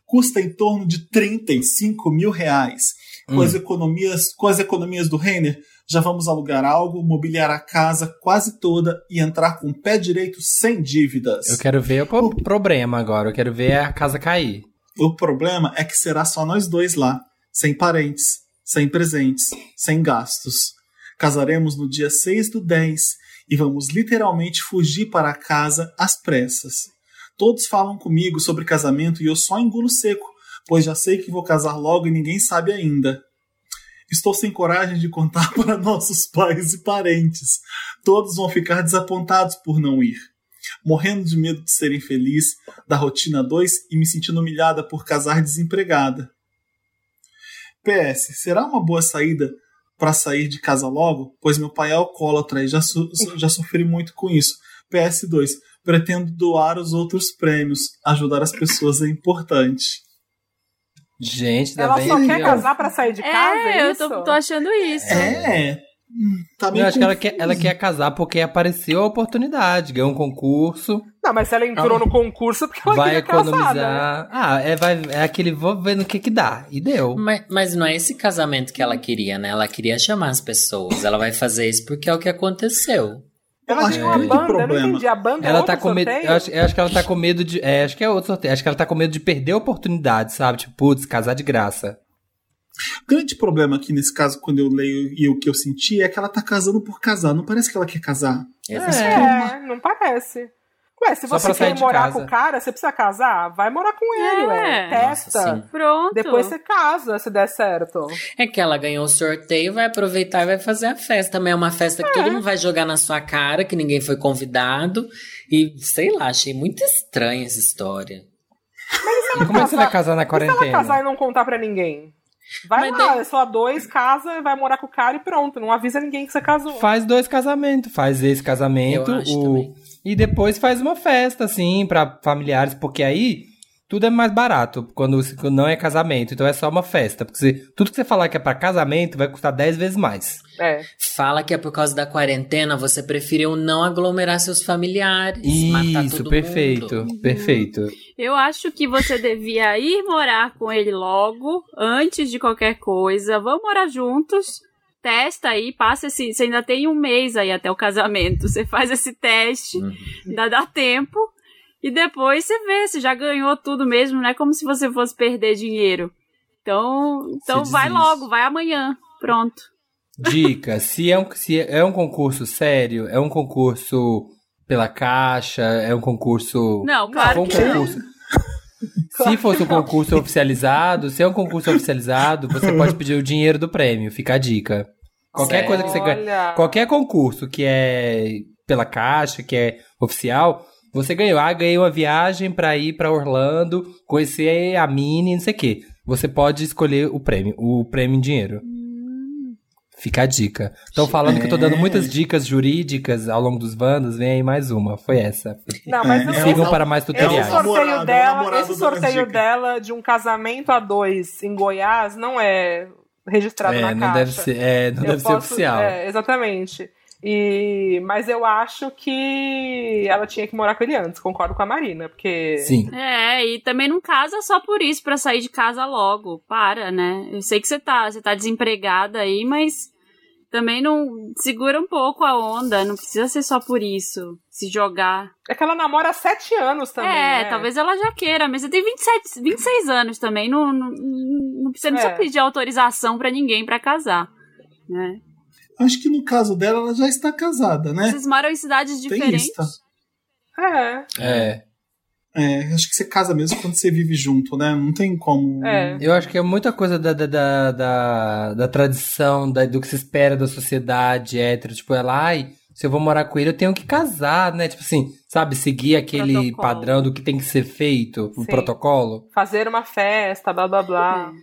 Custa em torno de 35 mil reais. Com, Hum. as economias, com as economias do Renner, já vamos alugar algo, mobiliar a casa quase toda e entrar com o pé direito sem dívidas. Eu quero ver o po- problema agora. Eu quero ver a casa cair. O problema é que será só nós dois lá, sem parentes, sem presentes, sem gastos. Casaremos no dia 6 do 10 e vamos literalmente fugir para casa às pressas. Todos falam comigo sobre casamento e eu só engulo seco, pois já sei que vou casar logo e ninguém sabe ainda. Estou sem coragem de contar para nossos pais e parentes. Todos vão ficar desapontados por não ir morrendo de medo de ser infeliz, da rotina 2 e me sentindo humilhada por casar desempregada. PS, será uma boa saída para sair de casa logo? Pois meu pai é alcoólatra e já, so- já sofri muito com isso. PS2, pretendo doar os outros prêmios. Ajudar as pessoas é importante. Gente, tá Ela bem só aqui, quer ó. casar pra sair de casa? É, É, eu tô, tô achando isso. É. Tá Eu acho que ela quer, ela quer casar porque apareceu a oportunidade, ganhou um concurso, Não, mas se ela entrou no concurso, é porque ela vai queria casar, né? economizar. Ah, é, vai, é aquele vou ver no que que dá. E deu. Mas, mas não é esse casamento que ela queria, né? Ela queria chamar as pessoas. Ela vai fazer isso porque é o que aconteceu. Ela acho tem uma grande banda, eu não problema- entendi. A banda é Ela outro tá com medo. Eu acho, eu acho que ela tá com medo de. É, acho que é outro sorteio. Acho que ela tá com medo de perder a oportunidade, sabe? Tipo, putz, casar de graça. O grande problema aqui nesse caso, quando eu leio e o que eu senti, é que ela tá casando por casar. Não parece que ela quer casar. É, não parece. Ué, se Só você quer morar casa. com o cara, você precisa casar? Vai morar com ele, É. ué. Nossa, Testa. sim. Pronto. Depois você casa, se der certo. É que ela ganhou o sorteio, vai aproveitar e vai fazer a festa. Também é uma festa que todo mundo vai jogar na sua cara, que ninguém foi convidado. E sei lá, achei muito estranha essa história. E como é que você vai casar na E se ela casar quarentena? e não contar pra ninguém? Vai Mas lá, daí- é só dois, casa, vai morar com o cara e pronto. Não avisa ninguém que você casou. Faz dois casamentos. Faz esse casamento Eu acho o... também. e depois faz uma festa, assim, pra familiares, porque aí tudo é mais barato quando, quando não é casamento. Então é só uma festa. Porque você- tudo que você falar que é pra casamento vai custar 10 vezes mais. É. Fala que é por causa da quarentena, você preferiu não aglomerar seus familiares. matar Isso, todo perfeito, mundo. perfeito. Eu acho que você devia ir morar com ele logo, antes de qualquer coisa. Vamos morar juntos. Testa aí, passa esse. Você ainda tem um mês aí até o casamento. Você faz esse teste, Uhum. ainda dá tempo. E depois você vê se já ganhou tudo mesmo, não é como se você fosse perder dinheiro. Então, então vai logo, vai amanhã. Pronto. Dica: se é, um, se é um concurso sério, é um concurso pela caixa, é um concurso. Não, claro for um que não. concurso. Se fosse um concurso oficializado, se é um concurso oficializado, você pode pedir o dinheiro do prêmio, fica a dica. Qualquer Sério? coisa que você ganha. Qualquer concurso que é pela caixa, que é oficial, você ganhou. Ah, ganhei uma viagem pra ir pra Orlando, conhecer a Mini, não sei o quê. Você pode escolher o prêmio, o prêmio em dinheiro. Fica a dica. Estão falando que eu tô dando muitas dicas jurídicas ao longo dos bandos, vem aí mais uma. Foi essa. Não, mas É, assim, é Sigam um- para mais Esse tutoriais. namorado, é sorteio o dela, namorado esse sorteio dela de um casamento a dois em Goiás não é registrado É, na não caixa. deve ser, é, não Eu deve ser posso- oficial. É, exatamente. E, mas eu acho que ela tinha que morar com ele antes, concordo com a Marina, porque. Sim. É, e também não casa só por isso, pra sair de casa logo. Para, né? Eu sei que você tá, você tá desempregada aí, mas também não segura um pouco a onda, não precisa ser só por isso, se jogar. É que ela namora há sete anos também. é, né? talvez ela já queira, mas você tem 27, 26 anos também, não, não, não precisa, não É. precisa pedir autorização pra ninguém pra casar, né? Acho que no caso dela, ela já está casada, né? Vocês moram em cidades Tem diferentes. isso, tá? É. É. É, acho que você casa mesmo quando você vive junto, né? Não tem como. É. Eu acho que é muita coisa da, da, da, da, da tradição, da- do que se espera da sociedade hétero. Tipo, ela, ai, se eu vou morar com ele, eu tenho que casar, né? Tipo assim, sabe, seguir aquele Protocolo. padrão do que tem que ser feito, o Sim. protocolo. Fazer uma festa, blá blá blá.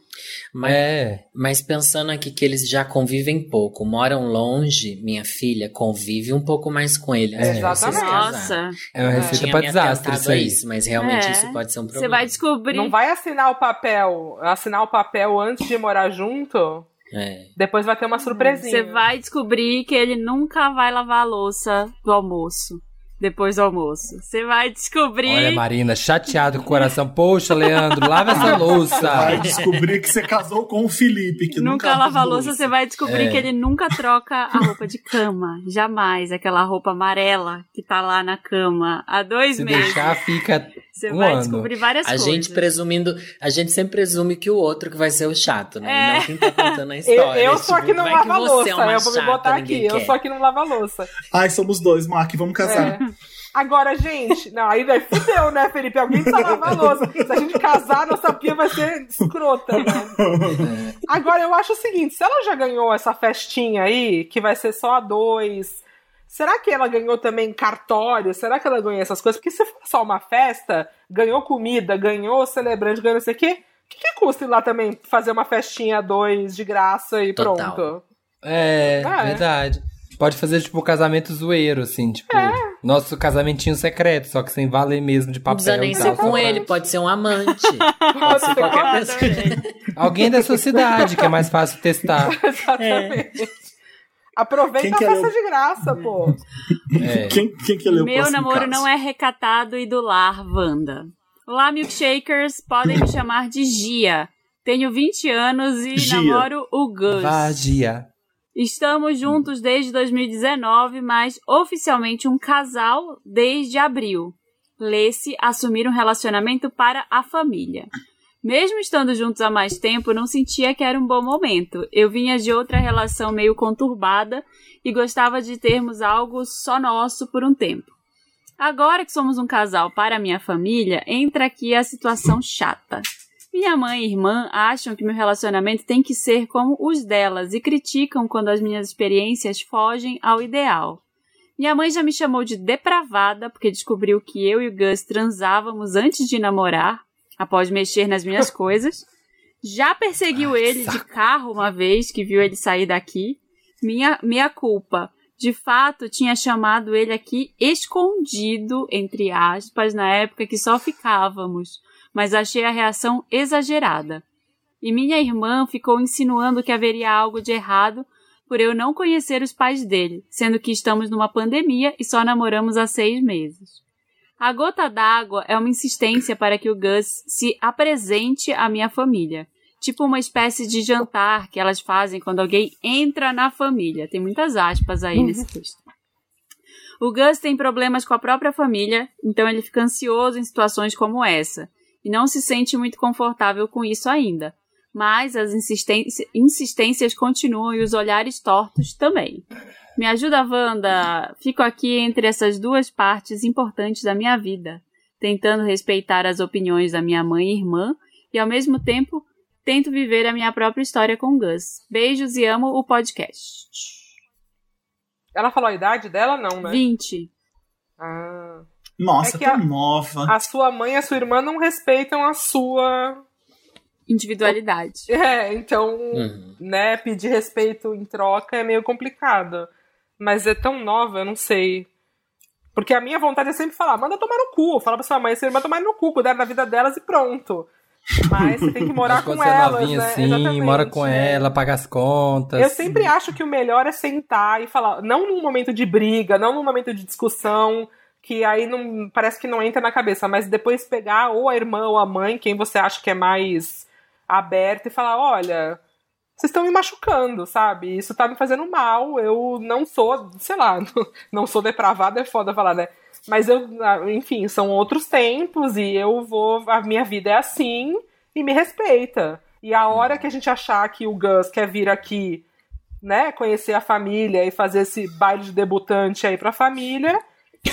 Mas, É. mas pensando aqui que eles já convivem pouco, moram longe, minha filha convive um pouco mais com ele. Exatamente. casarem. Nossa, É uma É. receita Tinha pra desastre isso aí. isso, mas realmente É. isso pode ser um problema. você vai descobrir. Não vai assinar o papel, assinar o papel antes de morar junto? É. Depois vai ter uma surpresinha. Você vai descobrir que ele nunca vai lavar a louça do almoço. Depois do almoço. Você vai descobrir. Olha, Marina, chateado com o coração. Poxa, Leandro, lava essa Vai louça. descobrir que você casou com o Felipe, que nunca, Nunca lava a louça, você vai descobrir É. que ele nunca troca a roupa de cama. Jamais. Aquela roupa amarela que tá lá na cama há dois Se meses. deixar, fica Você um vai ano. descobrir várias A coisas. gente presumindo, a gente sempre presume que o outro que vai ser o chato, né? É. E não quem tá contando a Eu, história. eu sou Tipo, aqui não vai lava que a você louça. é eu vou me botar aqui. Eu quer. sou aqui não lava a louça. Ai, somos dois, Mark, vamos casar. É. Agora, gente, não, aí daí fudeu, né, Felipe? Alguém precisa lavar a louça. Se a gente casar, nossa pia vai ser escrota, né? Agora, eu acho o seguinte: se ela já ganhou essa festinha aí, que vai ser só a dois, será que ela ganhou também cartório? Será que ela ganhou essas coisas? Porque se for só uma festa, ganhou comida, ganhou celebrante, ganhou não sei o quê, o que, que custa ir lá também fazer uma festinha a dois de graça e Total. pronto? É, Ah, é. verdade. Pode fazer, tipo, casamento zoeiro, assim, tipo, É. nosso casamentinho secreto, só que sem valer mesmo de Não papel. precisa nem ser com pra- ele, pode ser um amante. Pode ser qualquer pessoa. Alguém da sua cidade, que é mais fácil testar. Exatamente. Aproveita Quem a festa de graça, pô. É. Quem, quem que leu o Meu namoro caso? não é recatado e do lar, Wanda. Olá, milkshakers. Podem me chamar de Gia. Tenho 20 anos e Gia. namoro o Gus. Vadia. Estamos juntos desde 2019, mas oficialmente um casal desde abril. Lê-se assumir um relacionamento para a família. Mesmo estando juntos há mais tempo, não sentia que era um bom momento. Eu vinha de outra relação meio conturbada e gostava de termos algo só nosso por um tempo. Agora que somos um casal para a minha família, entra aqui a situação chata. Minha mãe e irmã acham que meu relacionamento tem que ser como os delas e criticam quando as minhas experiências fogem ao ideal. Minha mãe já me chamou de depravada porque descobriu que eu e o Gus transávamos antes de namorar, após mexer nas minhas coisas. Já perseguiu ele de carro uma vez que viu ele sair daqui. Minha, minha culpa. De fato, tinha chamado ele aqui escondido, entre aspas, na época que só ficávamos mas achei a reação exagerada. E minha irmã ficou insinuando que haveria algo de errado por eu não conhecer os pais dele, sendo que estamos numa pandemia e só namoramos há seis meses. A gota d'água é uma insistência para que o Gus se apresente à minha família, tipo uma espécie de jantar que elas fazem quando alguém entra na família. Tem muitas aspas aí nesse texto. O Gus tem problemas com a própria família, então ele fica ansioso em situações como essa e não se sente muito confortável com isso ainda. Mas as insistência- insistências continuam e os olhares tortos também. Me ajuda, Wanda. Fico aqui entre essas duas partes importantes da minha vida, tentando respeitar as opiniões da minha mãe e irmã e, ao mesmo tempo, tento viver a minha própria história com Gus. Beijos e amo o podcast. Ela falou a idade dela, não, né? 20. Ah. Nossa, É tão a- nova. A sua mãe e a sua irmã não respeitam a sua. Individualidade. É, então, Uhum. né, pedir respeito em troca é meio complicado. Mas é tão nova, eu não sei. Porque a minha vontade é sempre falar, manda tomar no cu. Fala pra sua mãe e sua irmã tomar no cu, cuidar da vida delas e pronto. Mas você tem que morar com quando você é elas, novinha né? assim, Exatamente, mora com é. ela, paga as contas. Eu sempre acho que o melhor é sentar e falar, não num momento de briga, não num momento de discussão, que aí não parece que não entra na cabeça, mas depois pegar ou a irmã ou a mãe, quem você acha que é mais aberto e falar, olha, vocês estão me machucando, sabe? Isso tá me fazendo mal. Eu não sou, sei lá, não sou depravada, é foda falar, né? Mas eu, ah, enfim, são outros tempos e eu vou, a minha vida é assim e me respeita. E a hora que a gente achar que o Gus quer vir aqui, né, conhecer a família e fazer esse baile de debutante aí pra família,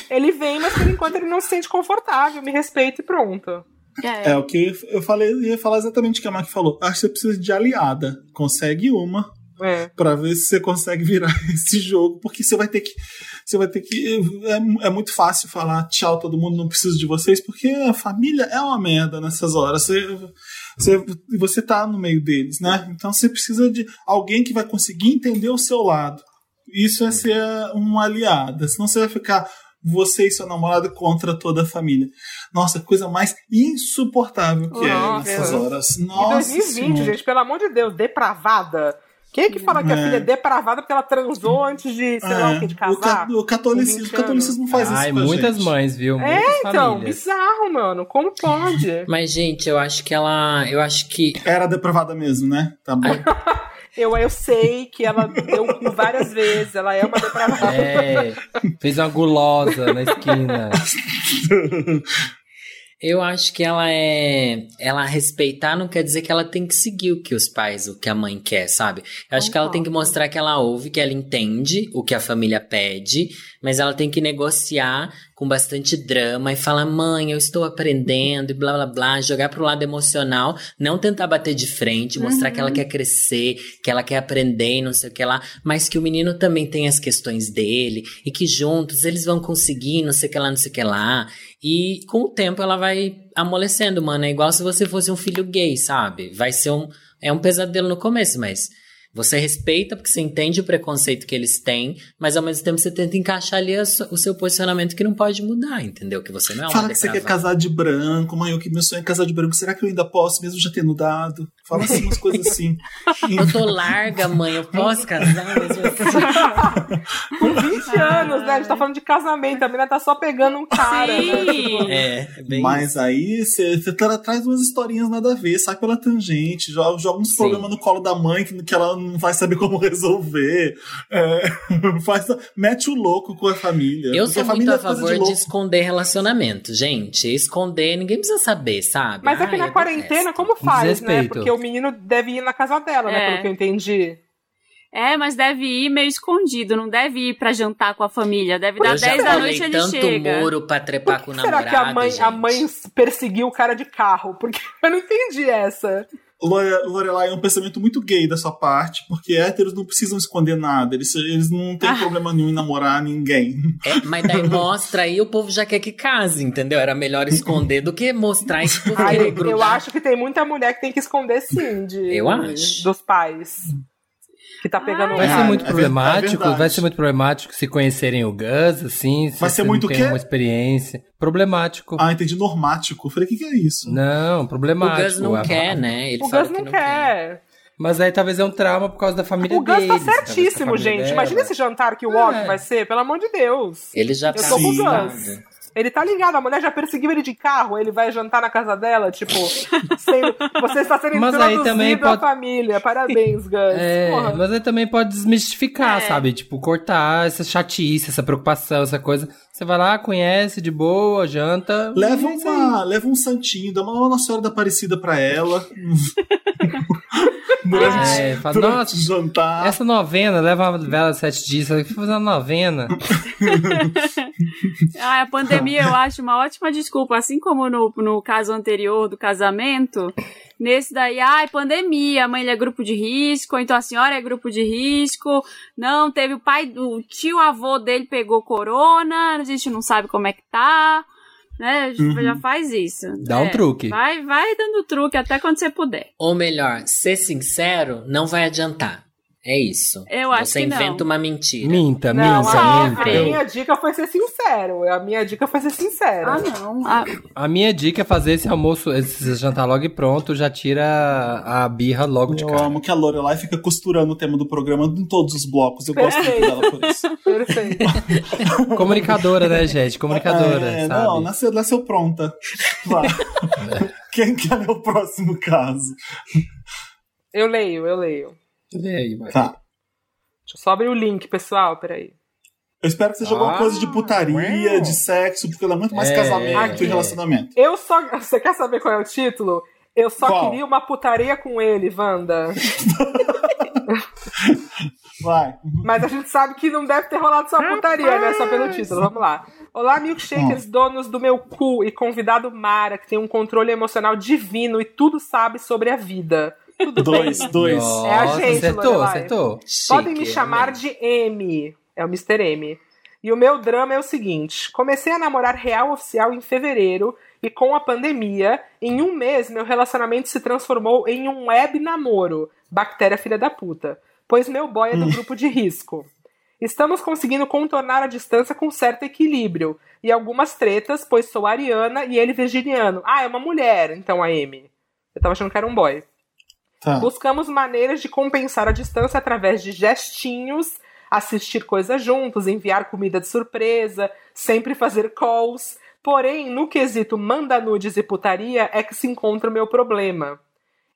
ele vem, mas por enquanto ele não se sente confortável, me respeita e pronto. É. É o que eu falei, eu ia falar exatamente o que a Mark falou. Acho que você precisa de aliada. Consegue uma É. Pra ver se você consegue virar esse jogo, porque você vai ter que. Você vai ter que. É, é muito fácil falar tchau, todo mundo não precisa de vocês, porque a família é uma merda nessas horas. Você, você, você tá no meio deles, né? Então você precisa de alguém que vai conseguir entender o seu lado. Isso é ser uma aliada. Senão você vai ficar você e seu namorado contra toda a família. Nossa, coisa mais insuportável que é Nossa. nessas horas. Em Nossa. 2020, Senhora. gente, pelo amor de Deus, depravada. Quem é que fala que a É. filha é depravada porque ela transou antes de, sei lá o que, de o, casar? ca- o catolicismo, o 20 catolicismo faz Ai, isso com a muitas gente. mães, viu? É, Muitas então, famílias. bizarro, mano. Como pode? Mas, gente, eu acho que ela. Eu acho que. Era depravada mesmo, né? Tá bom. Eu, eu sei que ela deu várias vezes, ela é uma depravada. É, fez uma gulosa na esquina. Eu acho que ela é. Ela respeitar não quer dizer que ela tem que seguir o que os pais, o que a mãe quer, sabe? Eu acho que ela tem que mostrar que ela ouve, que ela entende o que a família pede, mas ela tem que negociar com bastante drama e falar: mãe, eu estou aprendendo e blá blá blá, jogar pro lado emocional, não tentar bater de frente, mostrar que ela quer crescer, que ela quer aprender e não sei o que lá, mas que o menino também tem as questões dele e que juntos eles vão conseguir, não sei o que lá, não sei o que lá. E com o tempo ela vai amolecendo, mano. É igual se você fosse um filho gay, sabe? Vai ser um. É um pesadelo no começo, mas você respeita porque você entende o preconceito que eles têm, mas ao mesmo tempo você tenta encaixar ali o seu posicionamento que não pode mudar, entendeu? Que você não é uma Fala que você quer casar de branco, mãe, o que meu sonho é casar de branco. Será que eu ainda posso, mesmo já tendo dado? Fala assim, umas coisas assim. Eu tô larga, mãe, eu posso casar mesmo assim. Com 20 anos, né? A gente tá falando de casamento, a menina tá só pegando um cara. né? Sim. É, bem Mas aí você você tra- traz umas historinhas nada a ver, sai pela tangente, joga, joga uns Sim. problemas no colo da mãe que, que ela não vai saber como resolver. É, faz, mete o louco com a família. Eu sou a muito a é favor de, louco. esconder relacionamento, gente. Esconder, ninguém precisa saber, sabe? Mas é que Ai, na quarentena, como faz, né? Desrespeito. Porque o menino deve ir na casa dela, né? É. Pelo que eu entendi. É, mas deve ir meio escondido, não deve ir pra jantar com a família. Deve dar Eu já 10 da noite ele tanto chega. muro pra trepar Por com o que será namorado, que a mãe, gente. a mãe perseguiu o cara de carro? Porque eu não entendi essa. Lore- Lorelai é um pensamento muito gay da sua parte, porque héteros não precisam esconder nada, eles, eles não têm Ah. problema nenhum em namorar ninguém. É, mas daí mostra aí, o povo já quer que case, entendeu? Era melhor esconder do que mostrar isso pro Ai, eu acho que tem muita mulher que tem que esconder sim de, Eu acho. dos pais. Que tá pegando Vai É, ser muito é é problemático, verdade. vai ser muito problemático se conhecerem o Gus, assim. se Vai ser você não muito o tem quê? uma experiência. Problemático. Ah, entendi normático. Eu Falei, o que, que é isso? Não, O problemático. Gus não A- quer, né? Ele O Gus que não quer. Mas aí talvez é um trauma por causa da família O Gus deles. tá talvez da certíssimo, gente. dela. Imagina esse jantar que o É. Og vai ser, pelo amor de Deus. Ele já Eu tá tô com o. Gus. Ele tá ligado, a mulher já perseguiu ele de carro, ele vai jantar na casa dela, tipo, sendo, você está sendo Mas aí introduzido também à pode- família. Parabéns, Gus. É, Porra. mas aí também pode desmistificar, É. sabe? Tipo, cortar essa chatice, essa preocupação, essa coisa. Você vai lá, conhece de boa, janta. Leva, uma, leva um santinho, dá uma Nossa Senhora da Aparecida pra ela. durante É, fala, durante nossa, jantar. Essa novena, leva uma vela de sete dias, vai fazer uma novena. Ah, a pandemia eu acho uma ótima desculpa, assim como no, no caso anterior do casamento. Nesse daí, ai, pandemia, a mãe é grupo de risco, então a senhora é grupo de risco. Não, teve o pai, o tio avô dele pegou corona, a gente não sabe como é que tá. Né? Uhum. Já faz isso. Dá um É, truque. Vai, vai dando truque até quando você puder. Ou melhor, ser sincero não vai adiantar. É isso. Eu acho Você que não. inventa uma mentira. Minta, Não, minta, a, a minta. minha dica foi ser sincero. A minha dica foi ser sincera. Ah, não. Ah, A minha dica é fazer esse almoço, esse jantar logo e pronto, já tira a birra logo de Eu cara. amo que a Lorelai fica costurando o tema do programa em todos os blocos. Eu gosto muito dela por isso. Perfeito. Comunicadora, né, gente? Comunicadora, É, sabe? não, nasceu, nasceu pronta. Quem quer ler o próximo caso? Eu leio, eu leio. Vê aí, vai. Tá. Deixa eu só abrir o link, pessoal. Peraí. Eu espero que seja alguma Ah, coisa de putaria, de sexo, porque ela é muito mais É, casamento e relacionamento. Eu só. Você quer saber qual é o título? Eu só Qual? queria uma putaria com ele, Wanda. Vai. Mas a gente sabe que não deve ter rolado só putaria, né? Só pelo título. Vamos lá. Olá, milkshakers, donos do meu cu e convidado Mara, que tem um controle emocional divino e tudo sabe sobre a vida. Tudo Dois, bem? dois. Nossa, É a gente, acertou, Lorelai. acertou. Podem me Chique, chamar né? de M. É o Mr. M. E o meu drama é o seguinte: comecei a namorar real oficial em fevereiro e com a pandemia, em um mês meu relacionamento se transformou em um web namoro. Bactéria filha da puta. Pois meu boy é do grupo de risco. Estamos conseguindo contornar a distância com certo equilíbrio. E algumas tretas, pois sou ariana e ele virginiano. Ah, é uma mulher, então a M. Eu tava achando que era um boy. Tá. Buscamos maneiras de compensar a distância através de gestinhos, assistir coisas juntos, enviar comida de surpresa, sempre fazer calls. Porém, no quesito manda nudes e putaria é que se encontra o meu problema.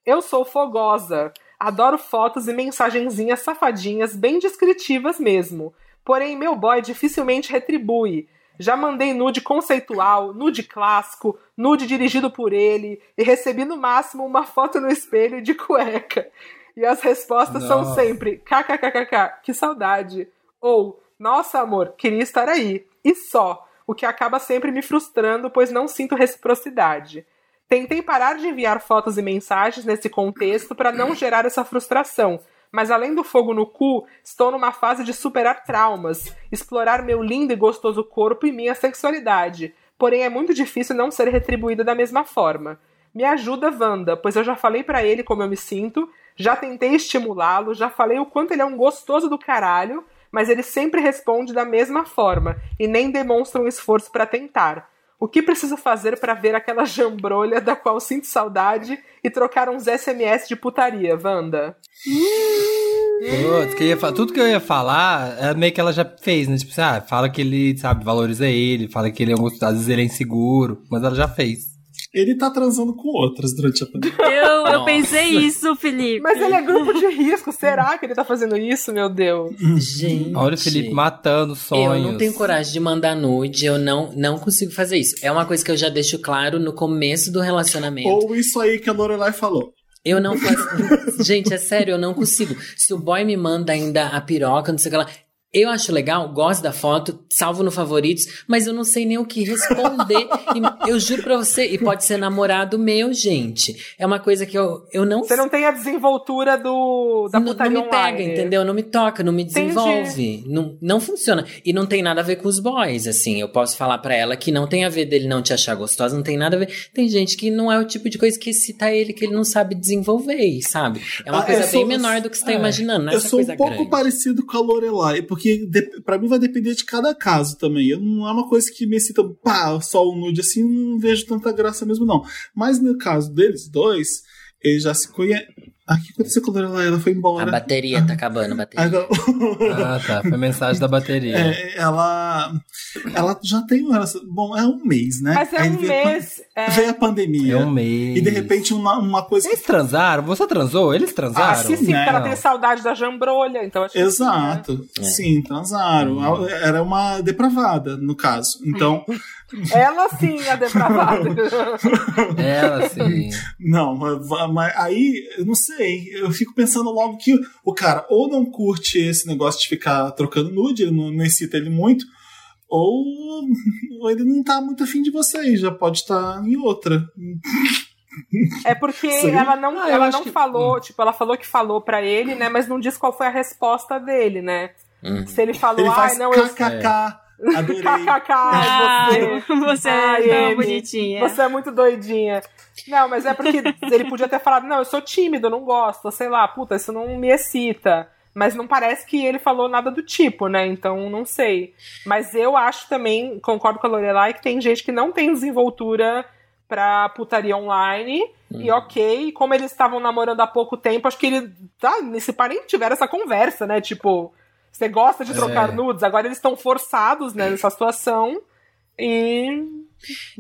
Eu sou fogosa, adoro fotos e mensagenzinhas safadinhas bem descritivas mesmo. Porém, meu boy dificilmente retribui. Já mandei nude conceitual, nude clássico, nude dirigido por ele e recebi no máximo uma foto no espelho de cueca. E as respostas são Nossa. sempre kkkk, que saudade. Ou, nossa amor, queria estar aí. E só, o que acaba sempre me frustrando, pois não sinto reciprocidade. Tentei parar de enviar fotos e mensagens nesse contexto para não gerar essa frustração, mas além do fogo no cu, estou numa fase de superar traumas, explorar meu lindo e gostoso corpo e minha sexualidade. Porém, é muito difícil não ser retribuída da mesma forma. Me ajuda, Wanda, pois eu já falei pra ele como eu me sinto, já tentei estimulá-lo, já falei o quanto ele é um gostoso do caralho, mas ele sempre responde da mesma forma e nem demonstra um esforço pra tentar. O que preciso fazer pra ver aquela jambrolha da qual sinto saudade e trocar uns SMS de putaria, Wanda? Putz, que ia tudo que eu ia falar, é meio que ela já fez, né? Tipo, assim, ah, fala que ele, sabe, valoriza ele, fala que ele é um às vezes ele é inseguro, mas ela já fez. Ele tá transando com outras durante a pandemia. Eu, eu pensei isso, Felipe. Mas ele é grupo de risco, será que ele tá fazendo isso, meu Deus? Gente. Olha o Felipe matando sonhos. Eu não tenho coragem de mandar nude, eu não, não consigo fazer isso. É uma coisa que eu já deixo claro no começo do relacionamento. Ou isso aí que a Lorelai falou. Eu não faço. Gente, é sério, eu não consigo. Se o boy me manda ainda a piroca, não sei o que lá. Eu acho legal, gosto da foto, salvo no favoritos, mas eu não sei nem o que responder. E eu juro pra você, e pode ser namorado meu, gente. É uma coisa que eu, eu não Você não tem a desenvoltura do da não, não me pega, online. entendeu? Não me toca, não me Entendi. desenvolve. Não, não funciona. E não tem nada a ver com os boys, assim. Eu posso falar pra ela que não tem a ver dele não te achar gostosa, não tem nada a ver. Tem gente que não é o tipo de coisa que excita ele, que ele não sabe desenvolver, sabe? É uma Ah, coisa sou- bem menor do que você tá é, imaginando, não é eu sou coisa um pouco grande. parecido com a Lorelai, porque de, pra mim vai depender de cada caso também. Eu não é uma coisa que me excita, pá, só o nude assim, não vejo tanta graça mesmo, não. Mas no caso deles dois, eles já se conhecem. Ah, o que aconteceu com a Lorelai? Ela foi A embora. bateria tá acabando, a bateria. Ah, tá. Foi mensagem da bateria. É, ela, ela já tem Bom, é um mês, né? Mas é Aí um veio a mês. é. Veio a pandemia. É um mês. E de repente uma, uma coisa que Eles transaram? Você transou? Eles Ah, transaram? sim, sim, porque ela tem saudade da jambrolha, então acho que Exato. É. Sim, transaram. Era uma depravada, no caso. Então, Ela sim, a depravada. Ela, sim. não, mas- mas aí, eu não sei. Eu fico pensando logo que o cara ou não curte esse negócio de ficar trocando nude, ele não, não excita ele muito, ou, ou ele não tá muito afim de você e já pode estar em outra. É porque Sim. ela não, Ah, ela não que- falou, tipo, ela falou que falou pra ele, né? Mas não diz qual foi a resposta dele, né? Uhum. Se ele falou, Ele faz não, eu. kkk. Adorei. KKK, Ah, você. você Ai, é tão Amy, bonitinha. Você é muito doidinha. Não, mas é porque ele podia ter falado, não, eu sou tímido, eu não gosto, sei lá, puta, isso não me excita. Mas não parece que ele falou nada do tipo, né? Então não sei. Mas eu acho também, concordo com a Lorelai, que tem gente que não tem desenvoltura pra putaria online. E ok, como eles estavam namorando há pouco tempo, acho que ele. Tá, nesse par nem tiveram essa conversa, né? Tipo, você gosta de trocar É. nudes, agora eles estão forçados né, nessa situação. E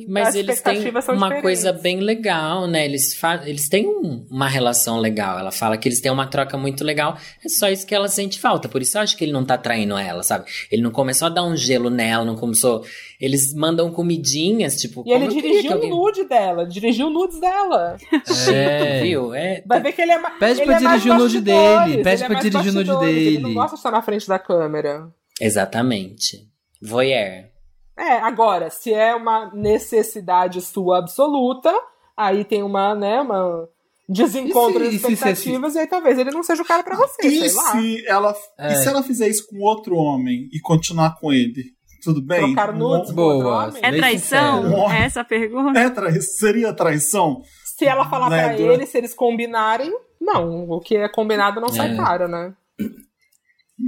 Mas As eles têm uma diferentes. coisa bem legal, né? Eles, eles têm um- uma relação legal. Ela fala que eles têm uma troca muito legal. É só isso que ela sente falta. Por isso eu acho que ele não tá traindo ela, sabe? Ele não começou a dar um gelo nela, não começou. Eles mandam comidinhas, tipo. E ele dirigiu alguém- nude dela, dirigiu nudes dela. É. Viu? É, Vai ver que ele é ma- Pede ele pra é mais dirigir o nude dele, pede ele é pra mais dirigir o nude bastidores, Ele dele. não gosta de estar na frente da câmera. Exatamente. Voyeur. É, agora, se é uma necessidade sua absoluta, aí tem uma, né, uma desencontro E de se- e se- expectativas, e aí talvez ele não seja o cara pra você, E sei lá. se, ela, É. e se ela fizer isso com outro homem e continuar com ele? Tudo bem? Trocar nudes com Boa. outro homem? É traição? É essa pergunta? É trai- seria traição? Se ela falar Né, pra do- ele, se eles combinarem, não. O que é combinado não sai É. caro, né?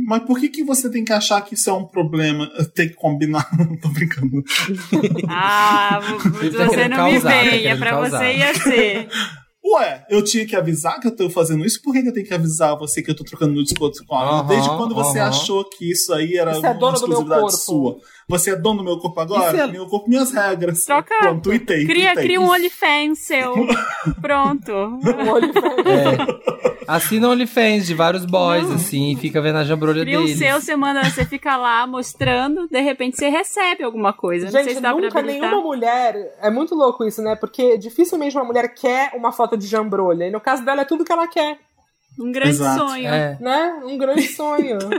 Mas por que, que você tem que achar que isso é um problema? Ter que combinar. Tô brincando. Ah, tá você não me causar, tá vem, é pra causar. você ia ser. Ué, eu tinha que avisar que eu tô fazendo isso? Por que, que eu tenho que avisar você que eu tô trocando nudes com outro homem? Aham, Desde quando você achou que isso aí era Você é uma dono do meu exclusividade corpo. sua? Você é dono do meu corpo agora? E se- Meu corpo, minhas regras. Troca. Pronto, tuitei. Cria, cria um OnlyFans seu. Pronto. Um olho É. Assina o OnlyFans de vários boys, assim, e fica vendo a jambrolha Cria o deles. seu, você manda, você fica lá mostrando, de repente você recebe alguma coisa. Não sei Gente, se dá pra nunca habilitar. nenhuma mulher. É muito louco isso, né? Porque dificilmente uma mulher quer uma foto de jambrolha. E no caso dela é tudo que ela quer, Um grande Exato. sonho. É. né? Um grande sonho.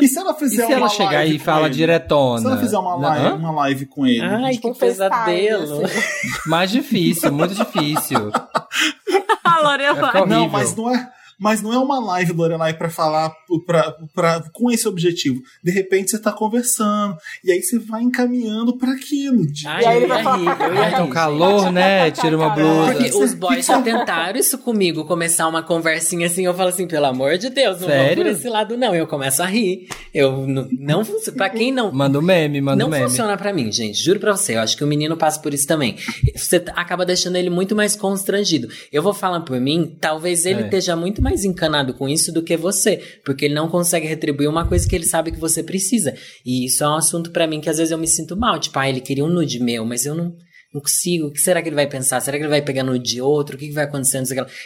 E se ela E fizer se ela uma chegar live e com fala ele? diretona? Se ela fizer uma live, uma live com ele. Ai, Tipo que pesadelo. assim. Mais difícil, muito difícil. A Lorelai. Ficar Não, mas não é. Mas não é uma live, Lorelai, pra falar pra, pra, com esse objetivo. De repente você tá conversando, e aí você vai encaminhando pra aquilo. de- Ai, E aí ele eu vai ia falar, rir, eu ia "Cacá, Ai, tá um rir, calor, né? Tira uma blusa. Porque os boys já tentaram isso comigo, começar uma conversinha assim, eu falo assim, pelo amor de Deus, não Sério? vou por esse lado não. Eu começo a rir. Eu não, não funciona. Pra quem não, Manda um meme, manda não um meme. funciona pra mim, gente. Juro pra você. Eu acho que o menino passa por isso também. Você acaba deixando ele muito mais constrangido. Eu vou falar por mim, talvez ele É. esteja muito mais encanado com isso do que você. Porque ele não consegue retribuir uma coisa que ele sabe que você precisa. E isso é um assunto pra mim que às vezes eu me sinto mal. Tipo, ah, ele queria um nude meu, mas eu não. Não consigo. O que será que ele vai pensar? Será que ele vai pegar nude de outro? O que, vai acontecer?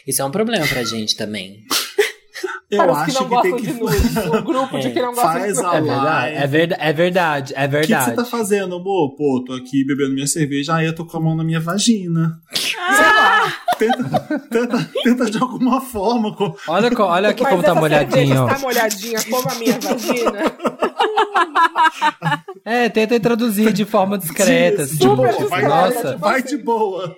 Isso é um problema pra gente também. Eu Para os que acho não que, gostam tem que. de nudes. O grupo de quem não gosta Faz de a É nudes. verdade, é verdade, é verdade, é O que, que verdade. você tá fazendo, amor? Pô, tô aqui bebendo minha cerveja, aí eu tô com a mão na minha vagina. Sei lá. Tenta, tenta, tenta de alguma forma. Olha, olha aqui Mas como tá molhadinho. Tá molhadinha como a minha vagina. É, tenta introduzir de forma discreta. De assim, super tipo, vai, nossa, vai de boa.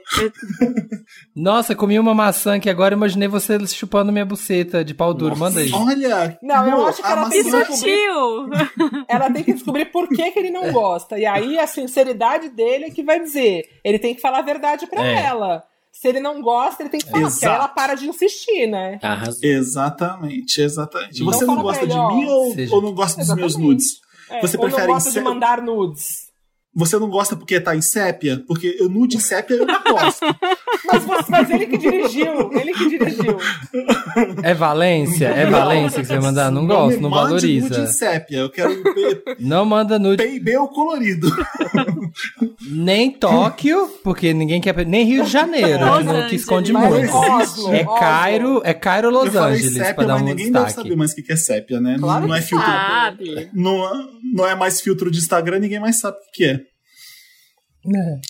nossa, comi uma maçã que agora imaginei você chupando minha buceta de pau duro. Manda aí. Olha. Não, eu acho que ela tem Que sutil! Ela tem que descobrir por que, que ele não gosta. E aí a sinceridade dele é que vai dizer. Ele tem que falar a verdade pra É. ela. Se ele não gosta, ele tem que falar. Porque Exato. ela para de insistir, né? Arrasou. Exatamente, exatamente. Então Você não gosta ele, de mim ou, Seja- ou não gosta dos meus Exatamente. nudes? É, Você ou não prefere gosta de ser- mandar nudes. Você não gosta porque tá em sépia? Porque eu nude em sépia eu não gosto. Mas, mas ele que dirigiu, ele que dirigiu. É Valência? É Valência que você vai mandar? Não gosto, me não mande nude em valoriza. sépia. Eu quero Não manda nude ou colorido. nem Tóquio, porque ninguém quer. Nem Rio de Janeiro, Los não, que esconde Mas muito. Oslo, É Oslo. Cairo, é Cairo Los eu falei Angeles, pra sépia, dar mas um ninguém deve destaque. saber mais o que que é sépia, né? Claro não é que filtro. Sabe? Não, não é mais filtro de Instagram, ninguém mais sabe o que é.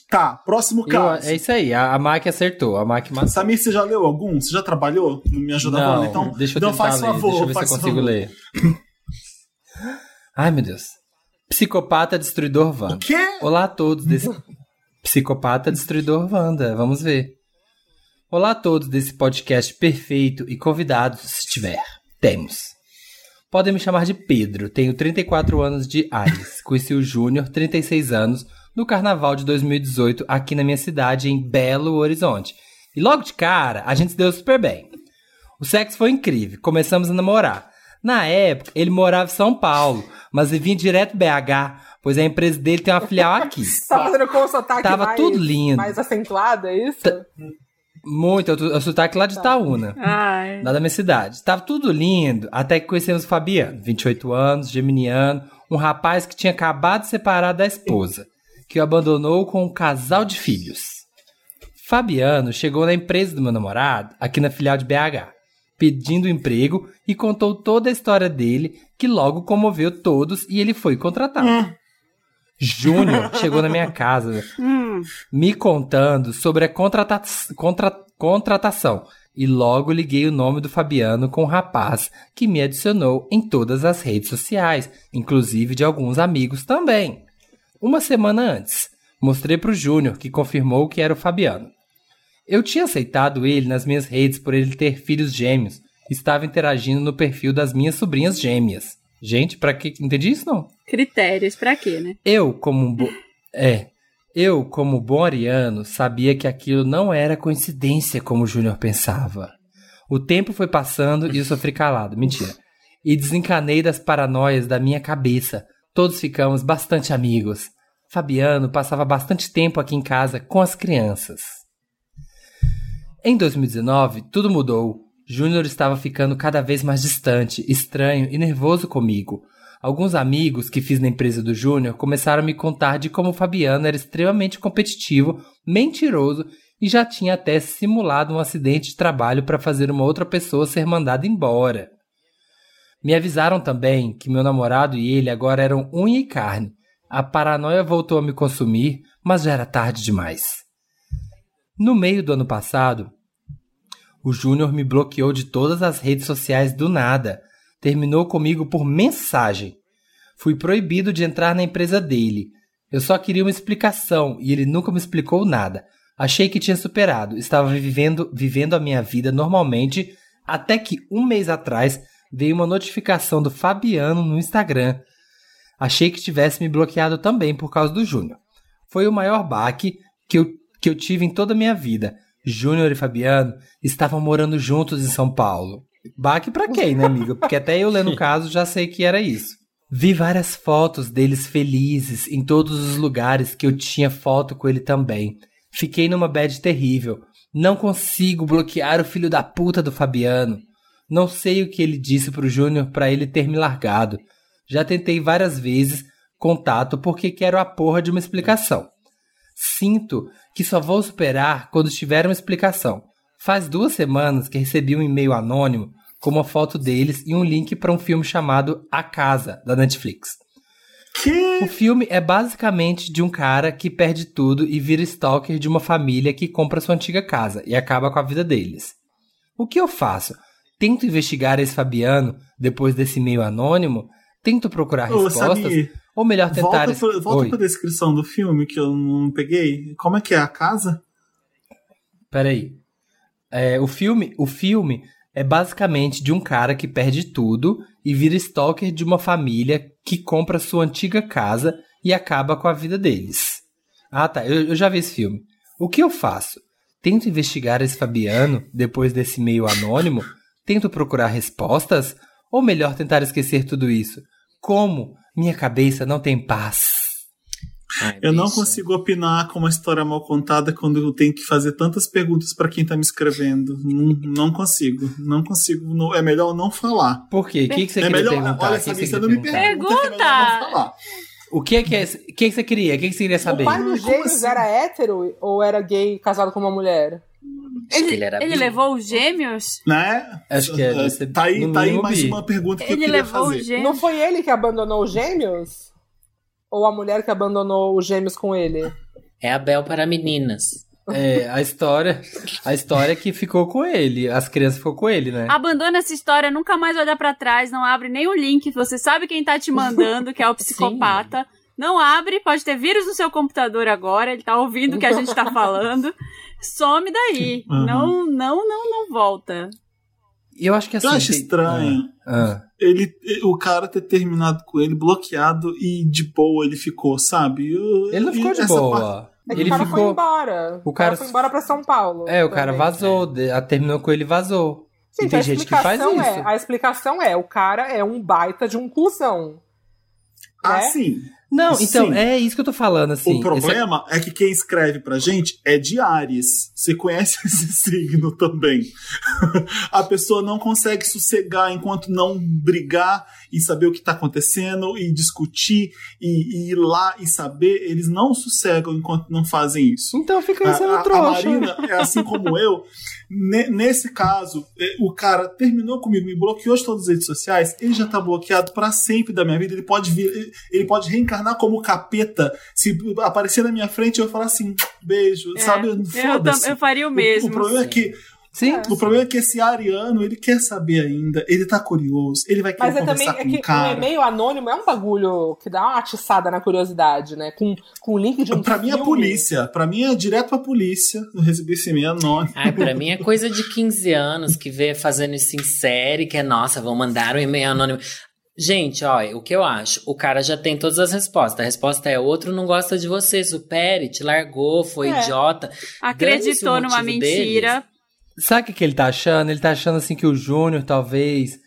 Tá, próximo Eu- caso. é isso aí, a, a Mac acertou, a Mac matou. Samir, você já leu algum? Você já trabalhou? Não me ajuda agora? Então, deixa eu então faz ler, favor, deixa eu ver se eu consigo favor. ler. Ai, meu Deus. Psicopata Destruidor Wanda. O quê? Olá a todos desse... Psicopata Destruidor Wanda, vamos ver. Olá a todos desse podcast perfeito e convidados, se tiver. Temos. Podem me chamar de Pedro, tenho 34 anos de Ares. Conheci o Júnior, 36 anos, no carnaval de 2018 aqui na minha cidade, em Belo Horizonte. E logo de cara, a gente se deu super bem. O sexo foi incrível, começamos a namorar. Na época, ele morava em São Paulo, mas ele vinha direto BH, pois a empresa dele tem uma filial aqui. Tá fazendo com o sotaque Tava mais, tudo lindo. mais acentuado, é isso? Muito, eu, eu sotaque lá de Itaúna. Ai. lá da minha cidade. Tava tudo lindo, até que conhecemos o Fabiano, 28 anos, geminiano, um rapaz que tinha acabado de separar da esposa, que o abandonou com um casal de filhos. Fabiano chegou na empresa do meu namorado, aqui na filial de BH, pedindo emprego e contou toda a história dele, que logo comoveu todos e ele foi contratado. Júnior chegou na minha casa Hum. me contando sobre a contrata contra- contratação. E logo liguei o nome do Fabiano com o rapaz que me adicionou em todas as redes sociais, inclusive de alguns amigos também. Uma semana antes, mostrei para o Júnior que confirmou que era o Fabiano. Eu tinha aceitado ele nas minhas redes por ele ter filhos gêmeos. Estava interagindo no perfil das minhas sobrinhas gêmeas. Gente, pra que entendi isso não? Critérios pra quê, né? Eu, como um bo... É. Eu, como bom ariano, sabia que aquilo não era coincidência como o Júnior pensava. O tempo foi passando e eu sofri calado. Mentira. E desencanei das paranoias da minha cabeça. Todos ficamos bastante amigos. Fabiano passava bastante tempo aqui em casa com as crianças. Em 2019, tudo mudou. Júnior estava ficando cada vez mais distante, estranho e nervoso comigo. Alguns amigos que fiz na empresa do Júnior começaram a me contar de como o Fabiano era extremamente competitivo, mentiroso e já tinha até simulado um acidente de trabalho para fazer uma outra pessoa ser mandada embora. Me avisaram também que meu namorado e ele agora eram unha e carne. A paranoia voltou a me consumir, mas já era tarde demais. No meio do ano passado, o Júnior me bloqueou de todas as redes sociais do nada. Terminou comigo por mensagem. Fui proibido de entrar na empresa dele. Eu só queria uma explicação e ele nunca me explicou nada. Achei que tinha superado, estava vivendo, vivendo a minha vida normalmente, até que um mês atrás veio uma notificação do Fabiano no Instagram. Achei que tivesse me bloqueado também por causa do Júnior. Foi o maior baque que eu, que eu tive em toda a minha vida. Júnior e Fabiano estavam morando juntos em São Paulo. Baque pra quem, né, amiga? Porque até eu lendo o caso já sei que era isso. Vi várias fotos deles felizes em todos os lugares que eu tinha foto com ele também. Fiquei numa bad terrível. Não consigo bloquear o filho da puta do Fabiano. Não sei o que ele disse pro Júnior para ele ter me largado. Já tentei várias vezes contato porque quero a porra de uma explicação. Sinto que só vou superar quando tiver uma explicação. Faz duas semanas que recebi um e-mail anônimo com uma foto deles e um link para um filme chamado A Casa, da Netflix. Que? O filme é basicamente de um cara que perde tudo e vira stalker de uma família que compra sua antiga casa e acaba com a vida deles. O que eu faço? Tento investigar esse Fabiano depois desse e-mail anônimo? Tento procurar Ô, respostas? Samir, ou melhor, tentar. Volta, pra, volta Oi. pra descrição do filme que eu não peguei. Como é que é a casa? Peraí. É, o filme, o filme é basicamente de um cara que perde tudo e vira stalker de uma família que compra sua antiga casa e acaba com a vida deles. Ah, tá. Eu, eu já vi esse filme. O que eu faço? Tento investigar esse Fabiano depois desse e-mail anônimo? Tento procurar respostas? Ou melhor, tentar esquecer tudo isso? Como? Minha cabeça não tem paz. Ai, Eu não consigo opinar com uma história mal contada quando eu tenho que fazer tantas perguntas pra quem tá me escrevendo. Não, não consigo. Não consigo. não- é melhor não falar. Por quê? O que, que você é queria melhor. perguntar? Olha, que que Samir, você você não me pergunta. que é falar. O que que é, o que que você queria? O que que você queria saber? O pai do Como Gêmeos assim? era hétero ou era gay casado com uma mulher? Que ele era Ele bi. levou os gêmeos? Né? Acho que é, Tá aí, tá aí mais uma pergunta que eu Ele queria levou fazer. os gêmeos? Não foi ele que abandonou os gêmeos? Ou a mulher que abandonou os gêmeos com ele? É a Bel para meninas. É, a história, a história que ficou com ele, as crianças ficou com ele, né? Abandona essa história, nunca mais olha pra trás, não abre nem o link. Você sabe quem tá te mandando, que é o psicopata. Não abre, pode ter vírus no seu computador agora, ele tá ouvindo o que a gente tá falando. Some daí. Uhum. Não, não, não, não volta. E eu acho que assim. Eu acho estranho. Ah, ah. Ele, o cara ter terminado com ele bloqueado e de boa ele ficou, sabe? Eu- Ele não ficou de essa parte- boa. É que Ele o cara foi ficou. embora. o cara- foi embora pra São Paulo. É, o cara também. vazou, de- a- terminou com ele e vazou. e tem a gente que faz explicação isso. é, a explicação é, o cara é um baita de um cuzão. Ah, né? sim. Não, então, Sim. é isso que eu tô falando, assim. o problema é que quem escreve pra gente é de Ares. Você conhece esse signo também. a pessoa não consegue sossegar enquanto não brigar e saber o que tá acontecendo e discutir e, e ir lá e saber. Eles não sossegam enquanto não fazem isso. Então fica sendo A, a, a trouxa. Marina é assim como eu. Ne- nesse caso, eh, o cara terminou comigo, me bloqueou de todas as redes sociais. Ele já tá bloqueado pra sempre da minha vida. Ele pode vir, ele- pode reencarnar como capeta. Se aparecer na minha frente, eu falar assim, beijo, É, sabe? eu, eu faria o O- mesmo. O, problema é que Sim. o problema é que esse ariano, ele quer saber ainda, ele tá curioso, ele vai querer Mas é também conversar é com que o cara. o e-mail anônimo é um bagulho que dá uma atiçada na curiosidade, né? Com, com o link de um Pra mim é polícia. Pra mim é direto pra polícia. Eu recebi esse e-mail anônimo. Ai, pra mim é coisa de 15 anos que vê fazendo isso em série, que é, nossa, vão mandar um e-mail anônimo. Gente, ó, o que eu acho? O cara já tem todas as respostas. A resposta é: outro não gosta de você, supere, te largou, foi É. idiota. Acreditou numa mentira. Sabe o que, que ele tá achando? Ele tá achando assim que o Júnior talvez.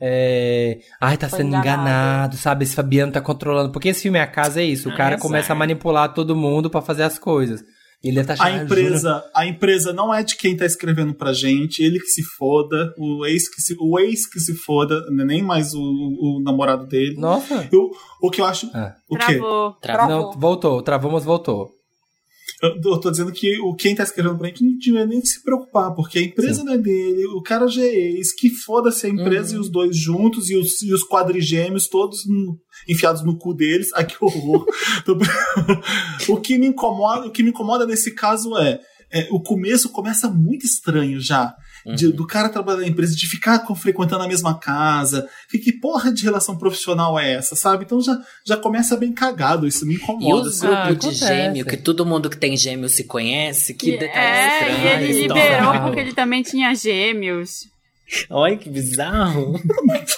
É... Ai, tá Foi sendo enganado. enganado. sabe? Esse Fabiano tá controlando. Porque esse filme A Casa é isso. O Ah, cara azar. começa a manipular todo mundo pra fazer as coisas. Ele tá a empresa, a empresa não é de quem tá escrevendo pra gente, ele que se foda, o ex que se, o ex que se foda, não é nem mais o, o namorado dele. Nossa. Eu, o que eu acho. Ah. O quê? Travou. Travou. Não, voltou, travou, mas voltou. Eu, tô dizendo que o quem tá escrevendo pra gente não tinha nem que se preocupar, porque a empresa não é dele, o cara já é ex, que foda-se a empresa e os dois juntos e os, e os quadrigêmeos todos enfiados no cu deles. Ai, que horror. o, que me incomoda, o que me incomoda nesse caso é, é, o começo começa muito estranho já. De- do cara trabalhar na empresa, de ficar com- frequentando a mesma casa. Que, que porra de relação profissional é essa, sabe? Então já, já começa bem cagado, isso me E incomoda. os assim. Ah, grupos de acontece. gêmeo, que todo mundo que tem gêmeo se conhece, que detalhe é, estranho. e ele a liberou porque ele também tinha gêmeos. Olha que bizarro.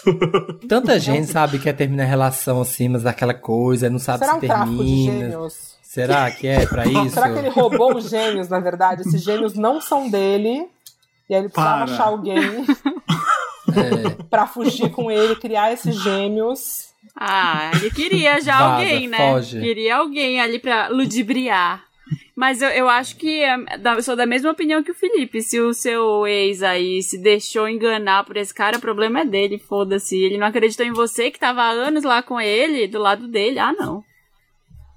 Tanta gente sabe que quer terminar a relação assim, mas daquela coisa, não sabe Será se um termina. gêmeos? Será que é pra isso? Será que ele roubou os gêmeos, na verdade? Esses gêmeos não são dele. E aí ele precisava Para. achar alguém É, pra fugir com ele, criar esses gêmeos. Ah, ele queria já Vaza, alguém, né? foge. Queria alguém ali pra ludibriar. Mas eu, eu acho que da- eu sou da mesma opinião que o Felipe. Se o seu ex aí se deixou enganar por esse cara, o problema é dele, foda-se. Ele não acreditou em você, que tava há anos lá com ele, do lado dele. Ah, não.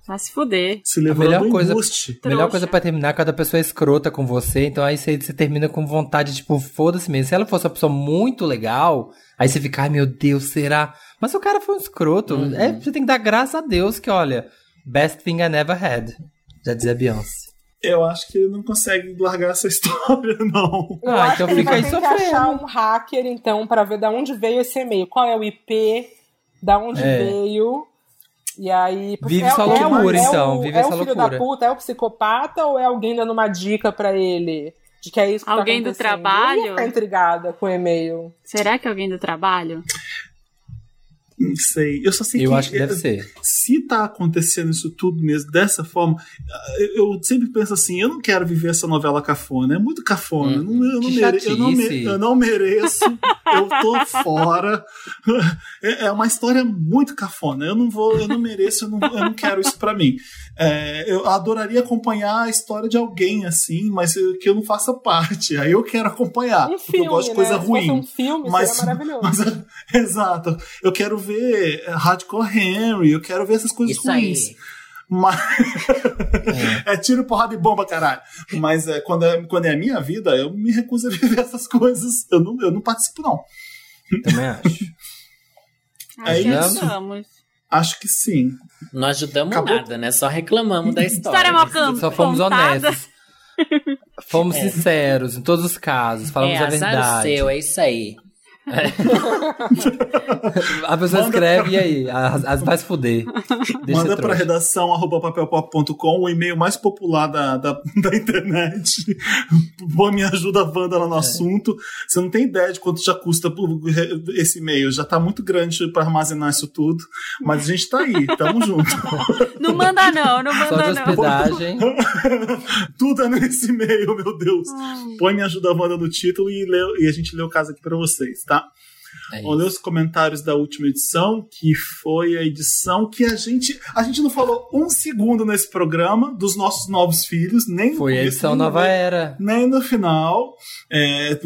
Vai se fuder. Se a melhor coisa, embuste. melhor coisa pra terminar é quando a pessoa é escrota com você, então aí você, você termina com vontade, tipo, foda-se mesmo. Se ela fosse uma pessoa muito legal, aí você fica, ai meu Deus, será? Mas se o cara foi um escroto, Uhum. é, você tem que dar graças a Deus que, olha, best thing I never had. Já dizia Beyoncé. Eu acho que ele não consegue largar essa história, não. Eu Ah, então que ele fica vai aí ter que sofrendo. achar um hacker, então, pra ver da onde veio esse e-mail. Qual é o IP, da onde É. veio. E aí. Vive é, essa é o- loucura, é o- então, vive é essa o filho loucura. da puta, é o psicopata ou é alguém dando uma dica pra ele? De que é isso que tá Alguém do acontecendo? trabalho? Eu ia ficar intrigada com o e-mail. Será que é alguém do trabalho? Não sei. Eu só sei Eu que. acho que deve ser. Se tá acontecendo isso tudo mesmo dessa forma, eu eu sempre penso assim: eu não quero viver essa novela cafona. É muito cafona. Eu não, eu não, mere- eu não me- eu não mereço. eu tô fora. É, é uma história muito cafona. Eu não vou, eu não mereço, eu não, eu não quero isso pra mim. É, eu adoraria acompanhar a história de alguém assim, mas que eu não faça parte. Aí eu quero acompanhar. Um porque filme, eu gosto de né? coisa Se ruim. fosse um filme, Mas, seria maravilhoso. mas- exato. Eu quero ver eh, Hardcore Henry, eu quero ver essas coisas Isso aí. ruins. Mas... é. tiro, porrada e bomba, caralho. Mas é, quando, é, quando é a minha vida, eu me recuso a viver essas coisas. Eu não, eu não participo, não. Também acho. É Acho que isso. estamos. Acho que sim. Não ajudamos Acabou. nada, né? Só reclamamos da história. História mal cam- Só fomos contada. honestos. Fomos sinceros em todos os casos, falamos é, a verdade. seu, é isso aí. A pessoa Manda escreve e aí, as, as vai se fuder. Deixa Manda pra trouxa. redação papelpop.com, o e-mail mais popular da, da, da internet. Pô, me ajuda Wanda É. lá no assunto. Você não tem ideia de quanto já custa por- esse e-mail. Já tá muito grande pra armazenar isso tudo. Mas a gente tá aí, tamo junto. Não manda não, não Só manda de não. hospedagem. tudo é nesse e-mail, meu Deus. Põe me ajuda Wanda no título e, lê, e a gente lê o caso aqui pra vocês, tá? É ler os comentários da última edição, que foi a edição que a gente. A gente não falou um segundo nesse programa dos nossos novos filhos, nem no Foi a edição nem no Nova Era. Nem no final. É,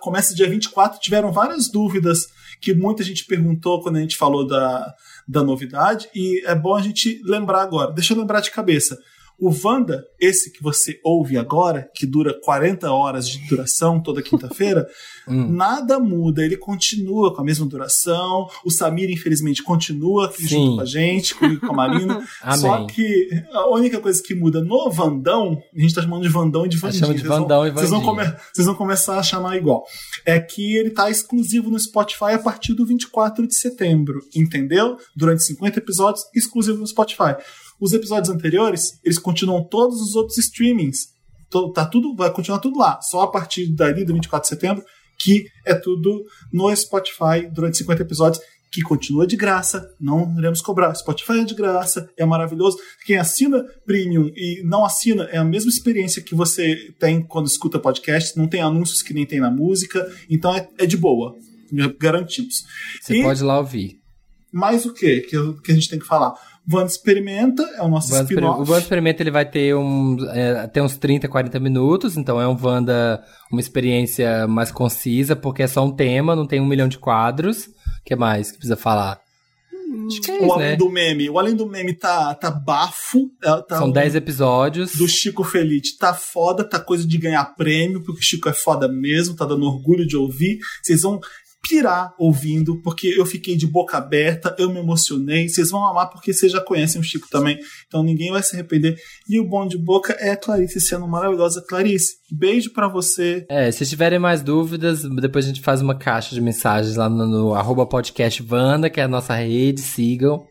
começa dia 24, tiveram várias dúvidas que muita gente perguntou quando a gente falou da, da novidade, e é bom a gente lembrar agora. Deixa eu lembrar de cabeça. O Wanda, esse que você ouve agora, que dura 40 horas de duração toda quinta-feira, Hum. nada muda, ele continua com a mesma duração. O Samir, infelizmente, continua aqui Sim. junto com a gente, comigo e com a Marina. Só que a única coisa que muda no Vandão, a gente tá chamando de Vandão e de Vandinha. chama de vocês vão- Vandão e vocês vão, Vandinha. come- vocês vão começar a chamar igual. É que ele tá exclusivo no Spotify a partir do 24 de setembro, entendeu? Durante 50 episódios, exclusivo no Spotify. Os episódios anteriores, eles continuam todos os outros streamings. Tá tudo, vai continuar tudo lá. Só a partir dali do 24 de setembro, que é tudo no Spotify durante 50 episódios, que continua de graça, não iremos cobrar. Spotify é de graça, é maravilhoso. Quem assina Premium e não assina é a mesma experiência que você tem quando escuta podcast, não tem anúncios que nem tem na música, então é, é de boa. Garantimos. Você E- pode ir lá ouvir. mais o quê que, que a gente tem que falar? Wanda Experimenta é o nosso spin-off. O Wanda Experimenta ele vai ter um, é, até uns 30, 40 minutos, então é um Wanda, uma experiência mais concisa, porque é só um tema, não tem um milhão de quadros. O que mais que precisa falar? É isso, o Além né? do Meme. O Além do Meme tá, tá bafo. É, tá São 10 episódios. Do Chico Felite. Tá foda, tá coisa de ganhar prêmio, porque o Chico é foda mesmo, tá dando orgulho de ouvir. Vocês vão pirar ouvindo, porque eu fiquei de boca aberta, eu me emocionei. Vocês vão amar porque vocês já conhecem o Chico também, então ninguém vai se arrepender. E o bom de boca é a Clarice sendo maravilhosa. Clarice, beijo para você. É, se tiverem mais dúvidas, depois a gente faz uma caixa de mensagens lá no, no arroba podcast Vanda, que é a nossa rede, sigam.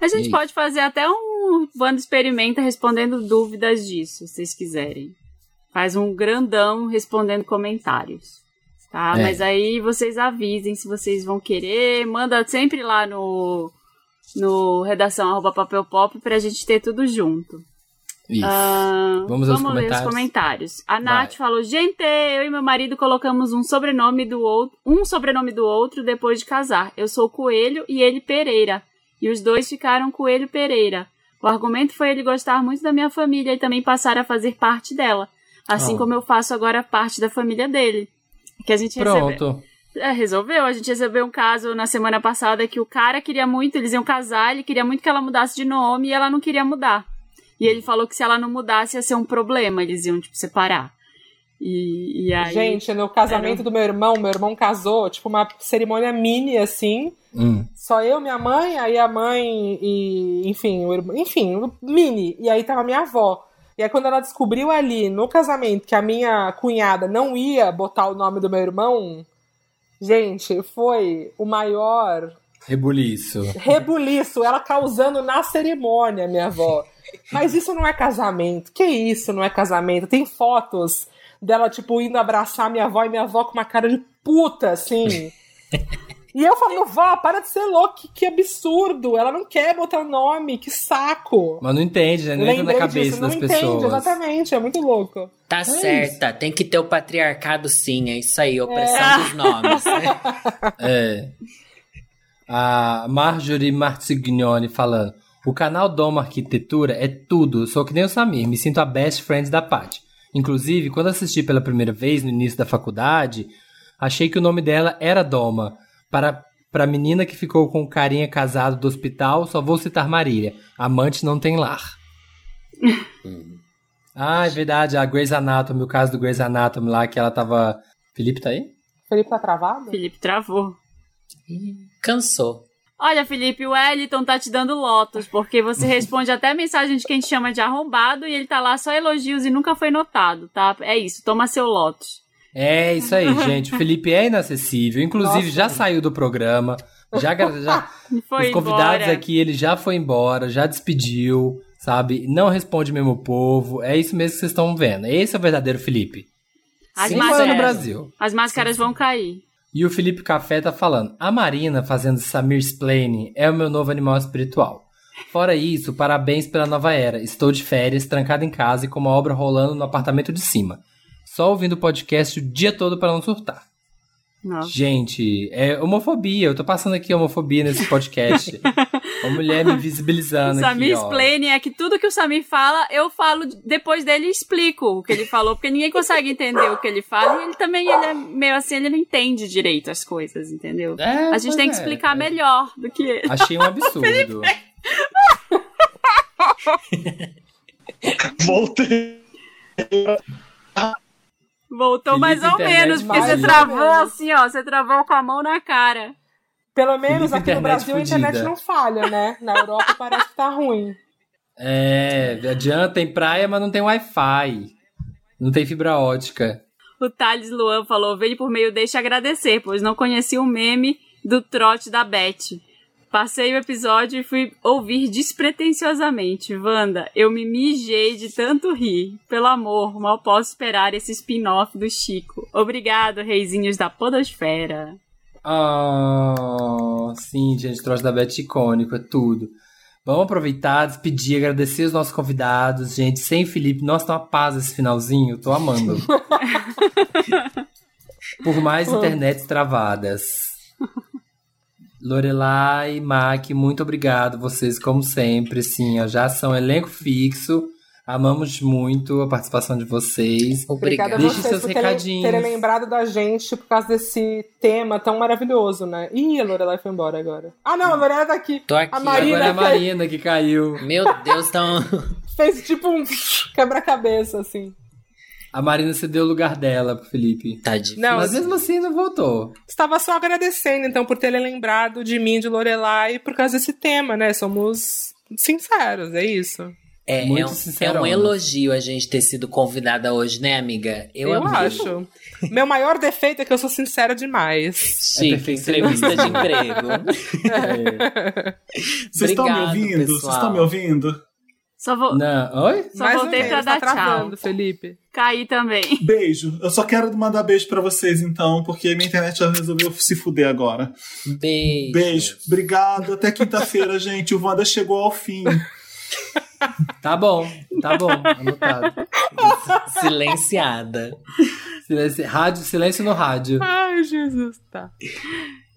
A gente e... pode fazer até um Vanda Experimenta respondendo dúvidas disso, se vocês quiserem. Faz um grandão respondendo comentários tá? É. Mas aí vocês avisem se vocês vão querer, manda sempre lá no no redação arroba papelpop pra gente ter tudo junto. Isso. Uh, vamos, vamos ler os comentários. A Nath Vai. falou: Gente, eu e meu marido colocamos um sobrenome do outro, um sobrenome do outro depois de casar. Eu sou Coelho e ele Pereira. E os dois ficaram Coelho Pereira. O argumento foi ele gostar muito da minha família e também passar a fazer parte dela. Assim oh. como eu faço agora parte da família dele. Que a gente Pronto. Recebeu. É, resolveu. A gente recebeu um caso na semana passada que o cara queria muito, eles iam casar, ele queria muito que ela mudasse de nome e ela não queria mudar. E ele falou que se ela não mudasse ia ser um problema, eles iam, tipo, separar. E, e aí. Gente, no casamento era... do meu irmão, meu irmão casou, tipo, uma cerimônia mini, assim. Hum. Só eu, minha mãe, aí a mãe e. Enfim, o irmão. Enfim, mini. E aí tava minha avó. E aí, quando ela descobriu ali no casamento que a minha cunhada não ia botar o nome do meu irmão, gente, foi o maior. Rebuliço. Rebuliço, ela causando na cerimônia, minha avó. Mas isso não é casamento. Que isso não é casamento? Tem fotos dela, tipo, indo abraçar minha avó e minha avó com uma cara de puta, assim. E eu falo, vó, para de ser louco, que, que absurdo. Ela não quer botar o nome, que saco. Mas não entende, né? Não entra na cabeça disso, das não pessoas. Não entende, exatamente, é muito louco. Tá é certa, isso. tem que ter o patriarcado sim, é isso aí, opressão é. dos nomes. é. A Marjorie Martignoni falando. O canal Doma Arquitetura é tudo, sou que nem o Samir, me sinto a best friend da Paty. Inclusive, quando assisti pela primeira vez no início da faculdade, achei que o nome dela era Doma. Para para menina que ficou com o carinha casado do hospital, só vou citar Marília. Amante não tem lar. ah, é verdade. A Grey's Anatomy, o caso do Grey's Anatomy lá, que ela tava... Felipe tá aí? Felipe tá travado? Felipe travou. Cansou. Olha, Felipe, o Wellington tá te dando lotos, porque você responde até mensagem de quem te chama de arrombado e ele tá lá só elogios e nunca foi notado, tá? É isso, toma seu lotos. É isso aí, gente. O Felipe é inacessível. Inclusive, Nossa. já saiu do programa. Já, já foi os convidados embora. aqui, ele já foi embora, já despediu, sabe? Não responde mesmo o povo. É isso mesmo que vocês estão vendo. Esse é o verdadeiro Felipe. As Sim, máscaras no Brasil. As máscaras Sim. vão cair. E o Felipe Café tá falando: a Marina fazendo Samir Splane é o meu novo animal espiritual. Fora isso, parabéns pela nova era. Estou de férias, trancado em casa e com uma obra rolando no apartamento de cima só ouvindo o podcast o dia todo para não surtar. Nossa. Gente, é homofobia. Eu tô passando aqui homofobia nesse podcast. Uma mulher me visibilizando o Samir aqui, Splane é que tudo que o Samir fala, eu falo depois dele e explico o que ele falou, porque ninguém consegue entender o que ele fala e ele também ele é meio assim, ele não entende direito as coisas, entendeu? É, a gente tem que é, explicar é. melhor do que ele. Achei um absurdo. Voltei. Voltou Felipe mais ou menos, porque você travou assim, ó. Você travou com a mão na cara. Pelo menos Felipe aqui no Brasil fudida. a internet não falha, né? Na Europa parece que tá ruim. É, adianta, tem praia, mas não tem Wi-Fi. Não tem fibra ótica. O Thales Luan falou: vem por meio, deixa agradecer, pois não conheci o meme do trote da Beth. Passei o episódio e fui ouvir despretensiosamente. Wanda, eu me mijei de tanto rir. Pelo amor, mal posso esperar esse spin-off do Chico. Obrigado, reizinhos da podosfera. Ah, sim, gente, troço da Beth icônico, é tudo. Vamos aproveitar, despedir, agradecer os nossos convidados, gente. Sem Felipe, nossa, tá uma paz esse finalzinho, tô amando. Por mais internets travadas. Lorelai, Mac, muito obrigado. Vocês, como sempre, sim, ó, já são elenco fixo. Amamos muito a participação de vocês. Obrigada a Deixe vocês seus por terem, recadinhos. terem lembrado da gente por causa desse tema tão maravilhoso, né? Ih, a Lorelai foi embora agora. Ah, não, a Lorelai tá aqui. Tô aqui. A Marina, Agora é a Marina que caiu. Meu Deus, tão. fez tipo um quebra-cabeça, assim. A Marina cedeu o lugar dela pro Felipe. Tá difícil. Não, Mas mesmo assim não voltou. Estava só agradecendo, então, por terem lembrado de mim, de Lorelai, por causa desse tema, né? Somos sinceros, é isso. é, muito é, um, é um elogio a gente ter sido convidada hoje, né, amiga? Eu, Eu, acho. Meu maior defeito é que eu sou sincera demais. Chique, perfeccionista. entrevista de emprego. Vocês estão me ouvindo? Vocês estão me ouvindo? Só vou Não. Oi? Só Mais voltei ou pra menos, dar tá travando, tchau. Felipe. cair também. Beijo. Eu só quero mandar beijo pra vocês, então, porque minha internet já resolveu se fuder agora. Beijo. Beijo. Obrigado. Até quinta-feira, gente. O Wanda chegou ao fim. Tá bom, tá bom. Anotado. Silenciada. Silêncio, rádio, silêncio no rádio. Ai, Jesus, tá.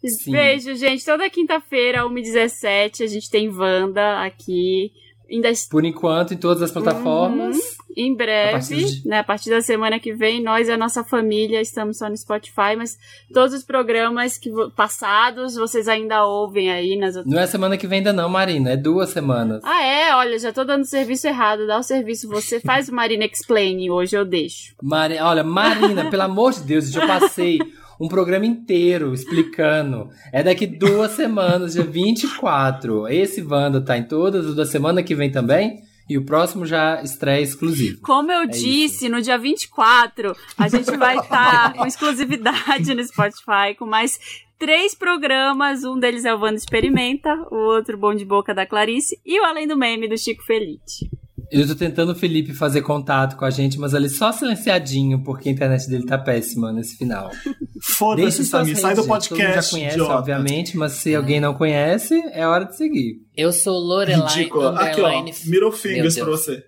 Sim. Beijo, gente. Toda quinta-feira, 1h17, a gente tem Wanda aqui. Ainda Por enquanto, em todas as plataformas. em A breve, partir de- né? A partir da semana que vem, nós e a nossa família estamos só no Spotify, mas todos os programas que passados vocês ainda ouvem aí nas outras. Não é semana que vem ainda não, Marina. É duas semanas. Ah, é? Olha, já tô dando serviço errado. Dá o serviço. Você faz o Marina Explain hoje, eu deixo. Mari... Olha, Marina, pelo amor de Deus, eu passei um programa inteiro explicando. É daqui duas semanas, dia 24. Esse Wanda tá em todas, o da semana que vem também. E o próximo já estreia exclusivo. Como eu disse, no dia 24, a gente vai estar com exclusividade no Spotify, com mais três programas. Um deles é o Wanda Experimenta, o outro Bom de Boca da Clarice e o Além do Meme do Chico Felite. Eu tô tentando o Felipe fazer contato com a gente, mas ele só silenciadinho, porque a internet dele tá péssima nesse final. Foda-se, Samir. Sai do gente. Todo mundo podcast, já conhece, idiota. obviamente, mas se alguém não conhece, é hora de seguir. Eu sou Lorelai Ridículo. Aqui, ó. Middle fingers pra você.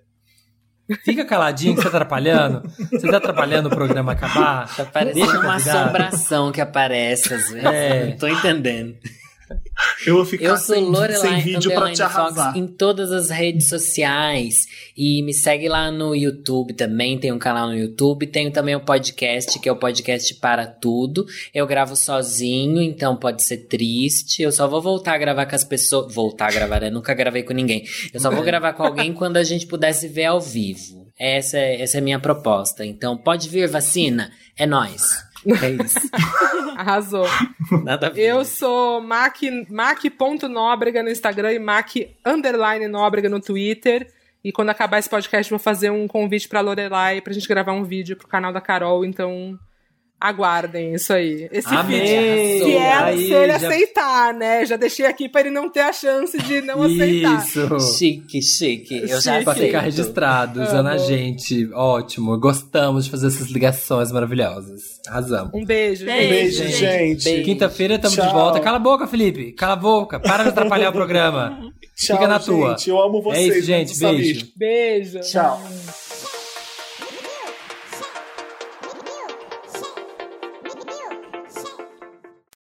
Fica caladinho que você tá atrapalhando. Você tá atrapalhando o programa acabar. Tá parecendo uma assombração que aparece às vezes. É. Não tô entendendo. Eu vou ficar Eu sou sem, sem Lorelai vídeo pra te Underline Fox arrasar. em todas as redes sociais. E me segue lá no YouTube também. Tem um canal no YouTube. Tenho também um podcast, que é o podcast Para Tudo. Eu gravo sozinho, então pode ser triste. Eu só vou voltar a gravar com as pessoas. Voltar a gravar, né? Nunca gravei com ninguém. Eu só vou gravar com alguém quando a gente pudesse ver ao vivo. Essa é, essa é a minha proposta. Então pode vir vacina. É nóis. É isso. Arrasou. Nada a ver. Eu sou Mac, Mac.nóbrega no Instagram e Mac underline Nóbrega no Twitter. E quando acabar esse podcast, vou fazer um convite pra Lorelai pra gente gravar um vídeo pro canal da Carol. Então, aguardem isso aí. Esse vídeo. Se, é, Aí, se ele já- aceitar, né? Já deixei aqui pra ele não ter a chance de não aceitar. Isso. Chique, chique. Eu já Chique. Pra ficar aceito. registrado, usando a gente. Ótimo. Gostamos de fazer essas ligações maravilhosas. Arrasamos. Um beijo, Beijo, gente. Beijo, gente. gente. Beijo. Quinta-feira estamos de volta. Cala a boca, Felipe. Cala a boca. Para de atrapalhar o programa. Tchau, Fica na gente. tua. Eu amo vocês. É isso, gente. menos o Samir. Beijo. Beijo. Tchau.